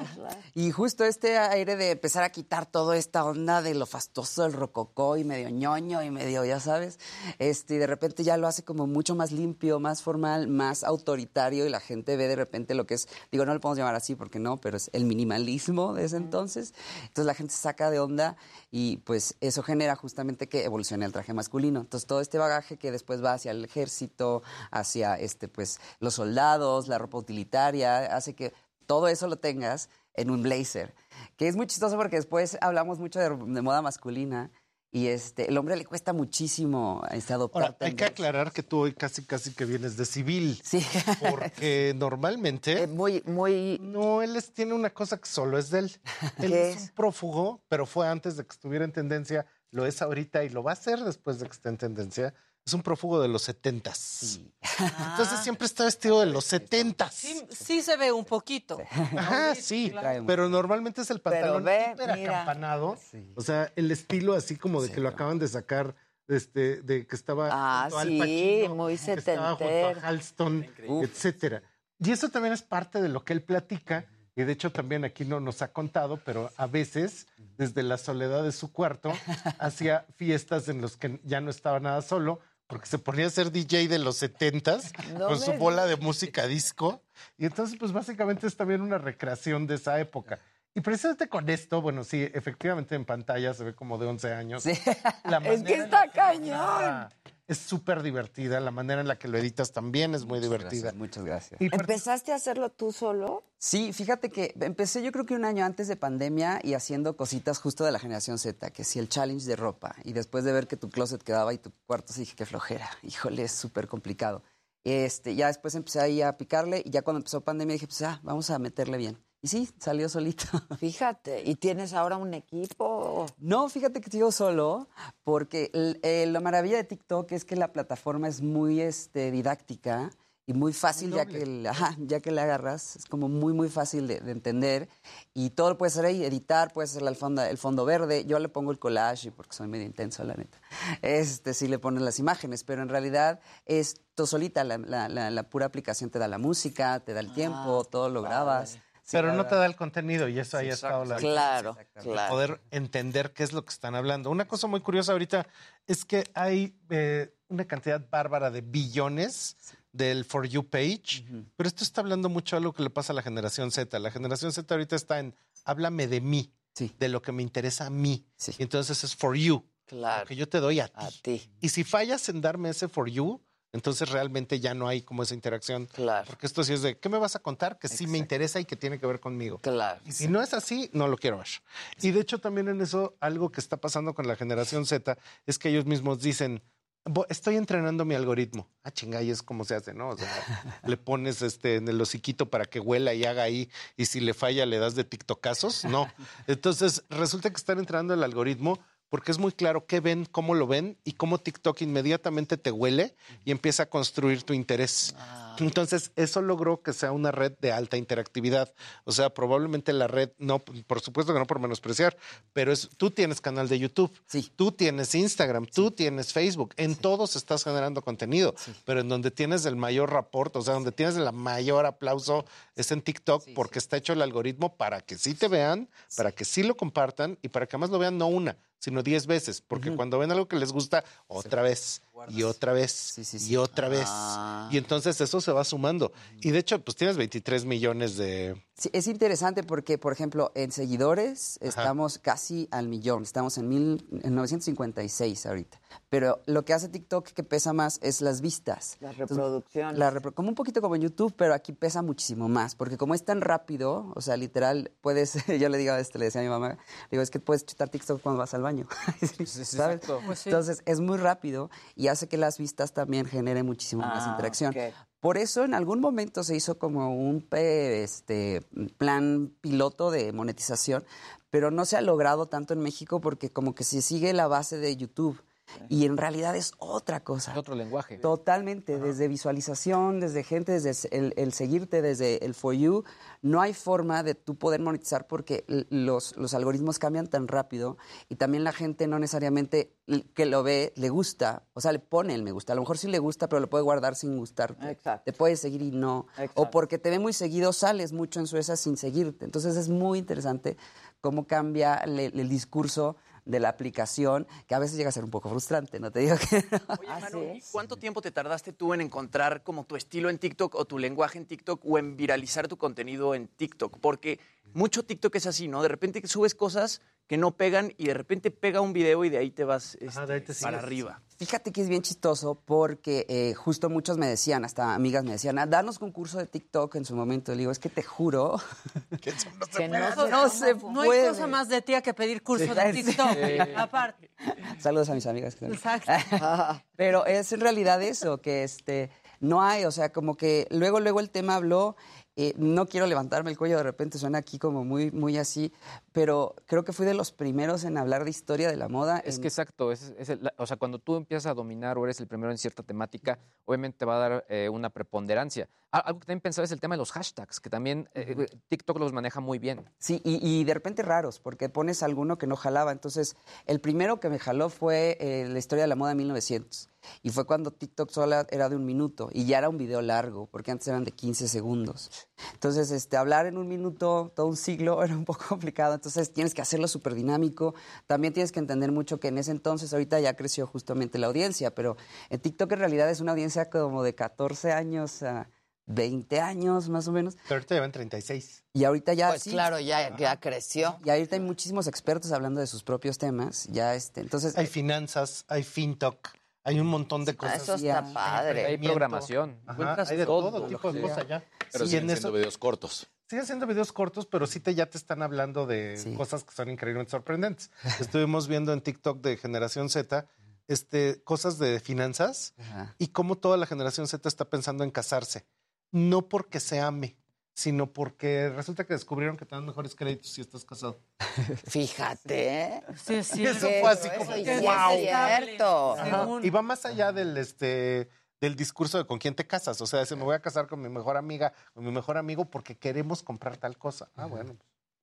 Y justo este aire de empezar a quitar toda esta onda de lo fastoso del rococó y medio ñoño y medio, ya sabes, este, y de repente ya lo hace como mucho más limpio, más formal, más autoritario y la gente ve de repente lo que es, digo, no lo podemos llamar así porque no, pero es el minimalismo de ese entonces. Entonces la gente se saca de onda y pues eso genera justamente que evolucione el traje masculino. Entonces todo este bagaje que después va hacia el ejército, hacia este, pues, los soldados, la ropa utilitaria, hace que todo eso lo tengas en un blazer. Que es muy chistoso porque después hablamos mucho de, de moda masculina y este, el hombre le cuesta muchísimo este, adoptar. Ahora, hay que aclarar que tú hoy casi casi que vienes de civil. Sí. Porque normalmente. muy, muy. No, él es- tiene una cosa que solo es de él. Él ¿Qué es un prófugo, pero fue antes de que estuviera en tendencia, lo es ahorita y lo va a ser después de que esté en tendencia. Es un prófugo de los setentas. Entonces siempre está vestido de los setentas. Sí, sí se ve un poquito. Ajá, sí, pero normalmente es el pantalón ve, hiper mira. acampanado. O sea, el estilo así como de que lo acaban de sacar este, de que estaba Ah, junto al sí, Pacino, muy que estaba junto a Halston, etcétera. Y eso también es parte de lo que él platica, y de hecho también aquí no nos ha contado, pero a veces, desde la soledad de su cuarto, hacía fiestas en los que ya no estaba nada solo, porque se ponía a ser DJ de los setentas No con me su bola de música disco. Y entonces, pues básicamente es también una recreación de esa época. Y precisamente con esto, bueno, sí, efectivamente en pantalla se ve como de 11 años. La Es que está cañón. Es súper divertida, la manera en la que lo editas también es muy divertida. muchas gracias. Y ¿Empezaste a hacerlo tú solo? Sí, fíjate que empecé yo creo que un año antes de pandemia y haciendo cositas justo de la generación Z, que sí el challenge de ropa. Y después de ver que tu closet quedaba y tu cuarto, sí dije, qué flojera. Híjole, es súper complicado. Este, ya después empecé ahí a picarle y ya cuando empezó pandemia dije, pues ah, vamos a meterle bien. Y sí, salió solito. Fíjate, ¿y tienes ahora un equipo? No, fíjate que sigo solo, porque eh, la maravilla de TikTok es que la plataforma es muy este, didáctica y muy fácil, ya que, ajá, ya que le agarras, es como muy, muy fácil de, de entender. Y todo lo puedes hacer ahí, editar, puedes hacer el fondo, el fondo verde. Yo le pongo el collage, porque soy medio intenso, la neta. Este, sí le pones las imágenes, pero en realidad es tú solita, la, la- la- la pura aplicación te da la música, te da el tiempo, todo lo grabas. Sí, pero no te da el contenido y eso ahí Sí, ha estado la. Claro, claro. poder entender qué es lo que están hablando. Una cosa muy curiosa ahorita es que hay eh, una cantidad bárbara de billones del For You page, pero esto está hablando mucho de algo que le pasa a la generación Z. La generación Z ahorita está en háblame de mí. de lo que me interesa a mí. Y entonces es for you. Claro. Lo que yo te doy a ti. A ti. Y si fallas en darme ese for you, entonces realmente ya no hay como esa interacción. Claro. Porque esto sí es de, ¿qué me vas a contar? Que sí me interesa y que tiene que ver conmigo. Claro. Y si no es así, no lo quiero ver. Y de hecho también en eso, algo que está pasando con la generación Z es que ellos mismos dicen, "Bo- estoy entrenando mi algoritmo. Ah, chinga, y es como se hace, ¿no? O sea, le pones este en el hociquito para que huela y haga ahí, y si le falla le das de tiktokazos. No. Entonces, resulta que están entrenando el algoritmo porque es muy claro qué ven, cómo lo ven y cómo TikTok inmediatamente te huele y empieza a construir tu interés. Entonces, eso logró que sea una red de alta interactividad. O sea, probablemente la red, no, por supuesto que no por menospreciar, pero es, tú tienes canal de YouTube, tú tienes Instagram, tú tienes Facebook, en todos estás generando contenido, pero en donde tienes el mayor rapport, o sea, donde tienes el mayor aplauso es en TikTok porque está hecho el algoritmo para que sí te vean, para que sí lo compartan y para que además lo vean no una, sino diez veces, porque cuando ven algo que les gusta, otra vez y otra vez y otra vez. Ah. Y entonces eso se va sumando. Y de hecho, pues tienes 23 millones de... Sí, es interesante porque, por ejemplo, en seguidores estamos casi al millón, estamos en, mil, en 956 ahorita. Pero lo que hace TikTok que pesa más es las vistas. Las Entonces, reproducciones. la repro- como un poquito como en YouTube, pero aquí pesa muchísimo más, porque como es tan rápido, o sea, literal, puedes, yo le digo a este, le decía a mi mamá, le digo, es que puedes chutar TikTok cuando vas al baño. Pues sí. Entonces, es muy rápido y hace que las vistas también generen muchísimo más Ah, interacción. ok. Por eso en algún momento se hizo como un este, plan piloto de monetización, pero no se ha logrado tanto en México porque como que se sigue la base de YouTube. Y en realidad es otra cosa. Es otro lenguaje. Totalmente, desde visualización, desde gente, desde el, el seguirte, desde el for you, no hay forma de tú poder monetizar porque los, los algoritmos cambian tan rápido y también la gente no necesariamente que lo ve le gusta, o sea, le pone el me gusta. A lo mejor sí le gusta, pero lo puede guardar sin gustarte. Te puede seguir y no. O porque te ve muy seguido, sales mucho en Suecia sin seguirte. Entonces es muy interesante cómo cambia le- el discurso de la aplicación, que a veces llega a ser un poco frustrante, no te digo que no. Oye, Manu, ¿y ¿cuánto tiempo te tardaste tú en encontrar como tu estilo en TikTok o tu lenguaje en TikTok o en viralizar tu contenido en TikTok? Porque mucho TikTok es así, ¿no? De repente subes cosas que no pegan y de repente pega un video y de ahí te vas este, para arriba. Fíjate que es bien chistoso porque eh, justo muchos me decían, hasta amigas me decían, ah, danos concurso de TikTok en su momento. Le digo, es que te juro Que no se No, puede. No se no hay puede. cosa más de tía que pedir curso Sí. de TikTok. Sí. Aparte. Saludos a mis amigas. que- Exacto. Pero es en realidad eso, que este no hay, o sea, como que luego, luego el tema habló. Eh, no quiero levantarme el cuello, de repente suena aquí como muy, muy así, pero creo que fui de los primeros en hablar de historia de la moda. Es en- que exacto, es, es el- la- o sea, cuando tú empiezas a dominar o eres el primero en cierta temática, obviamente te va a dar eh, una preponderancia. Al- Algo que también pensaba es el tema de los hashtags, que también eh, eh, TikTok los maneja muy bien. Sí, y, y de repente raros, porque pones alguno que no jalaba. Entonces, el primero que me jaló fue eh, la historia de la moda de 1900. Y fue cuando TikTok sola era de un minuto y ya era un video largo, porque antes eran de 15 segundos. Entonces, este, hablar en un minuto, todo un siglo, era un poco complicado. Entonces, tienes que hacerlo súper dinámico. También tienes que entender mucho que en ese entonces, ahorita ya creció justamente la audiencia, pero en TikTok en realidad es una audiencia como de 14 años a 20 años más o menos. Pero ahorita llevan 36. Y ahorita ya Pues claro, ya, ya creció. Y ahorita hay muchísimos expertos hablando de sus propios temas. Ya este, entonces Hay finanzas, hay fintech, hay un montón de cosas. eso está padre. Hay programación. Ajá, Encuentras hay de todo tipo de cosas ya. Pero Sí, siguen eso- videos cortos. Sigue haciendo videos cortos, pero sí te, ya te están hablando de cosas que son increíblemente sorprendentes. Estuvimos viendo en TikTok de Generación Z este, cosas de finanzas y cómo toda la Generación Z está pensando en casarse. No porque se ame, sino porque resulta que descubrieron que te dan mejores créditos si estás casado. Fíjate. Sí, sí. Y eso fue así Eso como, sí es wow. cierto. Ajá. Y va más allá del este del discurso de con quién te casas. O sea, si me voy a casar con mi mejor amiga, con mi mejor amigo, porque queremos comprar tal cosa. Ah, bueno.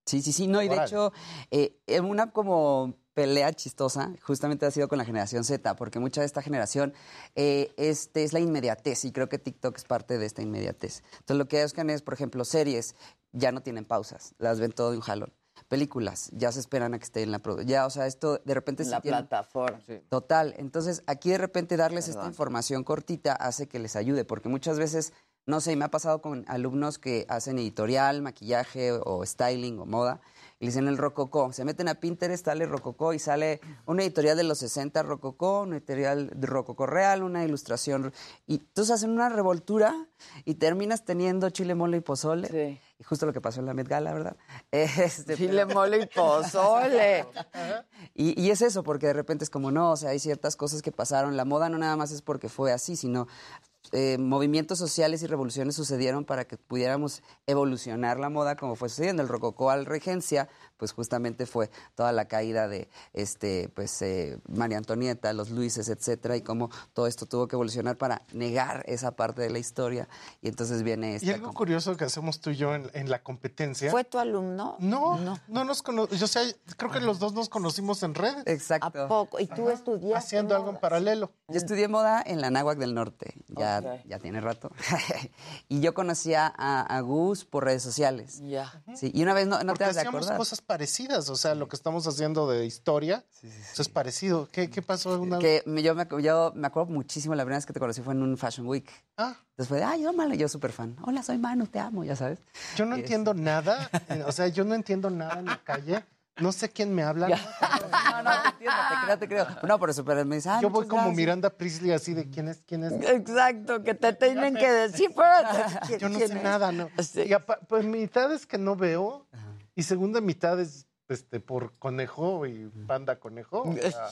Sí, sí, sí. No, y de hecho, eh, una como pelea chistosa justamente ha sido con la generación Z, porque mucha de esta generación eh, este, es la inmediatez y creo que TikTok es parte de esta inmediatez. Entonces, lo que buscan es, por ejemplo, series ya no tienen pausas, las ven todo de un jalón. Películas, ya se esperan a que esté en la producción. Ya, o sea, esto de repente la tiene- plataforma. Total. Entonces, aquí de repente darles esta información cortita hace que les ayude, porque muchas veces, no sé, me ha pasado con alumnos que hacen editorial, maquillaje o styling o moda. y le dicen el rococó. Se meten a Pinterest, sale rococó y sale una editorial de los 60 rococó, una editorial de rococó real, una ilustración. Y entonces hacen una revoltura y terminas teniendo chile, mole y pozole. Y justo lo que pasó en la Met Gala, ¿verdad? Este, Chile, mole y pozole. y, y es eso, porque de repente es como, no, o sea, hay ciertas cosas que pasaron. La moda no nada más es porque fue así, sino eh, movimientos sociales y revoluciones sucedieron para que pudiéramos evolucionar la moda como fue sucediendo. El rococó al regencia, pues justamente fue toda la caída de este, pues, eh, María Antonieta, los Luises, etcétera, y cómo todo esto tuvo que evolucionar para negar esa parte de la historia. Y entonces viene esta Y algo curioso que hacemos tú y yo en, en la competencia. ¿Fue tu alumno? No, no, nos conocimos. Yo sé, creo que los dos nos conocimos en redes. Exacto. ¿A poco? ¿Y tú estudiaste? Haciendo algo en paralelo. Yo estudié moda en la Náhuac del Norte, ya, ya tiene rato. y yo conocía a, a Gus por redes sociales. Ya. Sí, y una vez no, no Porque te has de hacíamos acordar. cosas parecidas, o sea, lo que estamos haciendo de historia, eso es parecido. ¿Qué, qué pasó? Una... Que me- yo, me, yo me acuerdo muchísimo, la primera vez que te conocí fue en un Fashion Week. Ah. Fue de, ay, yo, Mala, yo súper fan. Hola, soy Manu, te amo, ya sabes. Yo no Y entiendo nada, eh, o sea, yo no entiendo nada en la calle, no sé quién me habla. No, no, te entiendo, te creo, te creo. No, por eso, pero me dice, ay, Yo voy como gracias. Miranda Priestley así de quién es, quién es. Exacto, que te tienen que decir, pero Yo no sé nada, ¿no? Y apa- pues mitad es que no veo y segunda mitad es este, por conejo y panda conejo. o sea,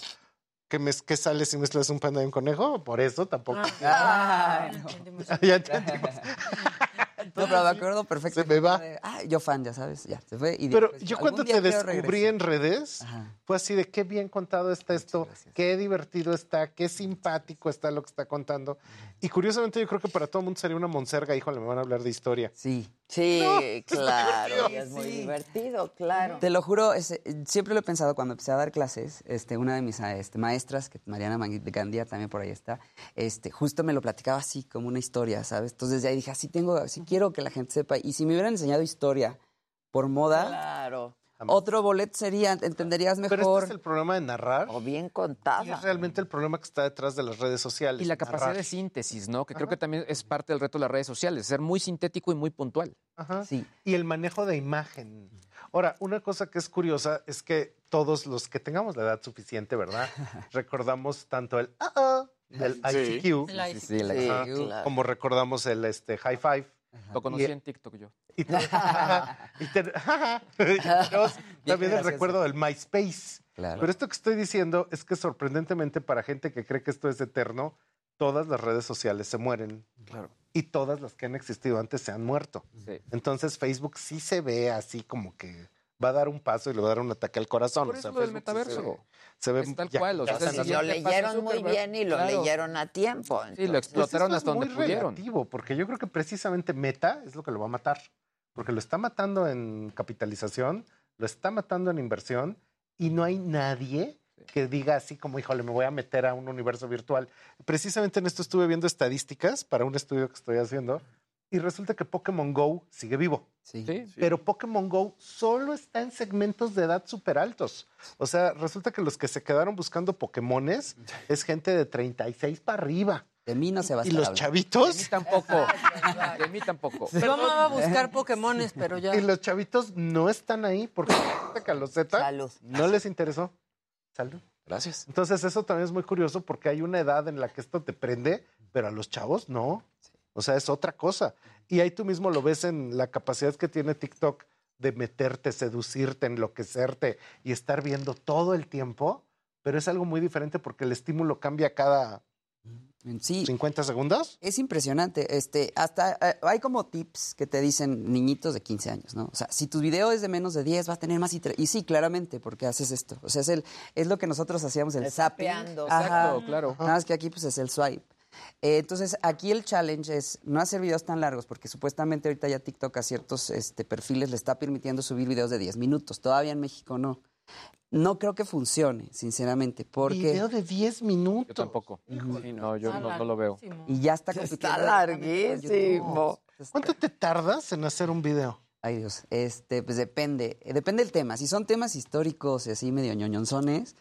¿Qué, mes, ¿Qué sale si mezclas un panda y un conejo? Por eso tampoco. Ah, ya entendimos. No, pero me acuerdo perfecto. Se me va. Ah, yo fan, ya sabes, ya, se fue. Y Pero después, yo cuando te descubrí regresar. en redes, fue así de qué bien contado está esto, qué divertido está, qué simpático está lo que está contando. Y curiosamente yo creo que para todo el mundo sería una monserga, híjole, me van a hablar de historia. Sí. Sí, No, claro. es muy divertido, claro. Te lo juro, siempre lo he pensado cuando empecé a dar clases. Este, una de mis ah, este, maestras, que Mariana Gandía también por ahí está, este, justo me lo platicaba así, como una historia, ¿sabes? Entonces de ahí dije, así tengo, así quiero que la gente sepa. Y si me hubieran enseñado historia por moda, Claro. otro bolet sería, entenderías mejor. Pero este es el problema de narrar. O bien Y es contada. realmente el problema que está detrás de las redes sociales. Y la capacidad narrar. de síntesis, ¿no? Que creo que también es parte del reto de las redes sociales, ser muy sintético y muy puntual. Ajá. Sí. Y el manejo de imagen. Ahora, una cosa que es curiosa es que todos los que tengamos la edad suficiente, ¿verdad? Recordamos tanto el ah, del Sí. ICQ, El Sí, sí, la Sí, Ajá. ICQ. claro. como recordamos el este, high five. Lo conocí Y- en TikTok yo. Y, te- y te- y tenemos también el recuerdo del MySpace. Claro. Pero esto que estoy diciendo es que sorprendentemente para gente que cree que esto es eterno, todas las redes sociales se mueren. Claro. Y todas las que han existido antes se han muerto. Sí. Entonces Facebook sí se ve así como que va a dar un paso y le va a dar un ataque al corazón. Por O eso sea, lo del metaverso. se ve, se ve Es tal ya- cual, o sea, es Lo leyeron muy bien y lo Claro. leyeron a tiempo. Sí, lo entonces. Pues explotaron eso hasta es muy donde pudieron. relativo, porque yo creo que precisamente Meta es lo que lo va a matar. Porque lo está matando en capitalización, lo está matando en inversión y no hay nadie que diga así como, híjole, me voy a meter a un universo virtual. Precisamente en esto estuve viendo estadísticas para un estudio que estoy haciendo y resulta que Pokémon Go sigue vivo. Sí. Sí. Pero Pokémon Go solo está en segmentos de edad súper altos. O sea, resulta que los que se quedaron buscando Pokémones es gente de 36 para arriba. De mí no se va a Y los hablando. De mí chavitos, tampoco. De mí tampoco. Yo amaba buscar Pokémones, pero ya. y los chavitos no están ahí porque Salud. no les interesó. Salud. Gracias. Entonces eso también es muy curioso porque hay una edad en la que esto te prende, pero a los chavos no. O sea, es otra cosa. Y ahí tú mismo lo ves en la capacidad que tiene TikTok de meterte, seducirte, enloquecerte y estar viendo todo el tiempo, pero es algo muy diferente porque el estímulo cambia cada Sí, 50 segundos. Es impresionante. Este, hasta eh, hay como tips que te dicen niñitos de 15 años, ¿no? O sea, si tu video es de menos de 10, vas a tener más y, y sí, claramente, porque haces esto. O sea, es el es lo que nosotros hacíamos el zapping. Exacto, claro. Nada más que aquí pues es el swipe. Eh, entonces, aquí el challenge es no hacer videos tan largos, porque supuestamente ahorita ya TikTok a ciertos este, perfiles le está permitiendo subir videos de 10 minutos. Todavía en México no. No creo que funcione, sinceramente, porque... Video de 10 minutos. Yo tampoco. Sí, no, yo no, no lo veo. Y ya está Está compitiendo larguísimo. ¿Cuánto te tardas en hacer un video? Ay Dios, este, pues depende, depende del tema. Si son temas históricos y así medio ñoñonzones,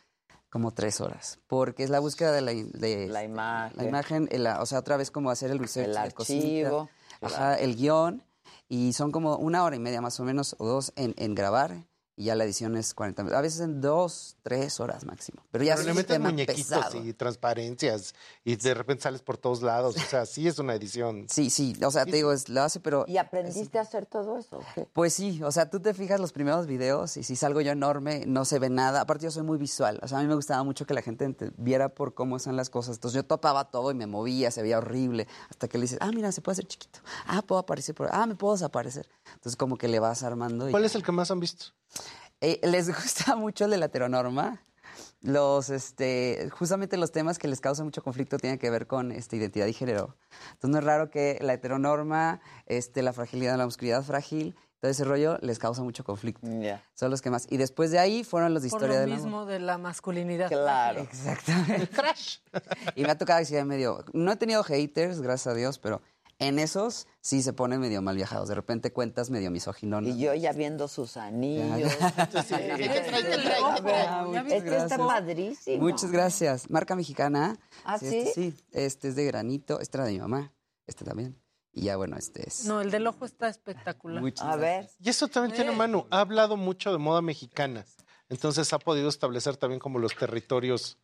como tres horas, porque es la búsqueda de la, de La imagen. la imagen, el- o sea, otra vez como hacer el research, El de cosita, archivo, ajá, el guion, y son como una hora y media más o menos o dos en, en grabar y ya la edición es 40 minutos. A veces en dos, tres horas máximo. Pero ya Pero es le un meten tema muñequitos pesado. y transparencias y de repente sales por todos lados. O sea, sí es una edición. Sí, sí, o sea, te digo, es, lo hace, pero... ¿Y aprendiste a hacer todo eso? Pues sí, o sea, tú te fijas los primeros videos y si salgo yo enorme, no se ve nada. Aparte yo soy muy visual, o sea, a mí me gustaba mucho que la gente ente- viera por cómo son las cosas. Entonces yo topaba todo y me movía, se veía horrible, hasta que le dices, ah, mira, se puede hacer chiquito. Ah, puedo aparecer por Ah, me puedo desaparecer. Entonces como que le vas armando. y- ¿Cuál es el que más han visto? Eh, les gusta mucho el de la heteronorma. Los, este, justamente los temas que les causan mucho conflicto tienen que ver con este, identidad y género. Entonces no es raro que la heteronorma, este, la fragilidad, la musculosidad frágil, todo ese rollo les causa mucho conflicto. Son los que más. Y después de ahí fueron los de Por historia lo del amor. mismo de la masculinidad. Claro. Exactamente. Y me ha tocado que sea medio. No he tenido haters, gracias a Dios, pero en esos sí se ponen medio mal viajados. De repente cuentas medio misoginonas. Y yo ya viendo sus anillos. Este está padrísimo. Muchas gracias. Marca mexicana. ¿Ah, Este sí? sí, este es de granito. Este era de mi mamá. Este también. Y ya, bueno, este es. No, el del ojo está espectacular. Muchas A ver. Y eso también tiene Manu. Ha hablado mucho de moda mexicana. Entonces ha podido establecer también como los territorios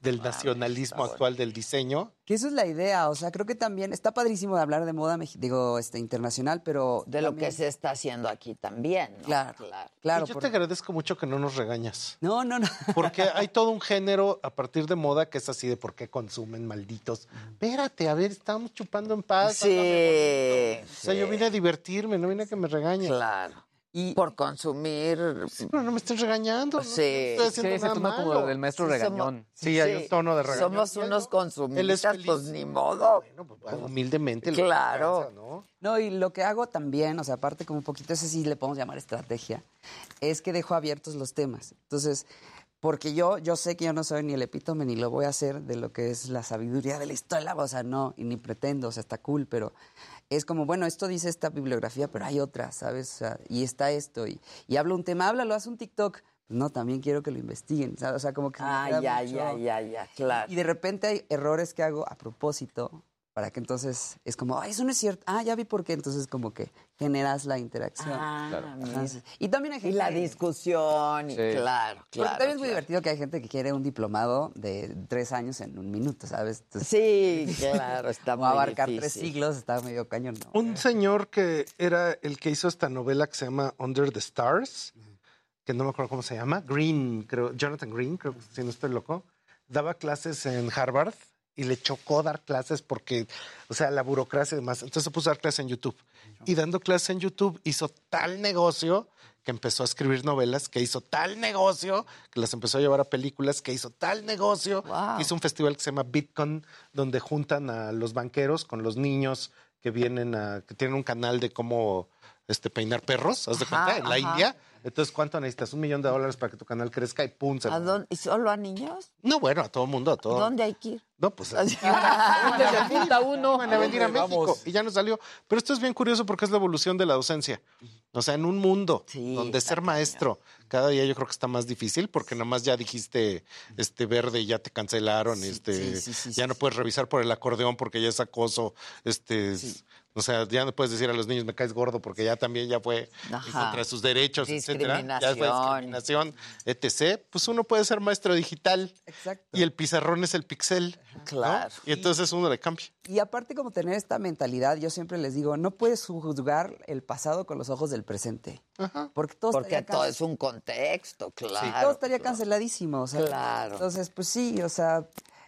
del nacionalismo actual del diseño. Que eso es la idea. O sea, creo que también está padrísimo de hablar de moda, digo, este, internacional, pero. De lo también- que se está haciendo aquí también, ¿no? Claro, claro. claro. Y yo por- te agradezco mucho que no nos regañas. No, no, no. Porque hay todo un género a partir de moda que es así de por qué consumen malditos. Espérate, a ver, estamos chupando en paz. Sí. O sea, yo vine a divertirme, no vine a que me regañen. Claro. Y, Por consumir. Pero no me estén regañando. ¿no? Sí. Estoy Sí, nada toma como del maestro Sí, somos- regañón. Sí, hay un tono de regañón. Somos unos no. Consumistas, pues ni modo. Pues, humildemente. lo Claro. alcanza, ¿no? No, y lo que hago también, o sea, aparte como un poquito, ese sí le podemos llamar estrategia, es que dejo abiertos los temas. Entonces, porque yo, yo sé que yo no soy ni el epítome ni lo voy a hacer de lo que es la sabiduría de la historia, o sea, no, y ni pretendo, o sea, está cool, pero es como, bueno, esto dice esta bibliografía, pero hay otra, ¿sabes? O sea, y está esto, y, y habla un tema, háblalo, haz un TikTok. No, también quiero que lo investiguen, ¿sabes? O sea, como que... Ah, ya, mucho- ya, ya, ya, claro. y de repente hay errores que hago a propósito para que entonces es como, ay, eso no es cierto. Ah, ya vi por qué. Entonces como que generas la interacción. Ah, sí. Y también hay Y gente... la discusión, y Sí. claro, Porque claro. también es muy claro. divertido que hay gente que quiere un diplomado de tres años en un minuto, ¿sabes? Entonces, Sí, claro, está muy abarcar tres siglos está medio cañón. ¿no? Un señor que era el que hizo esta novela que se llama Under the Stars, que no me acuerdo cómo se llama, Green, creo, Jonathan Green, creo que si no estoy loco, daba clases en Harvard y le chocó dar clases porque, o sea, la burocracia y demás. Entonces se puso a dar clases en YouTube. Y dando clases en YouTube hizo tal negocio que empezó a escribir novelas, que hizo tal negocio, que las empezó a llevar a películas, que hizo tal negocio, hizo un festival que se llama Bitcoin, donde juntan a los banqueros con los niños que vienen a, que tienen un canal de cómo este, peinar perros, ¿haz de cuenta? En la. India. Entonces, ¿cuánto necesitas? Un millón de dólares para que tu canal crezca y pum, se ¿A dónde? ¿Y solo a niños? No, bueno, a todo el mundo, a todo. ¿Dónde hay que ir? No, pues Así. ¿Dónde se apunta uno? Van a venir a Vamos. México y ya no salió. Pero esto es bien curioso porque es la evolución de la docencia. O sea, en un mundo Sí, donde ser maestro cada día yo creo que está más difícil porque nomás ya dijiste este verde y ya te cancelaron, este sí, sí, sí, ya sí, no puedes revisar por el acordeón porque ya es acoso, este es- o sea, ya no puedes decir a los niños me caes gordo porque ya también ya fue Ajá. contra sus derechos, etcétera. Ya fue Discriminación. etc. Pues uno puede ser maestro digital Exacto. y el pizarrón es el pixel. ¿no? Claro. Y entonces uno le cambia. Y aparte como tener esta mentalidad, yo siempre les digo, no puedes juzgar el pasado con los ojos del presente. Porque todo Porque todo es un contexto, claro. todo estaría canceladísimo. o sea, Claro. Entonces, pues sí, o sea,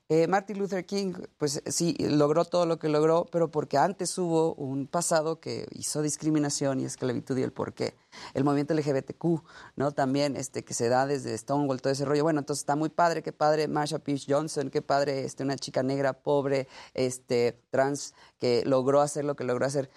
eh, Martin Luther King, pues sí, logró todo lo que logró, pero porque antes hubo un pasado que hizo discriminación y esclavitud y el por qué. El movimiento LGBTQ, ¿no? También, este, que se da desde Stonewall, todo ese rollo. Bueno, entonces está muy padre, qué padre Marsha P. Johnson, qué padre este, una chica negra, pobre, este, trans, que logró hacer lo que logró hacer.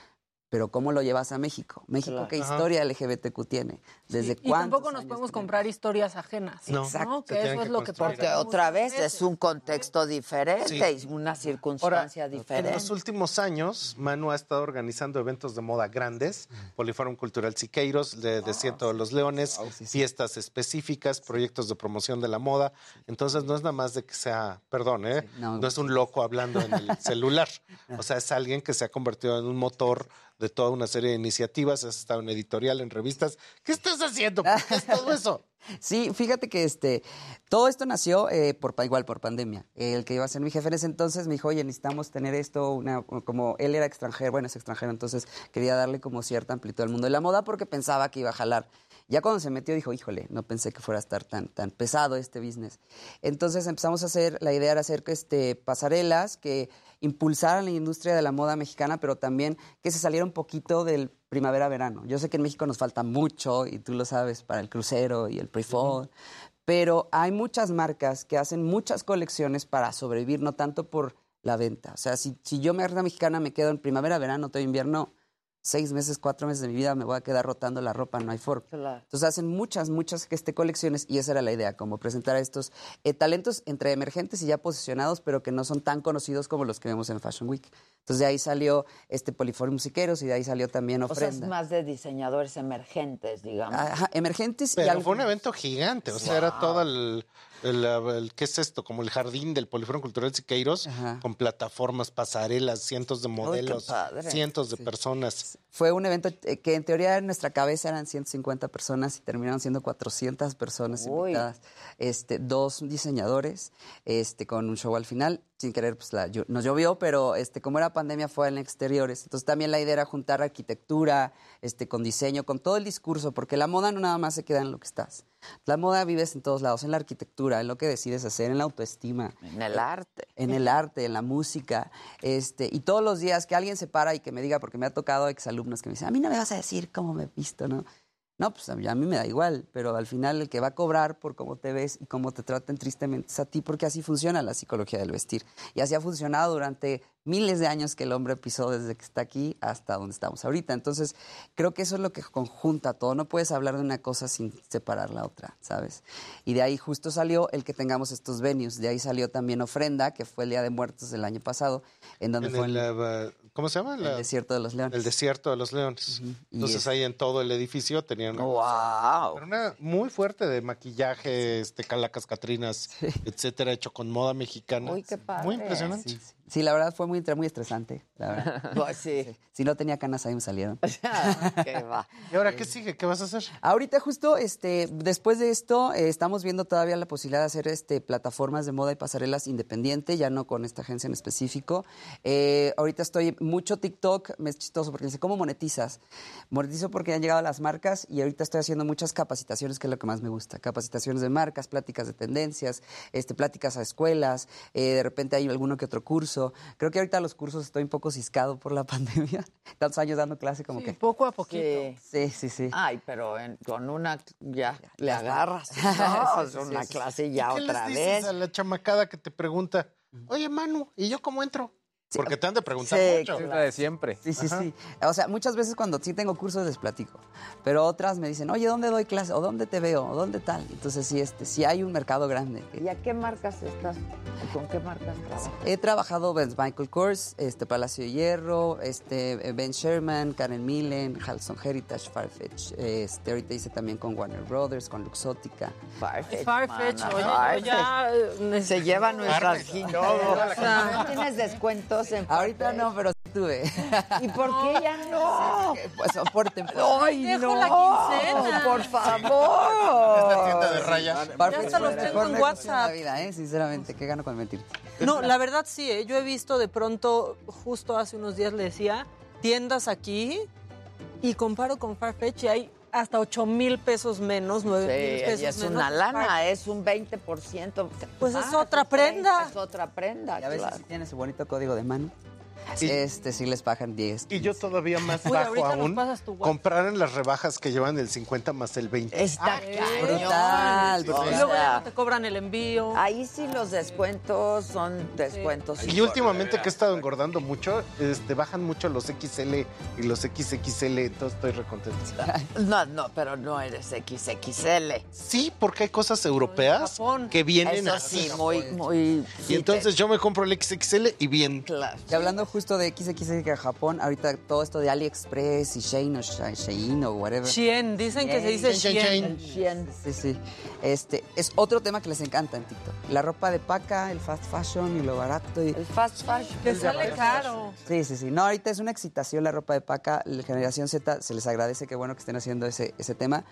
Pero ¿cómo lo llevas a México? México, Claro. ¿qué Ajá. historia LGBTQ tiene? ¿Desde Y tampoco nos podemos comprar historias ajenas. No. ¿no? Exacto. Que eso es que lo que. Porque otra vez es un contexto diferente y una circunstancia En diferente. los últimos años, Manu ha estado organizando eventos de moda grandes, Poliforum Cultural Siqueiros, de Desierto de los Leones, fiestas específicas, proyectos de promoción de la moda. Entonces, no es nada más de que sea, perdón, ¿eh? no. no. es un loco hablando en el celular. O sea, es alguien que se ha convertido en un motor de toda una serie de iniciativas, has estado en editorial, en revistas. ¿Qué estás estás haciendo? ¿Por qué es todo eso? Sí, fíjate que este, todo esto nació eh, por igual por pandemia. El que iba a ser mi jefe en ese entonces me dijo, oye, necesitamos tener esto, una, como él era extranjero, bueno, es extranjero, entonces quería darle como cierta amplitud al mundo de la moda porque pensaba que iba a jalar. Ya cuando se metió dijo, híjole, no pensé que fuera a estar tan, tan pesado este business. Entonces empezamos a hacer, la idea era hacer este, pasarelas que impulsaran la industria de la moda mexicana, pero también que se saliera un poquito del primavera-verano. Yo sé que en México nos falta mucho, y tú lo sabes, para el crucero y el pre-fall, pero hay muchas marcas que hacen muchas colecciones para sobrevivir, no tanto por la venta. O sea, si, si yo, marca mexicana, me quedo en primavera, verano, todo invierno, seis meses, cuatro meses de mi vida me voy a quedar rotando la ropa, no hay forma. Entonces hacen muchas, muchas este, colecciones y esa era la idea, como presentar a estos eh, talentos entre emergentes y ya posicionados, pero que no son tan conocidos como los que vemos en Fashion Week. Entonces de ahí salió este Poliforum Musiqueros y de ahí salió también O sea, es Ofrenda. más de diseñadores emergentes, digamos. Ajá, emergentes y Pero algo- fue un evento gigante, o sea, era todo el, el, el- ¿qué es esto? Como el jardín del Poliforum Cultural Siqueiros, con plataformas, pasarelas, cientos de modelos, cientos de personas. Fue un evento eh, que en teoría en nuestra cabeza eran 150 personas y terminaron siendo 400 personas Uy. invitadas. Este, dos diseñadores, este, con un show al final. Sin querer, pues la, nos llovió, pero este, como era pandemia fue en exteriores. Entonces también la idea era juntar arquitectura, este, con diseño, con todo el discurso, porque la moda no nada más se queda en lo que estás. La moda vives en todos lados, en la arquitectura, en lo que decides hacer, en la autoestima. En el arte. En el arte, en la música. Este, y todos los días que alguien se para y que me diga, porque me ha tocado exalumnos que me dicen, a mí no me vas a decir cómo me he visto, ¿no? No, pues a mí, a mí me da igual, pero al final el que va a cobrar por cómo te ves y cómo te traten tristemente es a ti, porque así funciona la psicología del vestir. Y así ha funcionado durante miles de años que el hombre pisó desde que está aquí hasta donde estamos ahorita. Entonces, creo que eso es lo que conjunta todo. No puedes hablar de una cosa sin separar la otra, ¿sabes? Y de ahí justo salió el que tengamos estos venues. De ahí salió también Ofrenda, que fue el Día de Muertos del año pasado, en donde En fue el, el, ¿Cómo se llama? el Desierto de los Leones. El desierto de los leones. Entonces es- ahí en todo el edificio tenían una, wow. pero una muy fuerte de maquillaje, este, calacas catrinas, etcétera, hecho con moda mexicana. Uy, qué padre. Muy impresionante. Sí, sí. Sí, la verdad fue muy, muy estresante, la verdad. Pues sí. Si no tenía canas ahí me salieron. ¿Qué va? ¿Y ahora qué sigue? ¿Qué vas a hacer? Ahorita justo, este, después de esto, eh, estamos viendo todavía la posibilidad de hacer este, plataformas de moda y pasarelas independiente, ya no con esta agencia en específico. Eh, ahorita estoy mucho TikTok, me es chistoso porque dice, ¿cómo monetizas? Monetizo porque han llegado las marcas y ahorita estoy haciendo muchas capacitaciones, que es lo que más me gusta. Capacitaciones de marcas, pláticas de tendencias, este, pláticas a escuelas, eh, de repente hay alguno que otro curso. Creo que ahorita los cursos estoy un poco ciscado por la pandemia. Tantos años dando clase como que... Poco a poquito. Sí. Sí, sí. Ay, pero en- con una ya le ya agarras. Sí, No, sí, es sí, una sí, sí. clase ¿Y ya qué otra les vez. a la chamacada que te pregunta, oye, Manu, ¿y yo cómo entro? Porque te han de preguntar Sí, mucho. Es la de siempre. Sí, sí, Ajá. sí. O sea, muchas veces cuando sí tengo cursos les platico, pero otras me dicen, oye, ¿dónde doy clase? ¿O dónde te veo? ¿O dónde tal? Entonces sí, este, sí hay un mercado grande. ¿Y a qué marcas estás? ¿Con qué marcas trabajas? He trabajado con Michael Kors, este, Palacio de Hierro, este, Ben Sherman, Karen Millen, Halston Heritage, Farfetch. Este, ahorita hice también con Warner Brothers, con Luxótica. Farfetch. Farfetch, oye, Farfetch. ya eh, Se lleva nuestras Farfetch. guinodos. O sea, ¿No tienes descuentos en Ahorita no, pero sí tuve. ¿Y por qué ya no? Pues por temporada. ¡Ay, Dejo no! la quincena. ¡Por Esta favor! tienda de rayas. Farfetch hasta los tengo en WhatsApp. la vida, ¿eh? Sinceramente, qué gano con mentir. No, la verdad sí, ¿eh? yo he visto de pronto, justo hace unos días le decía, tiendas aquí y comparo con Farfetch y hay hasta 8 mil pesos menos, 9 mil Sí, pesos y es menos. una que lana, Farfetch. es un 20%. Pues es más, otra un 30, prenda. Es otra prenda, Y a veces claro. sí tiene su bonito código de mano. Y- Este sí les pagan 10. Y yo todavía más Uy, bajo aún, comprar en las rebajas que llevan el 50 más el 20. Está brutal, Y luego ya te cobran el envío. ahí sí los descuentos son descuentos. Y últimamente que he estado engordando mucho, este, bajan mucho los XL y los XXL, entonces estoy recontento. No, no, pero no eres XXL. Sí, porque hay cosas europeas que vienen Eso así. sí, muy, muy... Y entonces yo me compro el XXL y bien. Claro. Y hablando justo de XX que a Japón, ahorita todo esto de AliExpress y Shein o Shein o whatever. Shein, dicen que se dice Shein, Shein, Shein. Sí, sí. Este, es otro tema que les encanta en TikTok. La ropa de paca, el fast fashion y lo barato. Y... El fast fashion. Que sale caro. Sí, sí, sí. No, ahorita es una excitación la ropa de paca. La generación Z se les agradece que bueno que estén haciendo ese, ese tema.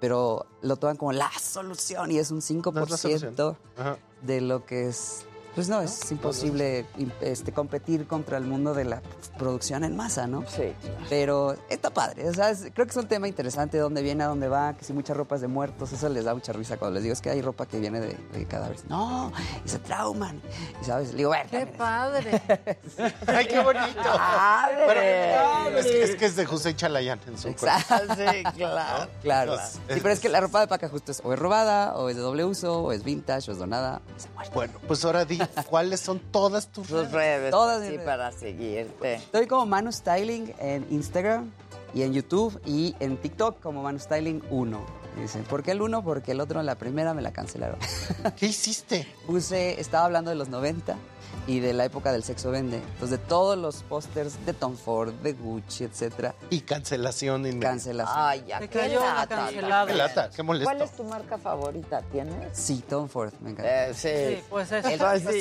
pero lo toman como la solución y es un No es la 5% solución. Ajá. de lo que es... Pues no, es imposible im- este, competir contra el mundo de la producción en masa, ¿no? Sí. Pero está padre, o sea, es- creo que es un tema interesante, dónde viene, a dónde va, que si muchas ropas de muertos, eso les da mucha risa cuando les digo, es que hay ropa que viene de, de cadáveres. No, y se trauman. Y sabes, le digo, bueno, Qué padre. ¡Ay, qué bonito! Padre. Es, que, es que es de José Chalayán en su Exacto. Sí, claro. Claro. Pues, Sí, pero es que la ropa de paca justo es o es robada, o es de doble uso, o es vintage, o es donada. o se muere. Bueno, pues ahora di, ¿cuáles son todas tus Tus redes? redes. Todas mis sí, redes. para seguirte. Estoy como Manu Styling en Instagram y en YouTube y en TikTok como Manu Styling 1. Dicen, ¿por qué el 1? Porque el otro, la primera, me la cancelaron. ¿Qué hiciste? Puse, estaba hablando de los 90 y de la época del sexo vende. Entonces, de todos los pósters de Tom Ford, de Gucci, etcétera, Y cancelación inmediata. cancelación. Ay, ya, qué lata. Qué lata, qué molesto. ¿Cuál es tu marca favorita? ¿Tienes? Sí, Tom Ford, me encanta. Eh, sí. Sí, pues eso. Pues sí.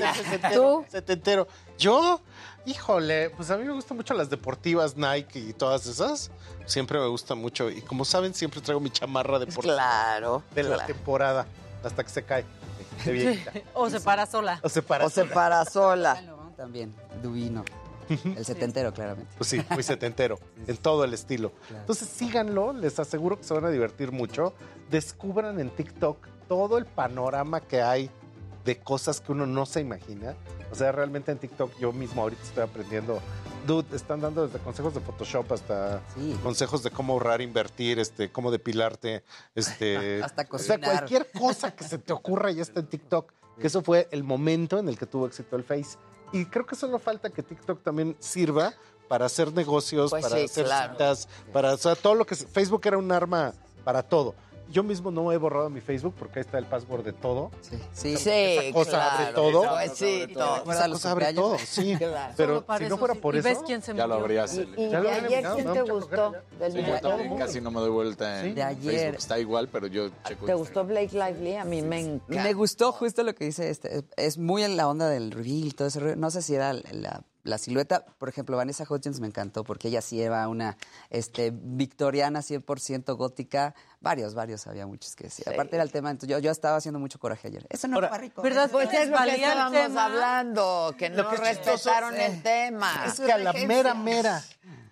¿Tú? Setentero. Yo, híjole, pues a mí me gustan mucho las deportivas Nike y todas esas. Siempre me gustan mucho. Y como saben, siempre traigo mi chamarra deportiva Claro. de la claro. temporada hasta que se cae. De viejita. O se para sola. O se para. O se para sola. También, Dubino. El setentero, claramente. Pues sí, muy setentero, en todo el estilo. Entonces síganlo, les aseguro que se van a divertir mucho. Descubran en TikTok todo el panorama que hay de cosas que uno no se imagina. O sea, realmente en TikTok yo mismo ahorita estoy aprendiendo. Dude, están dando desde consejos de Photoshop hasta Sí. consejos de cómo ahorrar, invertir, este, cómo depilarte, este, Hasta o sea, cocinar. cualquier cosa que se te ocurra ya está en TikTok. Que eso fue el momento en el que tuvo éxito el Face. Y creo que solo falta que TikTok también sirva para hacer negocios, Pues para sí, hacer claro. citas, para o sea, todo lo que Facebook era un arma para todo. Yo mismo no he borrado mi Facebook porque ahí está el password de todo. Sí, sí. Sí, Esa cosa abre todo. Pues sí, todo. Esa los cosa abre todo, sí. Claro. Pero si no fuera por ¿Y eso, ves quién se Ya lo habrías ¿Y, y Ya lo ayer quién te gustó? Del Sí, de yo ayer? también casi no me doy vuelta en De ayer. Facebook. Está igual, pero yo checo ¿Te gustó Blake Lively? A mí me encanta. Me gustó justo lo que dice este. Es muy en la onda del reveal, todo ese. No sé si era la, la silueta. Por ejemplo, Vanessa Hudgens me encantó porque ella sí era una este, victoriana 100% gótica. Varios, varios, había muchos que sí. Aparte era el tema, entonces yo, yo estaba haciendo mucho coraje ayer. Eso no Ahora, era rico. ¿Verdad? Pues es lo que estábamos tema. hablando, que no que respetaron el tema. es que a la mera mera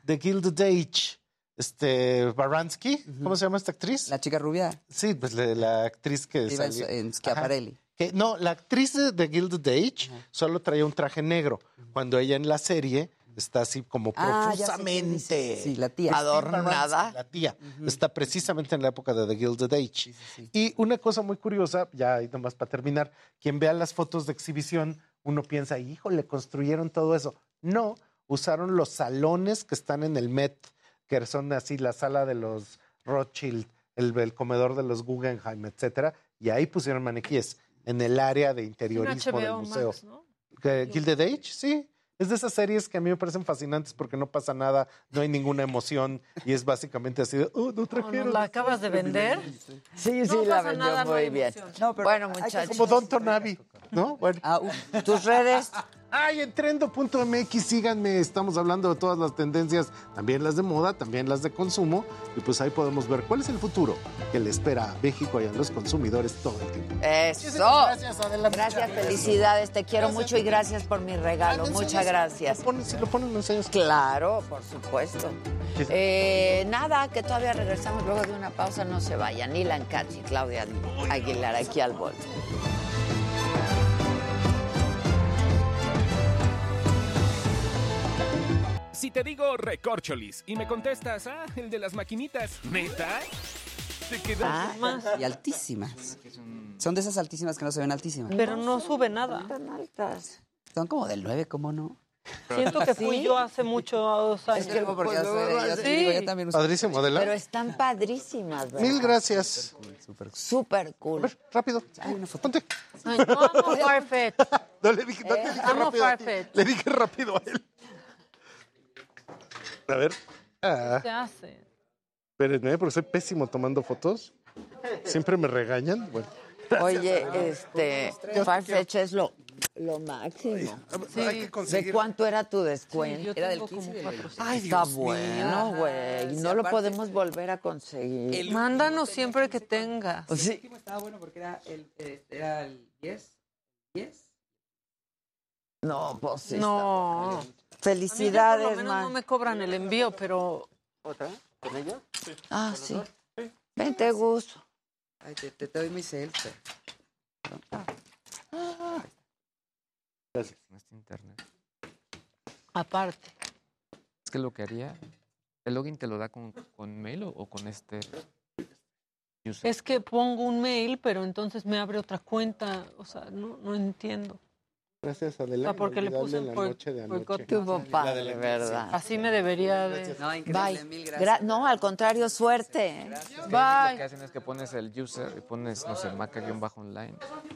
de Gilded Age, este, Baranski, ¿cómo se llama esta actriz? La chica rubia Sí, pues la, la actriz que iba en, salió- en Ajá. Schiaparelli. Que, no, la actriz de, de Gilded Age solo traía un traje negro, cuando ella en la serie está así como Ah, profusamente. Sí, la tía. Adornada. La tía. Está precisamente en la época de The Gilded Age. Y una cosa muy curiosa, ya nomás para terminar, quien vea las fotos de exhibición, uno piensa, híjole, construyeron todo eso. No, usaron los salones que están en el Met, que son así la sala de los Rothschild, el, el comedor de los Guggenheim, etcétera, y ahí pusieron maniquíes en el área de interiorismo del museo. Max, ¿no? ¿Que Gilded Age, sí. Es de esas series que a mí me parecen fascinantes porque no pasa nada, no hay ninguna emoción y es básicamente así de, oh, no ¿O trajeron. ¿Nos la acabas de vender? Sí, sí, No la pasa vendió nada, no muy hay bien. emoción. No, pero bueno, muchachos. Como Don Tonavi, ¿no? Bueno. Ah, uf. ¿Tus redes? Ay, en trendo.mx, síganme, estamos hablando de todas las tendencias, también las de moda, también las de consumo, y pues ahí podemos ver cuál es el futuro que le espera a México y a los consumidores todo el tiempo. Eso. Gracias, Adela. Gracias, felicidades. Te quiero Gracias. mucho y gracias por mi regalo. Ah, ¿me Muchas gracias. Si lo ponen, me enseñas. Claro, por supuesto. Eh, nada, que todavía regresamos luego de una pausa. No se vayan. Ilan y Claudia Aguilar aquí al bote. Si te digo recorcholis y me contestas, ah, el de las maquinitas, ¿neta? Te quedas Ah, Más. y altísimas. Son de esas altísimas que no se ven altísimas. Pero no sube nada. Tan altas. Son como del 9, ¿cómo no? Siento que fui yo hace muchos años. Es que porque pues, sí. digo, yo también Padrísimo, Adela. Pero están padrísimas, ¿verdad? Mil gracias. Súper A cool. ver, rápido. Ponte. Ay, no Farfetch. No le dije, no te Eh, dije rápido. a ti. Farfetch. Le dije rápido a él. A ver. Ah, ¿Qué hace? espérenme, porque soy pésimo tomando fotos. Siempre me regañan. Bueno. Oye, este, Farfetch es lo Lo máximo. Sí. hay que ¿De cuánto era tu descuento? Sí, Era del tengo 15 como y del cuatro. 20. Ay, Está Dios mío. bueno, güey. No lo podemos volver a conseguir. Mándanos siempre que tengas. El sí. último estaba bueno porque era el, eh, era el 10. 10. No, pues sí. No. está bueno. A mí ya por lo Felicidades, menos man. no me cobran el envío, pero ¿Otra? ¿Con ella? Ah, sí. Vente, Gus. Ay, te, te, te doy mi selfie. Gracias. Este internet. aparte. Es que lo que haría, ¿el login te lo da con, con mail o, o con este user? Es que pongo un mail, pero entonces me abre otra cuenta. O sea, no, no entiendo. Gracias, Adela. Ah, porque le puse la noche de anoche. De padre, la- ¿verdad? Así me debería de... No, increíble, Bye. mil Gra- gracias. no, al contrario, suerte. Es que Lo que Bye. hacen es que pones el user y pones, no sé, maca-online.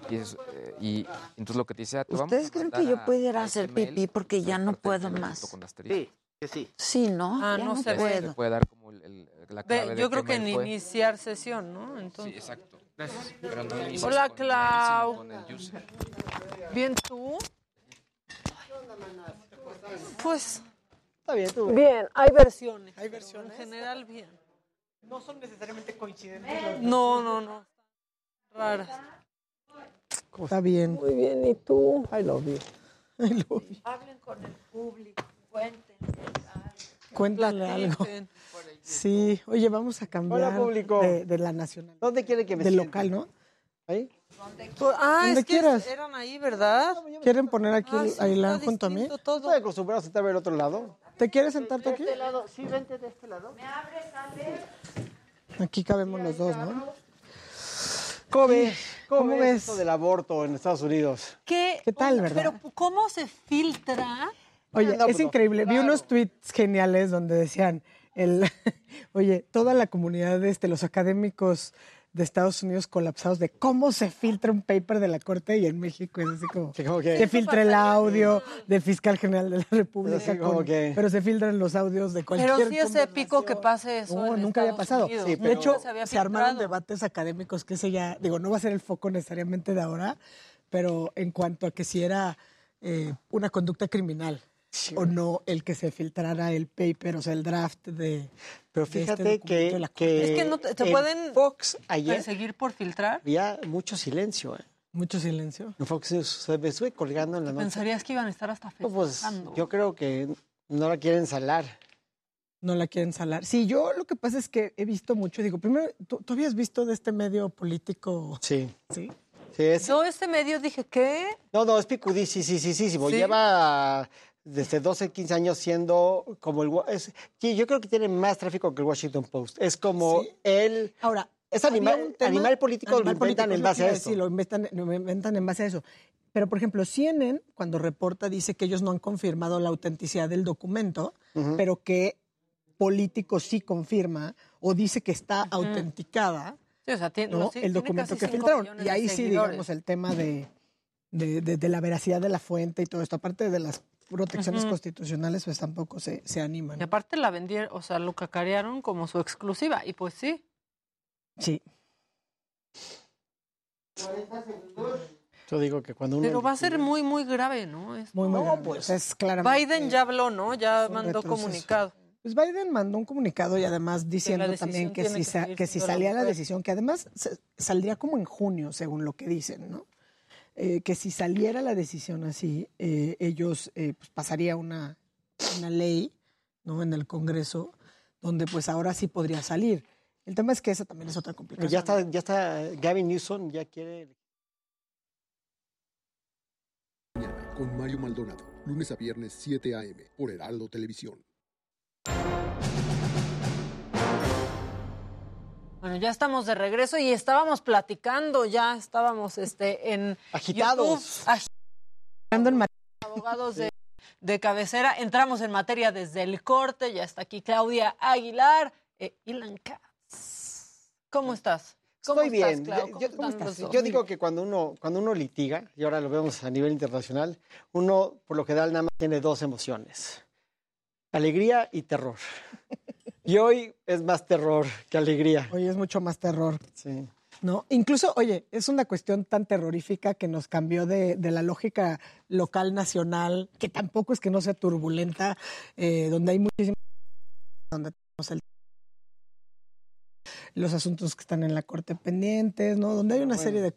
Y, es, eh, y entonces lo que te dice, ah, te vamos ¿Ustedes creen que yo pudiera a hacer pipí porque ya no puedo más? con. Sí, que sí. Sí, ¿no? Ah, ya no no, se ve. Puedo. puede dar como el- el- la Ve, clave de yo qué creo que en fue. iniciar sesión, ¿no? Sí, Entonces, exacto. Pero no Hola, con Clau. sino con el user. ¿bien tú? Pues, Está bien, tú. bien, hay versiones. Hay versiones. En general, bien. No son necesariamente coincidentes. No, no, no. Raras. Está bien. Muy bien, ¿y tú? I love you. I love you. Hablen con el público, cuenten. Cuéntale algo. Sí. Oye, vamos a cambiar Hola, público. De, de la nacional. ¿Dónde quiere que me Del siente? local, ¿no? ¿Ahí? Pues, ah, Donde es que quieras. eran ahí, ¿verdad? ¿Quieren poner aquí Ah, el sí, Ailán junto a mí? todo. Estoy acostumbrado a sentarme al otro lado. ¿Te quieres sentarte aquí? lado, sí, vente de este lado. Aquí cabemos los dos, ¿no? ¿Cómo ves? ¿Cómo, ¿Cómo ves esto del aborto en Estados Unidos? ¿Qué, ¿Qué tal, verdad? Pero ¿cómo se filtra? Oye, No, es pues no, increíble. Vi unos tweets geniales donde decían, el, oye, toda la comunidad de este, los académicos de Estados Unidos colapsados de cómo se filtra un paper de la Corte y en México es así como, que- se filtra el audio del fiscal general de la República, con- que- pero se filtran los audios de cualquier Pero sí es épico que pase eso. No, en nunca había pasado. Sí, de hecho, se se armaron debates académicos que ese ya, digo, no va a ser el foco necesariamente de ahora, pero en cuanto a que si era eh, una conducta criminal o no el que se filtrara el paper, o sea, el draft de... Pero de este fíjate documento que, de la que Es que no te- te en pueden Fox ayer ¿Perseguir por filtrar? había mucho silencio. ¿eh? Mucho silencio. En Fox News, sea, me estuve colgando en la noche. Pensarías que iban a estar hasta No, pues yo creo que no la quieren salar. No la quieren salar. Sí, yo lo que pasa es que he visto mucho, digo, primero, ¿tú, tú habías visto de este medio político? Sí. Sí. Sí, es, Yo este medio dije, ¿qué? no, no, es picudí, sí, sí, sí, sí, sí. ¿Sí? Lleva desde 12, 15 años siendo como el... Es, sí, yo creo que tiene más tráfico que el Washington Post. Es como Sí. el... Ahora, Es animal, un tema- animal político animal lo político, inventan es en base a decir, esto. Lo inventan, lo inventan en base a eso. Pero, por ejemplo, CNN, cuando reporta, dice que ellos no han confirmado la autenticidad del documento, pero que político sí confirma o dice que está autenticada Sí, o sea, tiene, ¿no? los- tiene el documento que filtraron. Y ahí sí, digamos, el tema de, de, de- de la veracidad de la fuente y todo esto, aparte de las protecciones constitucionales, pues tampoco se, se animan. Y aparte la vendieron, o sea, lo cacarearon como su exclusiva. Y pues sí. Sí. Yo digo que cuando uno... Pero va a ser muy, muy grave, ¿no? Es- Muy, muy No, grave. pues, es claramente- Biden ya habló, ¿no? Ya mandó retroceso. comunicado. Pues Biden mandó un comunicado y además diciendo también que si, que si salía la decisión, que además se- saldría como en junio, según lo que dicen, ¿no? Eh, que si saliera la decisión así, eh, ellos eh, pues pasaría una, una ley, ¿no? En el Congreso, donde pues ahora sí podría salir. El tema es que esa también es otra complicación. Ya está, ya está Gavin Newsom, ya quiere... con Mario Maldonado, lunes a viernes 7 a.m. por Heraldo Televisión. Bueno, ya estamos de regreso y estábamos platicando, ya estábamos este, en Agitados. YouTube, en abogados de, de cabecera. Entramos en materia desde el corte, ya está aquí Claudia Aguilar, eh, Ilan Katz. ¿Cómo estás? ¿Cómo Estoy estás, bien. Clau? Yo- ¿Cómo los yo digo que cuando uno, cuando uno litiga, y ahora lo vemos a nivel internacional, uno por lo general nada más tiene dos emociones, alegría y terror. Y hoy es más terror que alegría. Hoy es mucho más terror. Sí. ¿no? Incluso, oye, es una cuestión tan terrorífica que nos cambió de, de la lógica local nacional, que tampoco es que no sea turbulenta, eh, donde hay muchísimas donde tenemos el los asuntos que están en la corte pendientes, ¿no? Donde hay una Bueno. serie de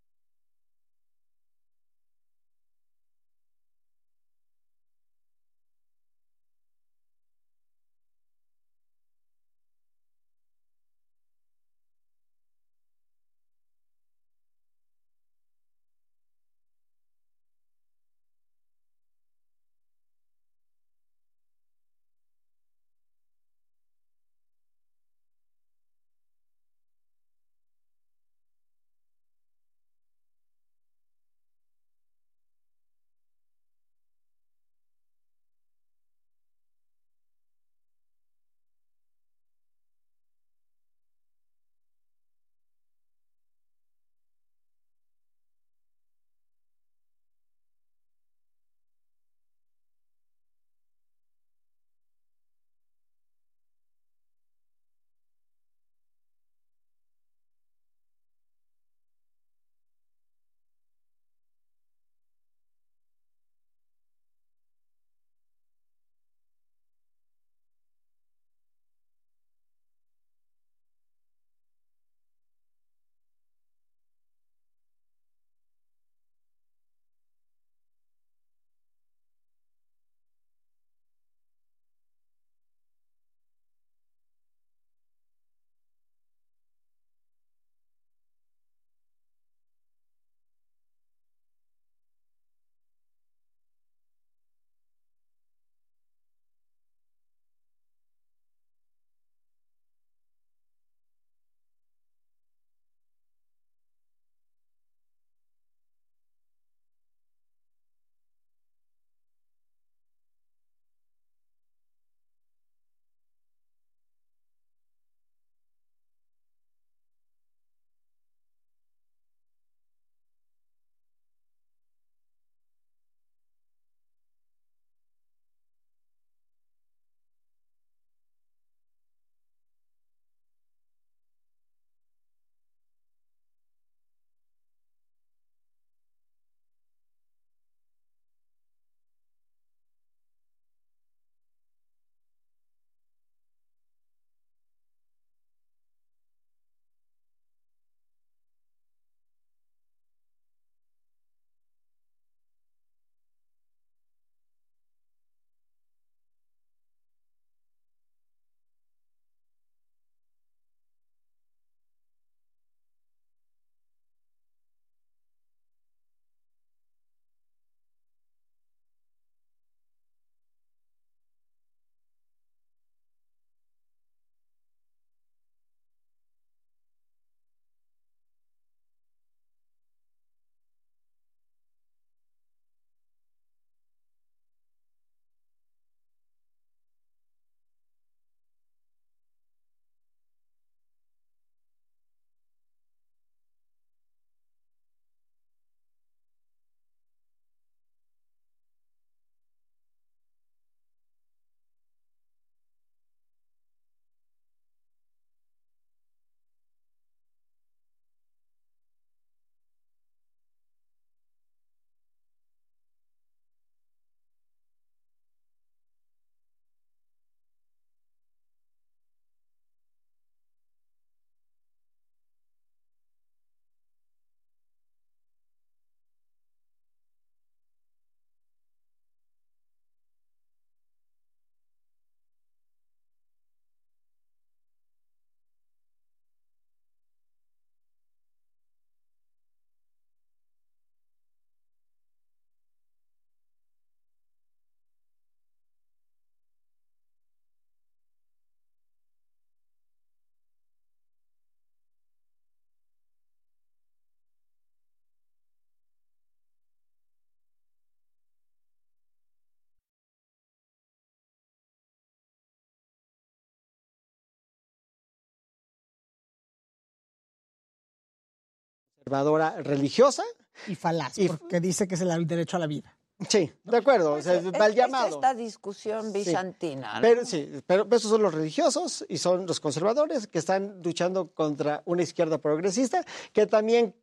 conservadora religiosa. y falaz, Y- porque dice que es el derecho a la vida. Sí, de acuerdo, o sea, Es- mal es llamado. esta discusión Sí. bizantina. ¿no? Pero sí, pero esos son los religiosos y son los conservadores que están luchando contra una izquierda progresista que también,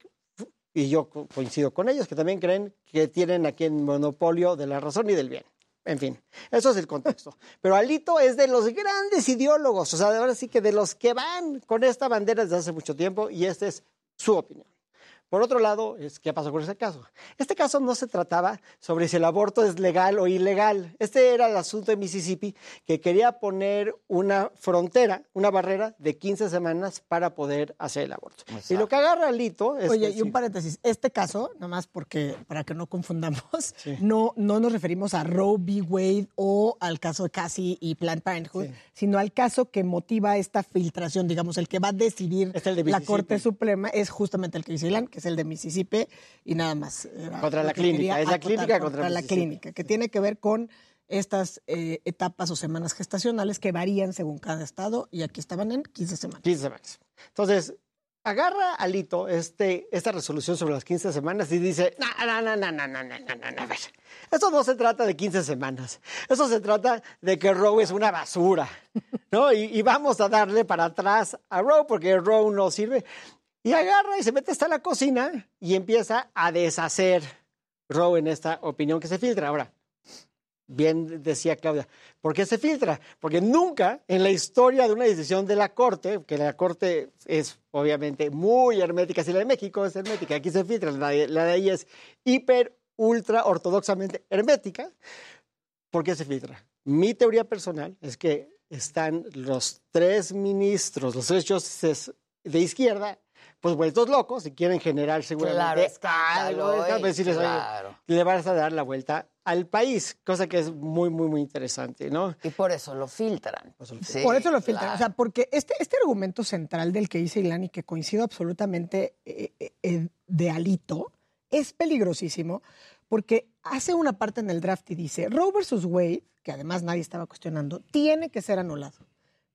y yo co- coincido con ellos, que también creen que tienen aquí el monopolio de la razón y del bien. En fin, eso es el contexto. Pero Alito es de los grandes ideólogos, o sea, ahora sí que de los que van con esta bandera desde hace mucho tiempo y esta es su opinión. Por otro lado, es, ¿qué pasó con ese caso? Este caso no se trataba sobre si el aborto es legal o ilegal. Este era el asunto de Mississippi que quería poner una frontera, una barrera de 15 semanas para poder hacer el aborto. Y lo que agarra Alito es Oye, que y un paréntesis. Este caso, nada más porque, para que no confundamos, no, no nos referimos a Roe v. Wade o al caso de Cassie y Planned Parenthood, sino al caso que motiva esta filtración, digamos, el que va a decidir de la. Corte Suprema es justamente el que dice Ilan, que es el de Mississippi, y nada más. Contra la clínica, es la clínica contra la Mississippi. clínica, que tiene que ver con estas eh, etapas o semanas gestacionales que varían según cada estado, y aquí estaban en 15 semanas. 15 semanas. Entonces, agarra Alito este, esta resolución sobre las 15 semanas y dice, no, no, no, no, no, no, no, no, no. Esto no se trata de 15 semanas. Eso se trata de que Roe es una basura, ¿no? Y, y vamos a darle para atrás a Roe porque Roe no sirve. Y agarra y se mete hasta la cocina y empieza a deshacer Roe en esta opinión que se filtra. Ahora, bien decía Claudia, ¿por qué se filtra? Porque nunca en la historia de una decisión de la Corte, que la Corte es obviamente muy hermética, si la de México es hermética, aquí se filtra, la de, la de ahí es hiper, ultra, ortodoxamente hermética, ¿por qué se filtra? Mi teoría personal es que están los tres ministros, los tres jueces de izquierda, pues vueltos locos y quieren generar seguramente Claro, escándalo, algo, decirles, oye, claro. le vas a dar la vuelta al país, cosa que es muy, muy, muy interesante, ¿no? Y por eso lo filtran. Sí, Por eso lo filtran. claro. O sea, porque este, este argumento central del que dice Ilan y que coincido absolutamente eh, eh, eh, de Alito es peligrosísimo porque hace una parte en el draft y dice Roe versus Wade, que además nadie estaba cuestionando, tiene que ser anulado.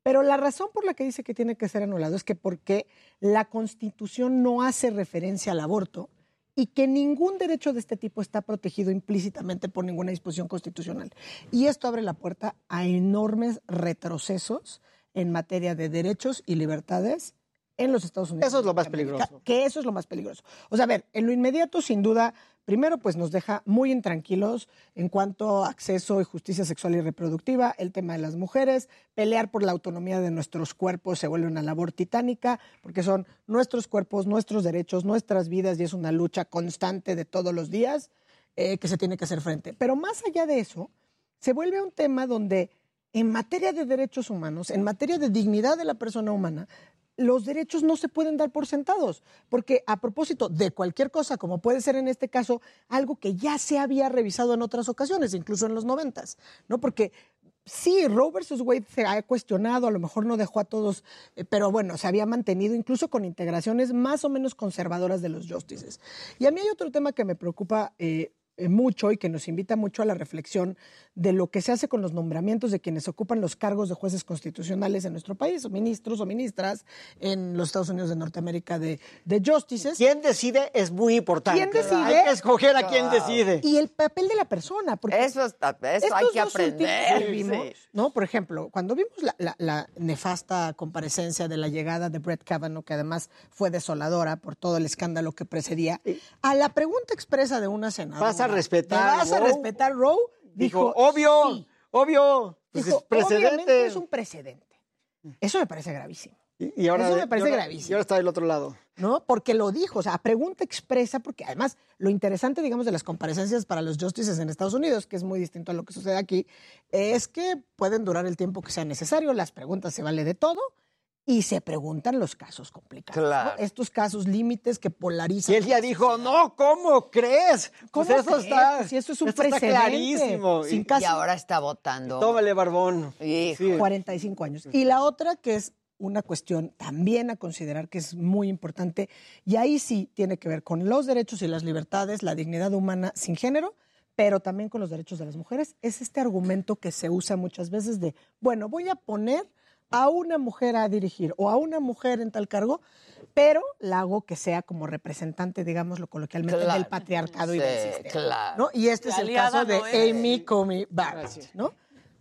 Pero la razón por la que dice que tiene que ser anulado es que porque la Constitución no hace referencia al aborto y que ningún derecho de este tipo está protegido implícitamente por ninguna disposición constitucional. Y esto abre la puerta a enormes retrocesos en materia de derechos y libertades en los Estados Unidos. Eso es lo más América, peligroso. Que eso es lo más peligroso. O sea, a ver, en lo inmediato, sin duda, primero, pues nos deja muy intranquilos en cuanto a acceso y justicia sexual y reproductiva, el tema de las mujeres, pelear por la autonomía de nuestros cuerpos se vuelve una labor titánica, porque son nuestros cuerpos, nuestros derechos, nuestras vidas, y es una lucha constante de todos los días eh, que se tiene que hacer frente. Pero más allá de eso, se vuelve un tema donde en materia de derechos humanos, en materia de dignidad de la persona humana, los derechos no se pueden dar por sentados, porque a propósito de cualquier cosa, como puede ser en este caso, algo que ya se había revisado en otras ocasiones, incluso en los noventas, ¿no? Porque sí, Roe versus Wade se ha cuestionado, a lo mejor no dejó a todos, eh, pero bueno, se había mantenido incluso con integraciones más o menos conservadoras de los justices. Y a mí hay otro tema que me preocupa eh, mucho y que nos invita mucho a la reflexión de lo que se hace con los nombramientos de quienes ocupan los cargos de jueces constitucionales en nuestro país, o ministros o ministras en los Estados Unidos de Norteamérica de, de justices. ¿Quién decide? Es muy importante. ¿Quién decide? Hay que escoger a quién decide. Y el papel de la persona. Porque Eso, está, eso hay que aprender. que vimos, sí. ¿no? Por ejemplo, cuando vimos la, la- la nefasta comparecencia de la llegada de Brett Kavanaugh, que además fue desoladora por todo el escándalo que precedía, a la pregunta expresa de una senadora. ¿Vas a respetar ¿me ¿Vas a respetar Roe? Dijo, Dijo, obvio, sí. obvio. Pues Dijo, es precedente. es un precedente. Eso me parece gravísimo. Y, y ahora, Eso me parece y ahora- gravísimo. Y ahora está del otro lado. ¿no? Porque lo dijo, o sea, a pregunta expresa, porque además lo interesante, digamos, de las comparecencias para los justices en Estados Unidos, que es muy distinto a lo que sucede aquí, es que pueden durar el tiempo que sea necesario, las preguntas se vale de todo y se preguntan los casos complicados. ¿no? Claro. Estos casos límites que polarizan. Y él ya dijo, no, ¿cómo crees? ¿Cómo Pues eso crees? está, Pues si eso es un está precedente. clarísimo. Sin Y- casi- Y ahora está votando. Tómale, barbón. Hijo. Sí. 45 años. Y la otra que es una cuestión también a considerar que es muy importante, y ahí sí tiene que ver con los derechos y las libertades, la dignidad humana sin género, pero también con los derechos de las mujeres, es este argumento que se usa muchas veces de, bueno, voy a poner a una mujer a dirigir o a una mujer en tal cargo, pero la hago que sea como representante, digámoslo coloquialmente, Claro. del patriarcado y del sistema. claro. ¿no? Y este La es el caso de no. Amy Comey Barrett, ¿no?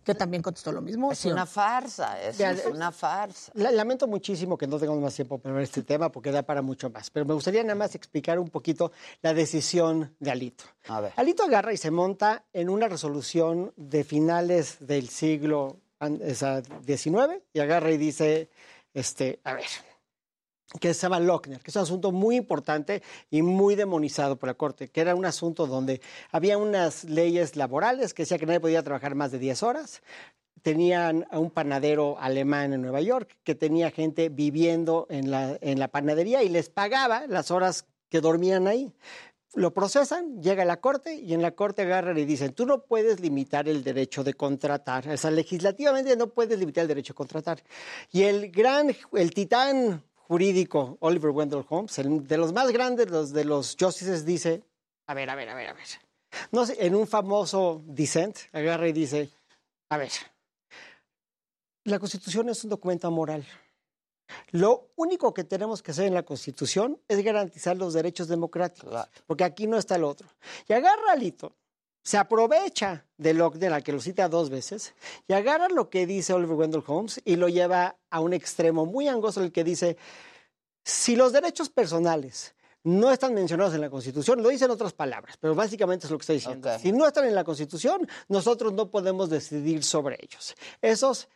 Que también contestó lo mismo. Es ¿sí o una farsa, es, es una farsa. La- lamento muchísimo que no tengamos más tiempo para ver este tema porque da para mucho más. Pero me gustaría nada más explicar un poquito la decisión de Alito. A ver. Alito agarra y se monta en una resolución de finales del siglo sea, XIX y agarra y dice, este, a ver, que se llama Lochner, que es un asunto muy importante y muy demonizado por la Corte, que era un asunto donde había unas leyes laborales que decía que nadie podía trabajar más de 10 horas. Tenían a un panadero alemán en Nueva York que tenía gente viviendo en la, en la panadería y les pagaba las horas que dormían ahí. Lo procesan, llega a la corte y en la corte agarran y dicen, tú no puedes limitar el derecho de contratar. O sea, legislativamente no puedes limitar el derecho de contratar. Y el gran, el titán jurídico Oliver Wendell Holmes, el de los más grandes de los justices, dice, a ver, a ver, a ver, a ver. No sé, en un famoso dissent, agarra y dice, a ver, la Constitución es un documento moral. Lo único que tenemos que hacer en la Constitución es garantizar los derechos democráticos, porque aquí no está el otro. Y agarra Alito, se aprovecha de Lochner, al que lo cita dos veces, y agarra lo que dice Oliver Wendell Holmes y lo lleva a un extremo muy angosto, el que dice, si los derechos personales no están mencionados en la Constitución, lo dice en otras palabras, pero básicamente es lo que está diciendo. Si no están en la Constitución, nosotros no podemos decidir sobre ellos. Esos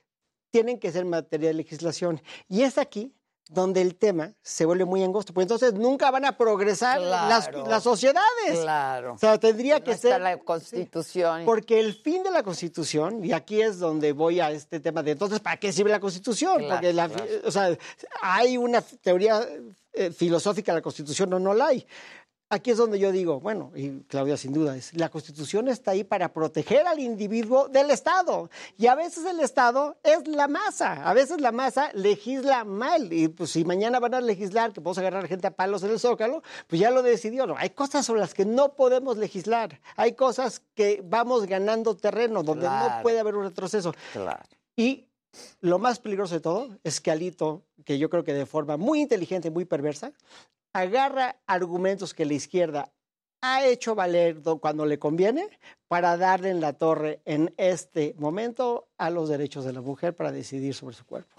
tienen que ser materia de legislación. Y es aquí donde el tema se vuelve muy angosto, pues entonces nunca van a progresar las, Claro. las sociedades. Claro. O sea, tendría No que está ser la Constitución. porque el fin de la Constitución, y aquí es donde voy a este tema de entonces, ¿para qué sirve la Constitución? Claro, Porque la- claro. o sea, hay una teoría eh, filosófica de la Constitución o no la hay. Aquí es donde yo digo, bueno, y Claudia sin duda, es, la Constitución está ahí para proteger al individuo del Estado. Y a veces el Estado es la masa, a veces la masa legisla mal. Y pues si mañana van a legislar que podemos agarrar gente a palos en el zócalo, pues ya lo decidió. No, hay cosas sobre las que no podemos legislar. Hay cosas que vamos ganando terreno, donde no Claro. puede haber un retroceso. Claro. Y lo más peligroso de todo es que Alito, que yo creo que de forma muy inteligente y muy perversa, agarra argumentos que la izquierda ha hecho valer do- cuando le conviene para darle en la torre en este momento a los derechos de la mujer para decidir sobre su cuerpo.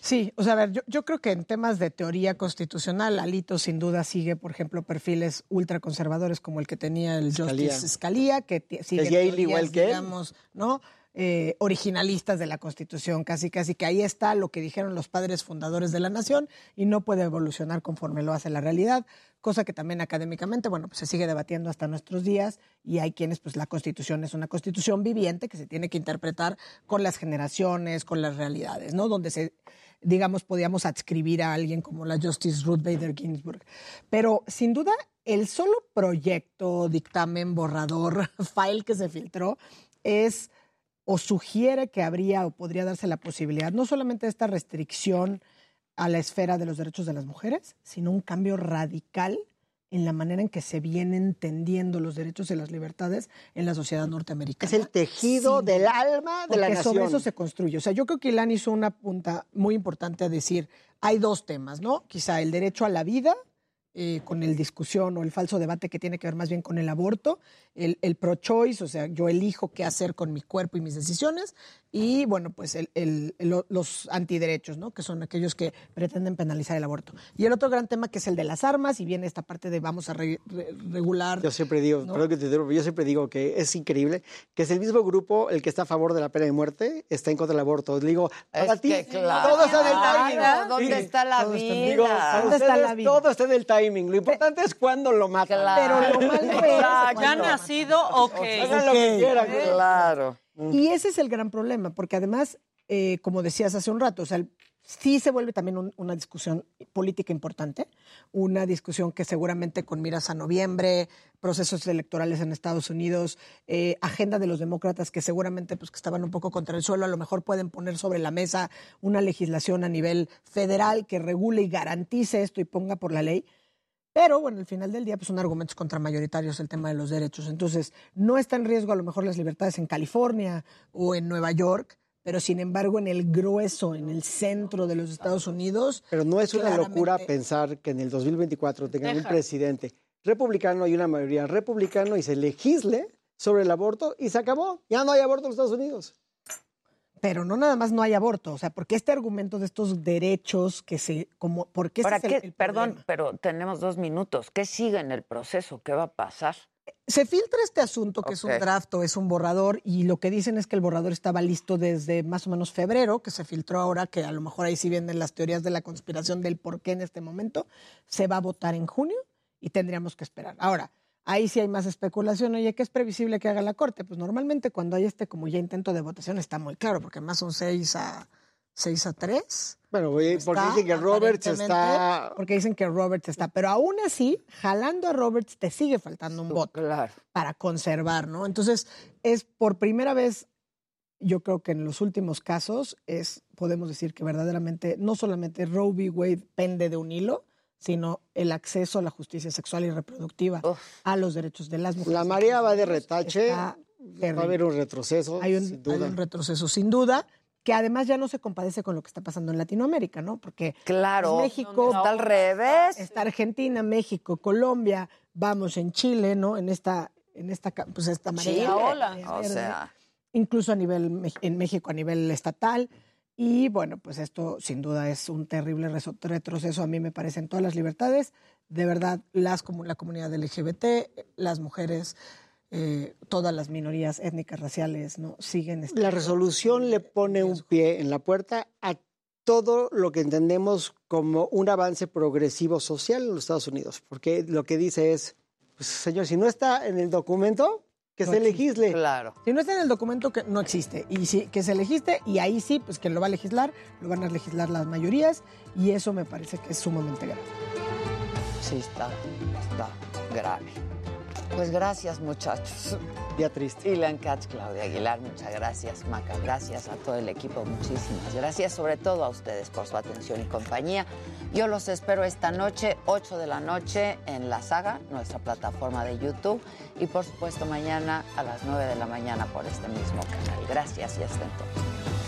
Sí, o sea, a ver, yo, yo creo que en temas de teoría constitucional, Alito sin duda sigue, por ejemplo, perfiles ultraconservadores como el que tenía el Scalia. Justice Scalia, que sigue teorías, igual que digamos, ¿no? Eh, originalistas de la Constitución, casi casi que ahí está lo que dijeron los padres fundadores de la nación y no puede evolucionar conforme lo hace la realidad, cosa que también académicamente, bueno, pues se sigue debatiendo hasta nuestros días y hay quienes, pues la Constitución es una Constitución viviente que se tiene que interpretar con las generaciones, con las realidades, ¿no? Donde se, digamos, podíamos adscribir a alguien como la Justice Ruth Bader Ginsburg. Pero sin duda, el solo proyecto, dictamen, borrador, file que se filtró es o sugiere que habría o podría darse la posibilidad no solamente de esta restricción a la esfera de los derechos de las mujeres, sino un cambio radical en la manera en que se vienen entendiendo los derechos y las libertades en la sociedad norteamericana. Es el tejido del alma de la Porque sobre nación. eso se construye. O sea, yo creo que Ilan hizo una punta muy importante a decir, hay dos temas, ¿no? Quizá el derecho a la vida, eh, con el discusión o el falso debate que tiene que ver más bien con el aborto, el, el pro-choice, o sea, yo elijo qué hacer con mi cuerpo y mis decisiones, y bueno, pues el- el- el- los antiderechos, ¿no? Que son aquellos que pretenden penalizar el aborto. Y el otro gran tema que es el de las armas, y viene esta parte de vamos a re- re- regular Yo siempre digo, perdón que te interrumpa, yo siempre digo que es increíble que es el mismo grupo el que está a favor de la pena de muerte, está en contra del aborto. Digo, Es ti, que claro. todo está en el timing. ¿dónde está la vida? ¿Dónde está la vida? Todo está en el timing. Lo importante es cuándo lo matan. Claro. Pero lo malo es Ya, ya cuando- nacido, ok. Hagan lo que quieran. Claro. Y ese es el gran problema, porque además, eh, como decías hace un rato, o sea, el- sí se vuelve también un- una discusión política importante, una discusión que seguramente con miras a noviembre, procesos electorales en Estados Unidos, eh, agenda de los demócratas que seguramente pues que estaban un poco contra el suelo, a lo mejor pueden poner sobre la mesa una legislación a nivel federal que regule y garantice esto y ponga por la ley. Pero bueno, al final del día, pues son argumentos contramayoritarios el tema de los derechos. Entonces, no está en riesgo a lo mejor las libertades en California o en Nueva York, pero sin embargo en el grueso, en el centro de los Estados Unidos. Pero no es una claramente- locura pensar que en el 2024 tengan un presidente republicano y una mayoría republicano y se legisle sobre el aborto y se acabó. Ya no hay aborto en los Estados Unidos. Pero no nada más no hay aborto, o sea, porque este argumento de estos derechos que se, como, porque ese ¿Para es el- qué? el Perdón, problema. pero tenemos dos minutos. ¿Qué sigue en el proceso? ¿Qué va a pasar? Se filtra este asunto que es un draft o es un borrador y lo que dicen es que el borrador estaba listo desde más o menos febrero, que se filtró ahora, que a lo mejor ahí sí vienen las teorías de la conspiración del por qué en este momento. Se va a votar en junio y tendríamos que esperar. Ahora, ahí sí hay más especulación. Oye, ¿qué es previsible que haga la Corte? Pues normalmente cuando hay este como ya intento de votación está muy claro, porque más son seis a, seis a tres. Bueno, oye, porque Está, dicen que Roberts está... Porque dicen que Roberts está. Pero aún así, jalando a Roberts, te sigue faltando un voto para conservar, ¿no? Entonces, es por primera vez, yo creo que en los últimos casos, es, podemos decir que verdaderamente no solamente Roe v. Wade pende de un hilo, sino el acceso a la justicia sexual y reproductiva, a los derechos de las mujeres. La marea va de retache, va a haber un retroceso, hay un, sin hay duda. un retroceso sin duda que además ya no se compadece con lo que está pasando en Latinoamérica, ¿no? Porque Claro, México está al revés. está Argentina, México, Colombia, vamos en Chile, ¿no? En esta en esta pues esta marea Chile, verde, o sea. incluso a nivel en México a nivel estatal y bueno, pues esto sin duda es un terrible retroceso a mí me parece en todas las libertades, de verdad las la comunidad LGBT, las mujeres eh, todas las minorías étnicas, raciales, ¿no? Siguen La resolución le pone un pie en la puerta a todo lo que entendemos como un avance progresivo social en los Estados Unidos, porque lo que dice es, pues, señor, si no está en el documento, que No se existe. legisle. Claro. Si no está en el documento, que no existe. Y si, que se legisle, y ahí sí, pues que lo va a legislar, lo van a legislar las mayorías, y eso me parece que es sumamente grave. Sí, está, está grave. Pues gracias, muchachos. Día triste. Ilan Katz, Claudia Aguilar, muchas gracias. Maca, gracias a todo el equipo, muchísimas gracias. Sobre todo a ustedes por su atención y compañía. Yo los espero esta noche, 8 de la noche, en La Saga, nuestra plataforma de YouTube. Y por supuesto, mañana a las 9 de la mañana por este mismo canal. Gracias y hasta entonces.